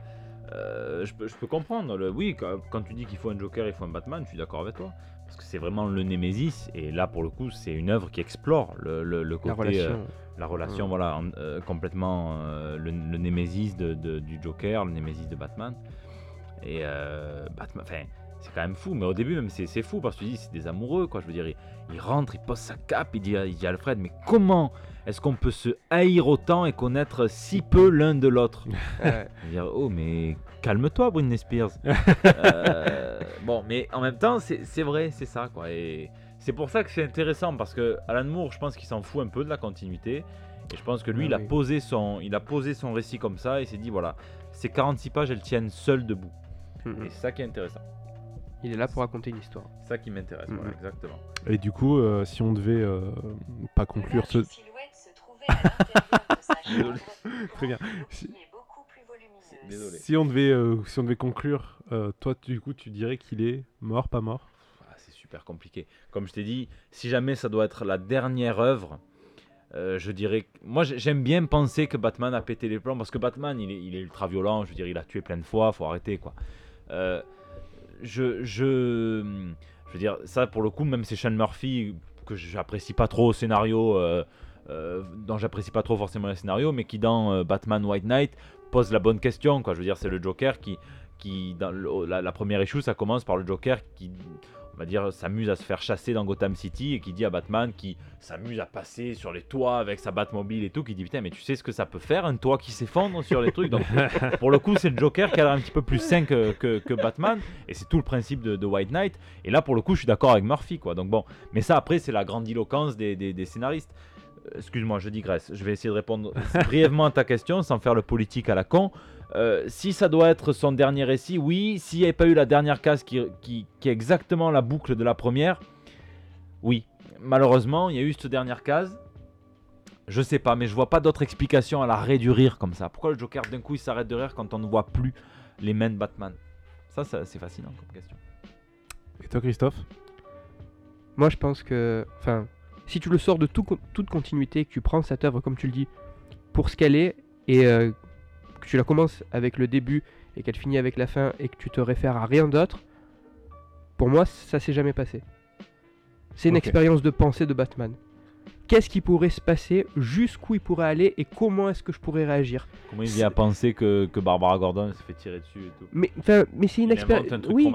euh, je, peux, je peux comprendre. Le, oui, quand, quand tu dis qu'il faut un Joker, il faut un Batman, je suis d'accord avec toi. Parce que c'est vraiment le Némésis, et là, pour le coup, c'est une œuvre qui explore le, le- le côté. la relation. la relation, voilà, en- complètement le, Némésis de, de- du Joker, le Némésis de Batman. Et Batman, enfin, c'est quand même fou, mais au début, même, c'est fou parce que tu dis, c'est des amoureux, quoi. Je veux dire, il, il rentre, il pose sa cape, il dit, il dit à Alfred, mais comment est-ce qu'on peut se haïr autant et connaître si peu l'un de l'autre? Dire, oh, mais calme-toi, Britney Spears. Euh, bon, mais en même temps, c'est vrai, c'est ça, quoi. Et c'est pour ça que c'est intéressant parce que Alan Moore, je pense qu'il s'en fout un peu de la continuité. Et je pense que lui, Ah il, a oui. posé son, il a posé son récit comme ça et s'est dit, voilà, ces 46 pages, elles tiennent seules debout. Mhm. Et c'est ça qui est intéressant. Il est là pour raconter une histoire. C'est ça qui m'intéresse, voilà, exactement. Et du coup, euh, si on devait euh, pas conclure ce... silhouette se trouvait à l'intérieur de sa chambre, Très bien. Si- et beaucoup plus volumineuse. Désolé. Si on devait, euh, si on devait conclure, euh, toi du coup tu dirais qu'il est mort, pas mort? Ah, c'est super compliqué. Comme je t'ai dit, si jamais ça doit être la dernière œuvre, euh, je dirais. Moi, j'ai- j'aime bien penser que Batman a pété les plombs parce que Batman, il est, il est ultra violent. Je veux dire, il a tué plein de fois. Faut arrêter, quoi. Euh, je, je, je veux dire, ça pour le coup, même c'est Sean Murphy que j'apprécie pas trop au scénario. euh, euh, dont j'apprécie pas trop forcément le scénario, mais qui dans euh, Batman White Knight pose la bonne question. Quoi. Je veux dire, c'est le Joker qui, qui dans la, première issue, ça commence par le Joker qui, va dire, s'amuse à se faire chasser dans Gotham City et qui dit à Batman qui s'amuse à passer sur les toits avec sa Batmobile et tout, qui dit putain, mais tu sais ce que ça peut faire un toit qui s'effondre sur les trucs? Donc, pour le coup, c'est le Joker qui a l'air un petit peu plus sain que, que, que Batman et c'est tout le principe de, de White Knight. Et là, pour le coup, je suis d'accord avec Murphy, quoi. Donc bon, mais ça après, c'est la grandiloquence des, des, des scénaristes. Euh, Excuse-moi, je digresse. Je vais essayer de répondre brièvement à ta question sans faire le politique à la con. Euh, si ça doit être son dernier récit, oui. S'il n'y avait pas eu la dernière case qui, qui, qui est exactement la boucle de la première, oui. Malheureusement, il y a eu cette dernière case. Je sais pas, mais je vois pas d'autre explication à l'arrêt du rire comme ça. Pourquoi le Joker d'un coup il s'arrête de rire quand on ne voit plus les mains de Batman? Ça, ça c'est fascinant comme question. Et toi Christophe? Moi, je pense que, enfin, si tu le sors de tout toute continuité, que tu prends cette œuvre, comme tu le dis, pour ce qu'elle est, et euh, tu la commences avec le début et qu'elle finit avec la fin, et que tu te réfères à rien d'autre, pour moi, ça s'est jamais passé. C'est une expérience de pensée de Batman. Qu'est-ce qui pourrait se passer, jusqu'où il pourrait aller, et comment est-ce que je pourrais réagir? Comment il vient à penser que, que Barbara Gordon se fait tirer dessus et tout? Mais, c'est une un expérience. Oui,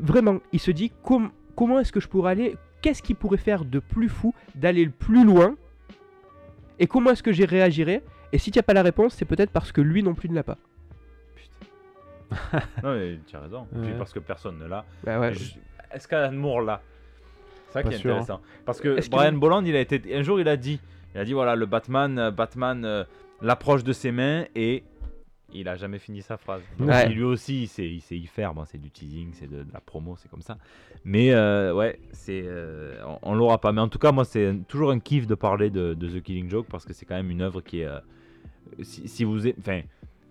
vraiment. Il se dit com- comment est-ce que je pourrais aller Qu'est-ce qu'il pourrait faire de plus fou, d'aller le plus loin Et comment est-ce que j'y réagirais Et si tu n'as pas la réponse, c'est peut-être parce que lui non plus ne l'a pas. non, mais tu as raison. Puis Ouais. parce que personne ne l'a. Bah ouais. Je- Est-ce qu'Alan Moore l'a? C'est ça Pas qui est sûr, hein. intéressant. Parce que Est-ce que- Brian Bolland, il a été un jour, il a dit, il a dit voilà, le Batman, euh, Batman euh, l'approche de ses mains et il a jamais fini sa phrase. Donc, Ouais. Lui aussi, il sait, il sait y faire. Bon, c'est du teasing, c'est de, de la promo, c'est comme ça. Mais euh, ouais, c'est, euh, on, on l'aura pas. Mais en tout cas, moi, c'est toujours un kiff de parler de, de The Killing Joke parce que c'est quand même une œuvre qui est. si, si vous, aimez- enfin,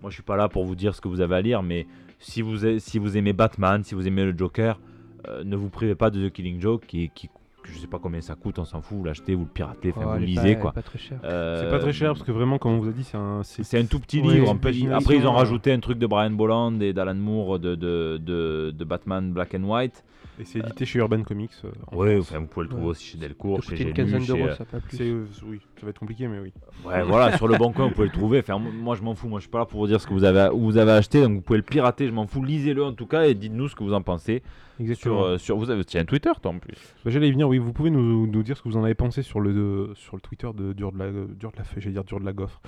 moi, je suis pas là pour vous dire ce que vous avez à lire, mais si vous, a- si vous aimez Batman, si vous aimez le Joker, euh, ne vous privez pas de The Killing Joke, qui, qui je sais pas combien ça coûte, on s'en fout, vous l'achetez, vous le piratez, Oh, vous le lisez pas- elle quoi. est Pas très cher. Euh, C'est pas très cher parce que vraiment, comme on vous a dit, c'est un. c'est un tout petit Ouais, livre. après, ils ont rajouté un truc de Brian Bolland et d'Alan Moore de, de, de, de Batman Black and White. Et c'est édité chez Urban Comics. euh, en Oui, enfin, vous pouvez le trouver Ouais. aussi chez Delcourt, chez coûtait une chez, d'euros, euh, ça pas plus. C'est euh, oui, ça va être compliqué, mais oui. Ouais, voilà, sur le bon coin, vous pouvez le trouver. Enfin, moi, je m'en fous. Moi, je suis pas là pour vous dire ce que vous avez, où vous avez acheté. Donc, vous pouvez le pirater. Je m'en fous. Lisez-le en tout cas et dites-nous ce que vous en pensez. Exactement. Sur, euh, sur, vous avez tiens, un Twitter, toi, en plus. Bah, J'allais y venir, oui. Vous pouvez nous, nous dire ce que vous en avez pensé sur le, sur le Twitter de Dur de la, dur de la Feuille. J'allais dire Dur de la Gaufre.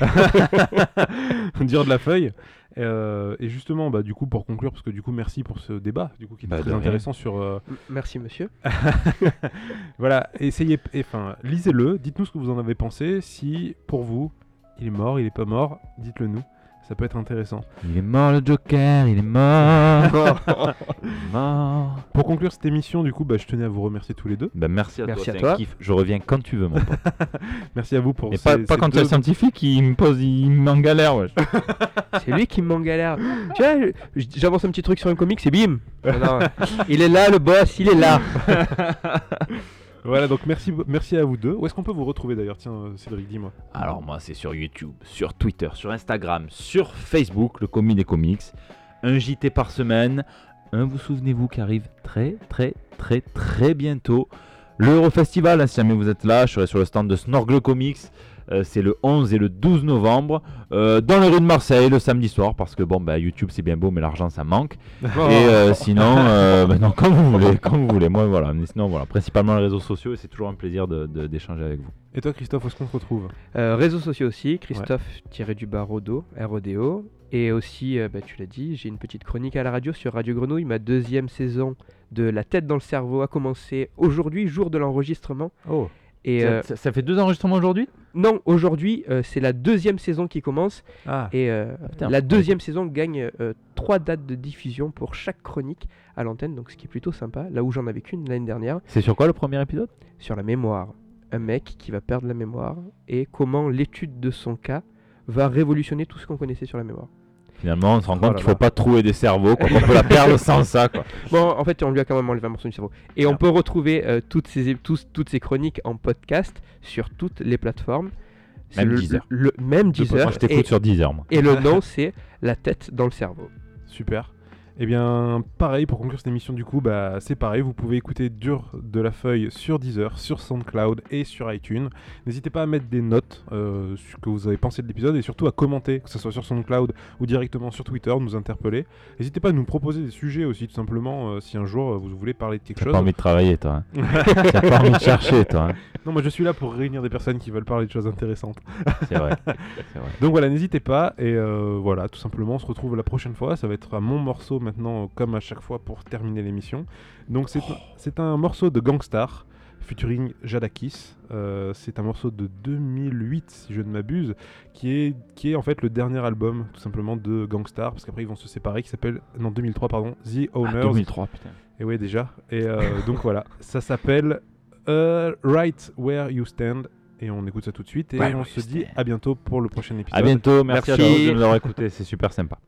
dur de la Feuille. Euh, et justement, bah, du coup, pour conclure, parce que du coup, merci pour ce débat, du coup, qui est Bah, très rien. intéressant sur. euh, Merci monsieur. voilà, essayez, et, enfin, lisez-le, dites-nous ce que vous en avez pensé. Si, pour vous, il est mort, il est pas mort, dites-le nous. Ça peut être intéressant. Il est mort, le Joker. Il est mort. il est mort. Pour conclure cette émission, du coup, bah, je tenais à vous remercier tous les deux. Ben, merci à Merci toi. à un toi. kiff. Je reviens quand tu veux, mon pote. Merci à vous pour Et ces- pas, ces pas quand tu deux- es scientifique, il me pose, il me met en galère, wesh. C'est lui qui m'en galère. tu vois, je- j'avance un petit truc sur un comic, c'est bim. Non, non, il est là, le boss, il est là. Voilà, donc merci, merci à vous deux. Où est-ce qu'on peut vous retrouver d'ailleurs Tiens, euh, Cédric, dis-moi. Alors moi c'est sur YouTube, sur Twitter, sur Instagram, sur Facebook, le commis des comics, un JT par semaine, un vous souvenez-vous qui arrive très très très très bientôt. Le Eurofestival, hein, si jamais vous êtes là, je serai sur le stand de Snorgle Comics, euh, c'est le 11 et le 12 novembre, euh, dans les rues de Marseille le samedi soir, parce que bon bah YouTube c'est bien beau mais l'argent ça manque. Et euh, sinon, euh, bah non, comme vous voulez, comme vous voulez, moi voilà, mais sinon voilà, principalement les réseaux sociaux et c'est toujours un plaisir de- de- d'échanger avec vous. Et toi, Christophe, où est-ce qu'on se retrouve? Euh, réseaux sociaux aussi, Christophe-du-bas-Rodo, R-O-D-O. Et aussi, euh, bah, tu l'as dit, j'ai une petite chronique à la radio sur Radio Grenouille. Ma deuxième saison de La tête dans le cerveau a commencé aujourd'hui, jour de l'enregistrement. Oh, Et ça, euh, ça- ça fait deux enregistrements aujourd'hui? Non, aujourd'hui, euh, c'est la deuxième saison qui commence. ah, Et euh, putain, la deuxième saison gagne trois dates de diffusion pour chaque chronique à l'antenne, donc ce qui est plutôt sympa. Là où j'en avais qu'une l'année dernière, C'est sur quoi le premier épisode? Sur la mémoire. Un mec qui va perdre la mémoire et comment l'étude de son cas va révolutionner tout ce qu'on connaissait sur la mémoire. Finalement, on se rend compte qu'il là. faut pas trouver des cerveaux, quoi, qu'on peut la perdre sans ça. Quoi. Bon, en fait, on lui a quand même enlevé un morceau du cerveau. Et on Ah. peut retrouver euh, toutes, ces, tous- toutes ces chroniques en podcast sur toutes les plateformes. Même le, Deezer. le- même Deezer. Moi, je t'écoute et, sur 10 heures, moi. et le nom, c'est La tête dans le cerveau. super. Eh bien, pareil, pour conclure cette émission, du coup, bah, c'est pareil. Vous pouvez écouter Dur de la Feuille sur Deezer, sur SoundCloud et sur iTunes. N'hésitez pas à mettre des notes euh, sur ce que vous avez pensé de l'épisode et surtout à commenter, que ce soit sur SoundCloud ou directement sur Twitter, nous interpeller. N'hésitez pas à nous proposer des sujets aussi, tout simplement, euh, si un jour euh, vous voulez parler de quelque T'as chose. pas envie de travailler, toi. Hein. T'as pas envie de chercher, toi. hein. Non, moi je suis là pour réunir des personnes qui veulent parler de choses intéressantes. C'est vrai. Vrai. Donc voilà, n'hésitez pas. Et voilà, tout simplement, on se retrouve la prochaine fois. Ça va être à mon morceau maintenant, euh, comme à chaque fois, pour terminer l'émission. Donc c'est c'est un morceau de Gangstar, featuring Jadakis. Euh, c'est un morceau de 2008, si je ne m'abuse, qui est, qui est en fait le dernier album, tout simplement, de Gangstar. Parce qu'après, ils vont se séparer, qui s'appelle, non, 2003, pardon, The Ah, Owners. 2003, putain. Et ouais, déjà. Et euh, donc voilà, ça s'appelle Right Where You Stand. Et on écoute ça tout de suite. Et on se dit Stand. à bientôt pour le prochain épisode. À bientôt. Merci, Merci. à tous de nous avoir écoutés. C'est super sympa.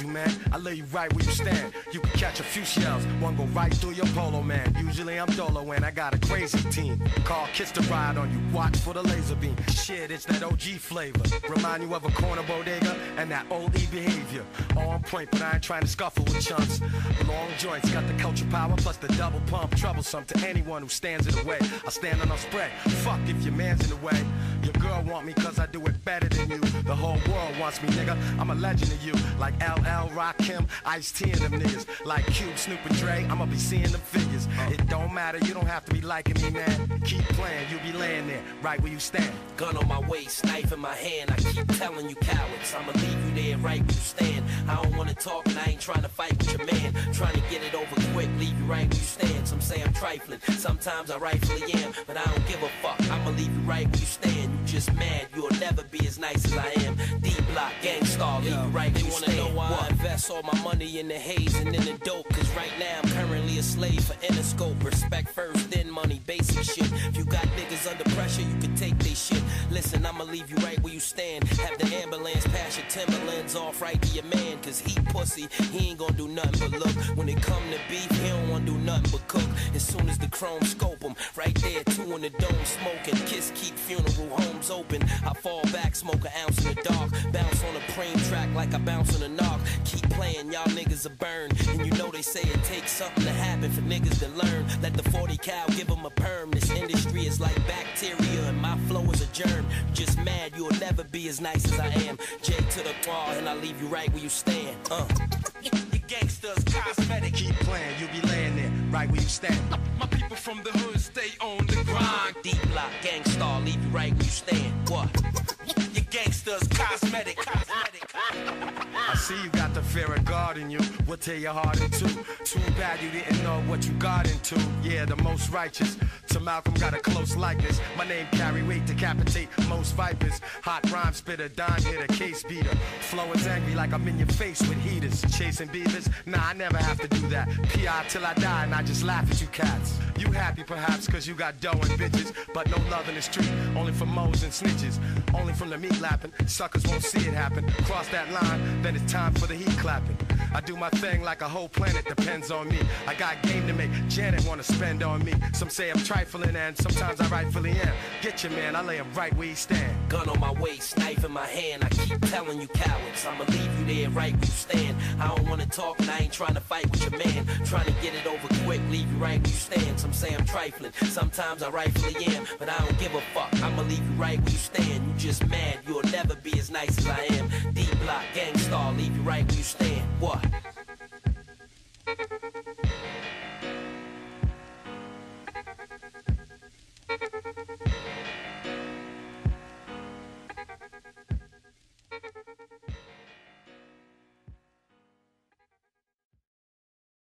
You, man. I lay you right where you stand. You can catch a few shells, one go right through your polo, man. Usually I'm dolo and I got a crazy team. Call Kiss to ride on you, watch for the laser beam. Shit, it's that OG flavor. Remind you of a corner bodega and that old E behavior. On point, but I ain't trying to scuffle with chunks. Long joints got the culture power plus the double pump. Troublesome to anyone who stands in the way. I stand on a spread. Fuck if your man's in the way. Your girl want me cause I do it better than you. The whole world wants me, nigga. I'm a legend to you. Like LL, Rakim, Ice T and them niggas. Like Cube, Snoop and Dre, I'ma be seeing them figures. Uh. It don't matter, you don't have to be liking me, man. Keep playing, you'll be laying there, right where you stand. Gun on my waist, knife in my hand. I keep telling you cowards, I'ma leave you there right where you stand. I don't wanna talk and I ain't trying to fight with your man. Trying to get it over quick, leave you right where you stand. Some say I'm trifling, sometimes I rightfully am, but I don't give a fuck. I'ma leave you right where you stand. Just mad, you'll never be as nice as I am. D block, gangstar, leave you right They where you wanna stand. know why I What? invest all my money in the haze and in the dope. Cause right now I'm currently a slave for Interscope. Respect first, then money, basic shit. If you got niggas under pressure, you can take they shit. Listen, I'ma leave you right where you stand. Have the ambulance pass your Timberlands off right to your man. Cause he pussy, he ain't gonna do nothing but look. When it come to beef, he don't wanna do nothing but cook. As soon as the chrome scope him, right there, two in the dome smoking. Kiss keep funeral homes open. I fall back, smoke an ounce in the dark. Bounce on a preem track like I bounce on a knock. Keep playing, y'all niggas are burn. And you know they say it takes something to happen for niggas to learn. Let the 40 cal give them a perm. This industry is like bacteria, and my flow is a germ. Just mad, you'll never be as nice as I am. J to the bar, and I leave you right where you stand. Uh. Gangsters, cosmetic. Keep playing, you'll be laying there, right where you stand. My people from the hood stay on the grind. Deep block, gangstar, leave you right where you stand. What? You gangsters, cosmetic. cosmetic. I see you got the fear of God in you. We'll tear your heart in two. Too bad you didn't know what you got into. Yeah, the most righteous. To Malcolm got a close likeness. My name carry weight, decapitate most vipers. Hot rhyme spitter, dime hitter, case beater. Flow is angry like I'm in your face with heaters. Chasing beavers? Nah, I never have to do that. PI till I die and I just laugh at you cats. You happy perhaps cause you got dough and bitches. But no love in the street, only for moles and snitches. Only from the meat lapping, suckers won't see it happen. Cross that line, then it's time for the heat clapping. I do my thing like a whole planet depends on me. I got game to make, Janet wanna spend on me. Some say I'm trifling and sometimes I rightfully am. Get your man, I lay him right where he stand. Gun on my waist, knife in my hand. I keep telling you cowards, I'ma leave you there right where you stand. I don't wanna talk and I ain't trying to fight with your man. Trying to get it over quick, leave you right where you stand. Some say I'm trifling, sometimes I rightfully am, but I don't give a fuck. I'ma leave you right where you stand. You just mad, you'll never be as nice as I am. D block, gangstar, leave you right where you stand. What?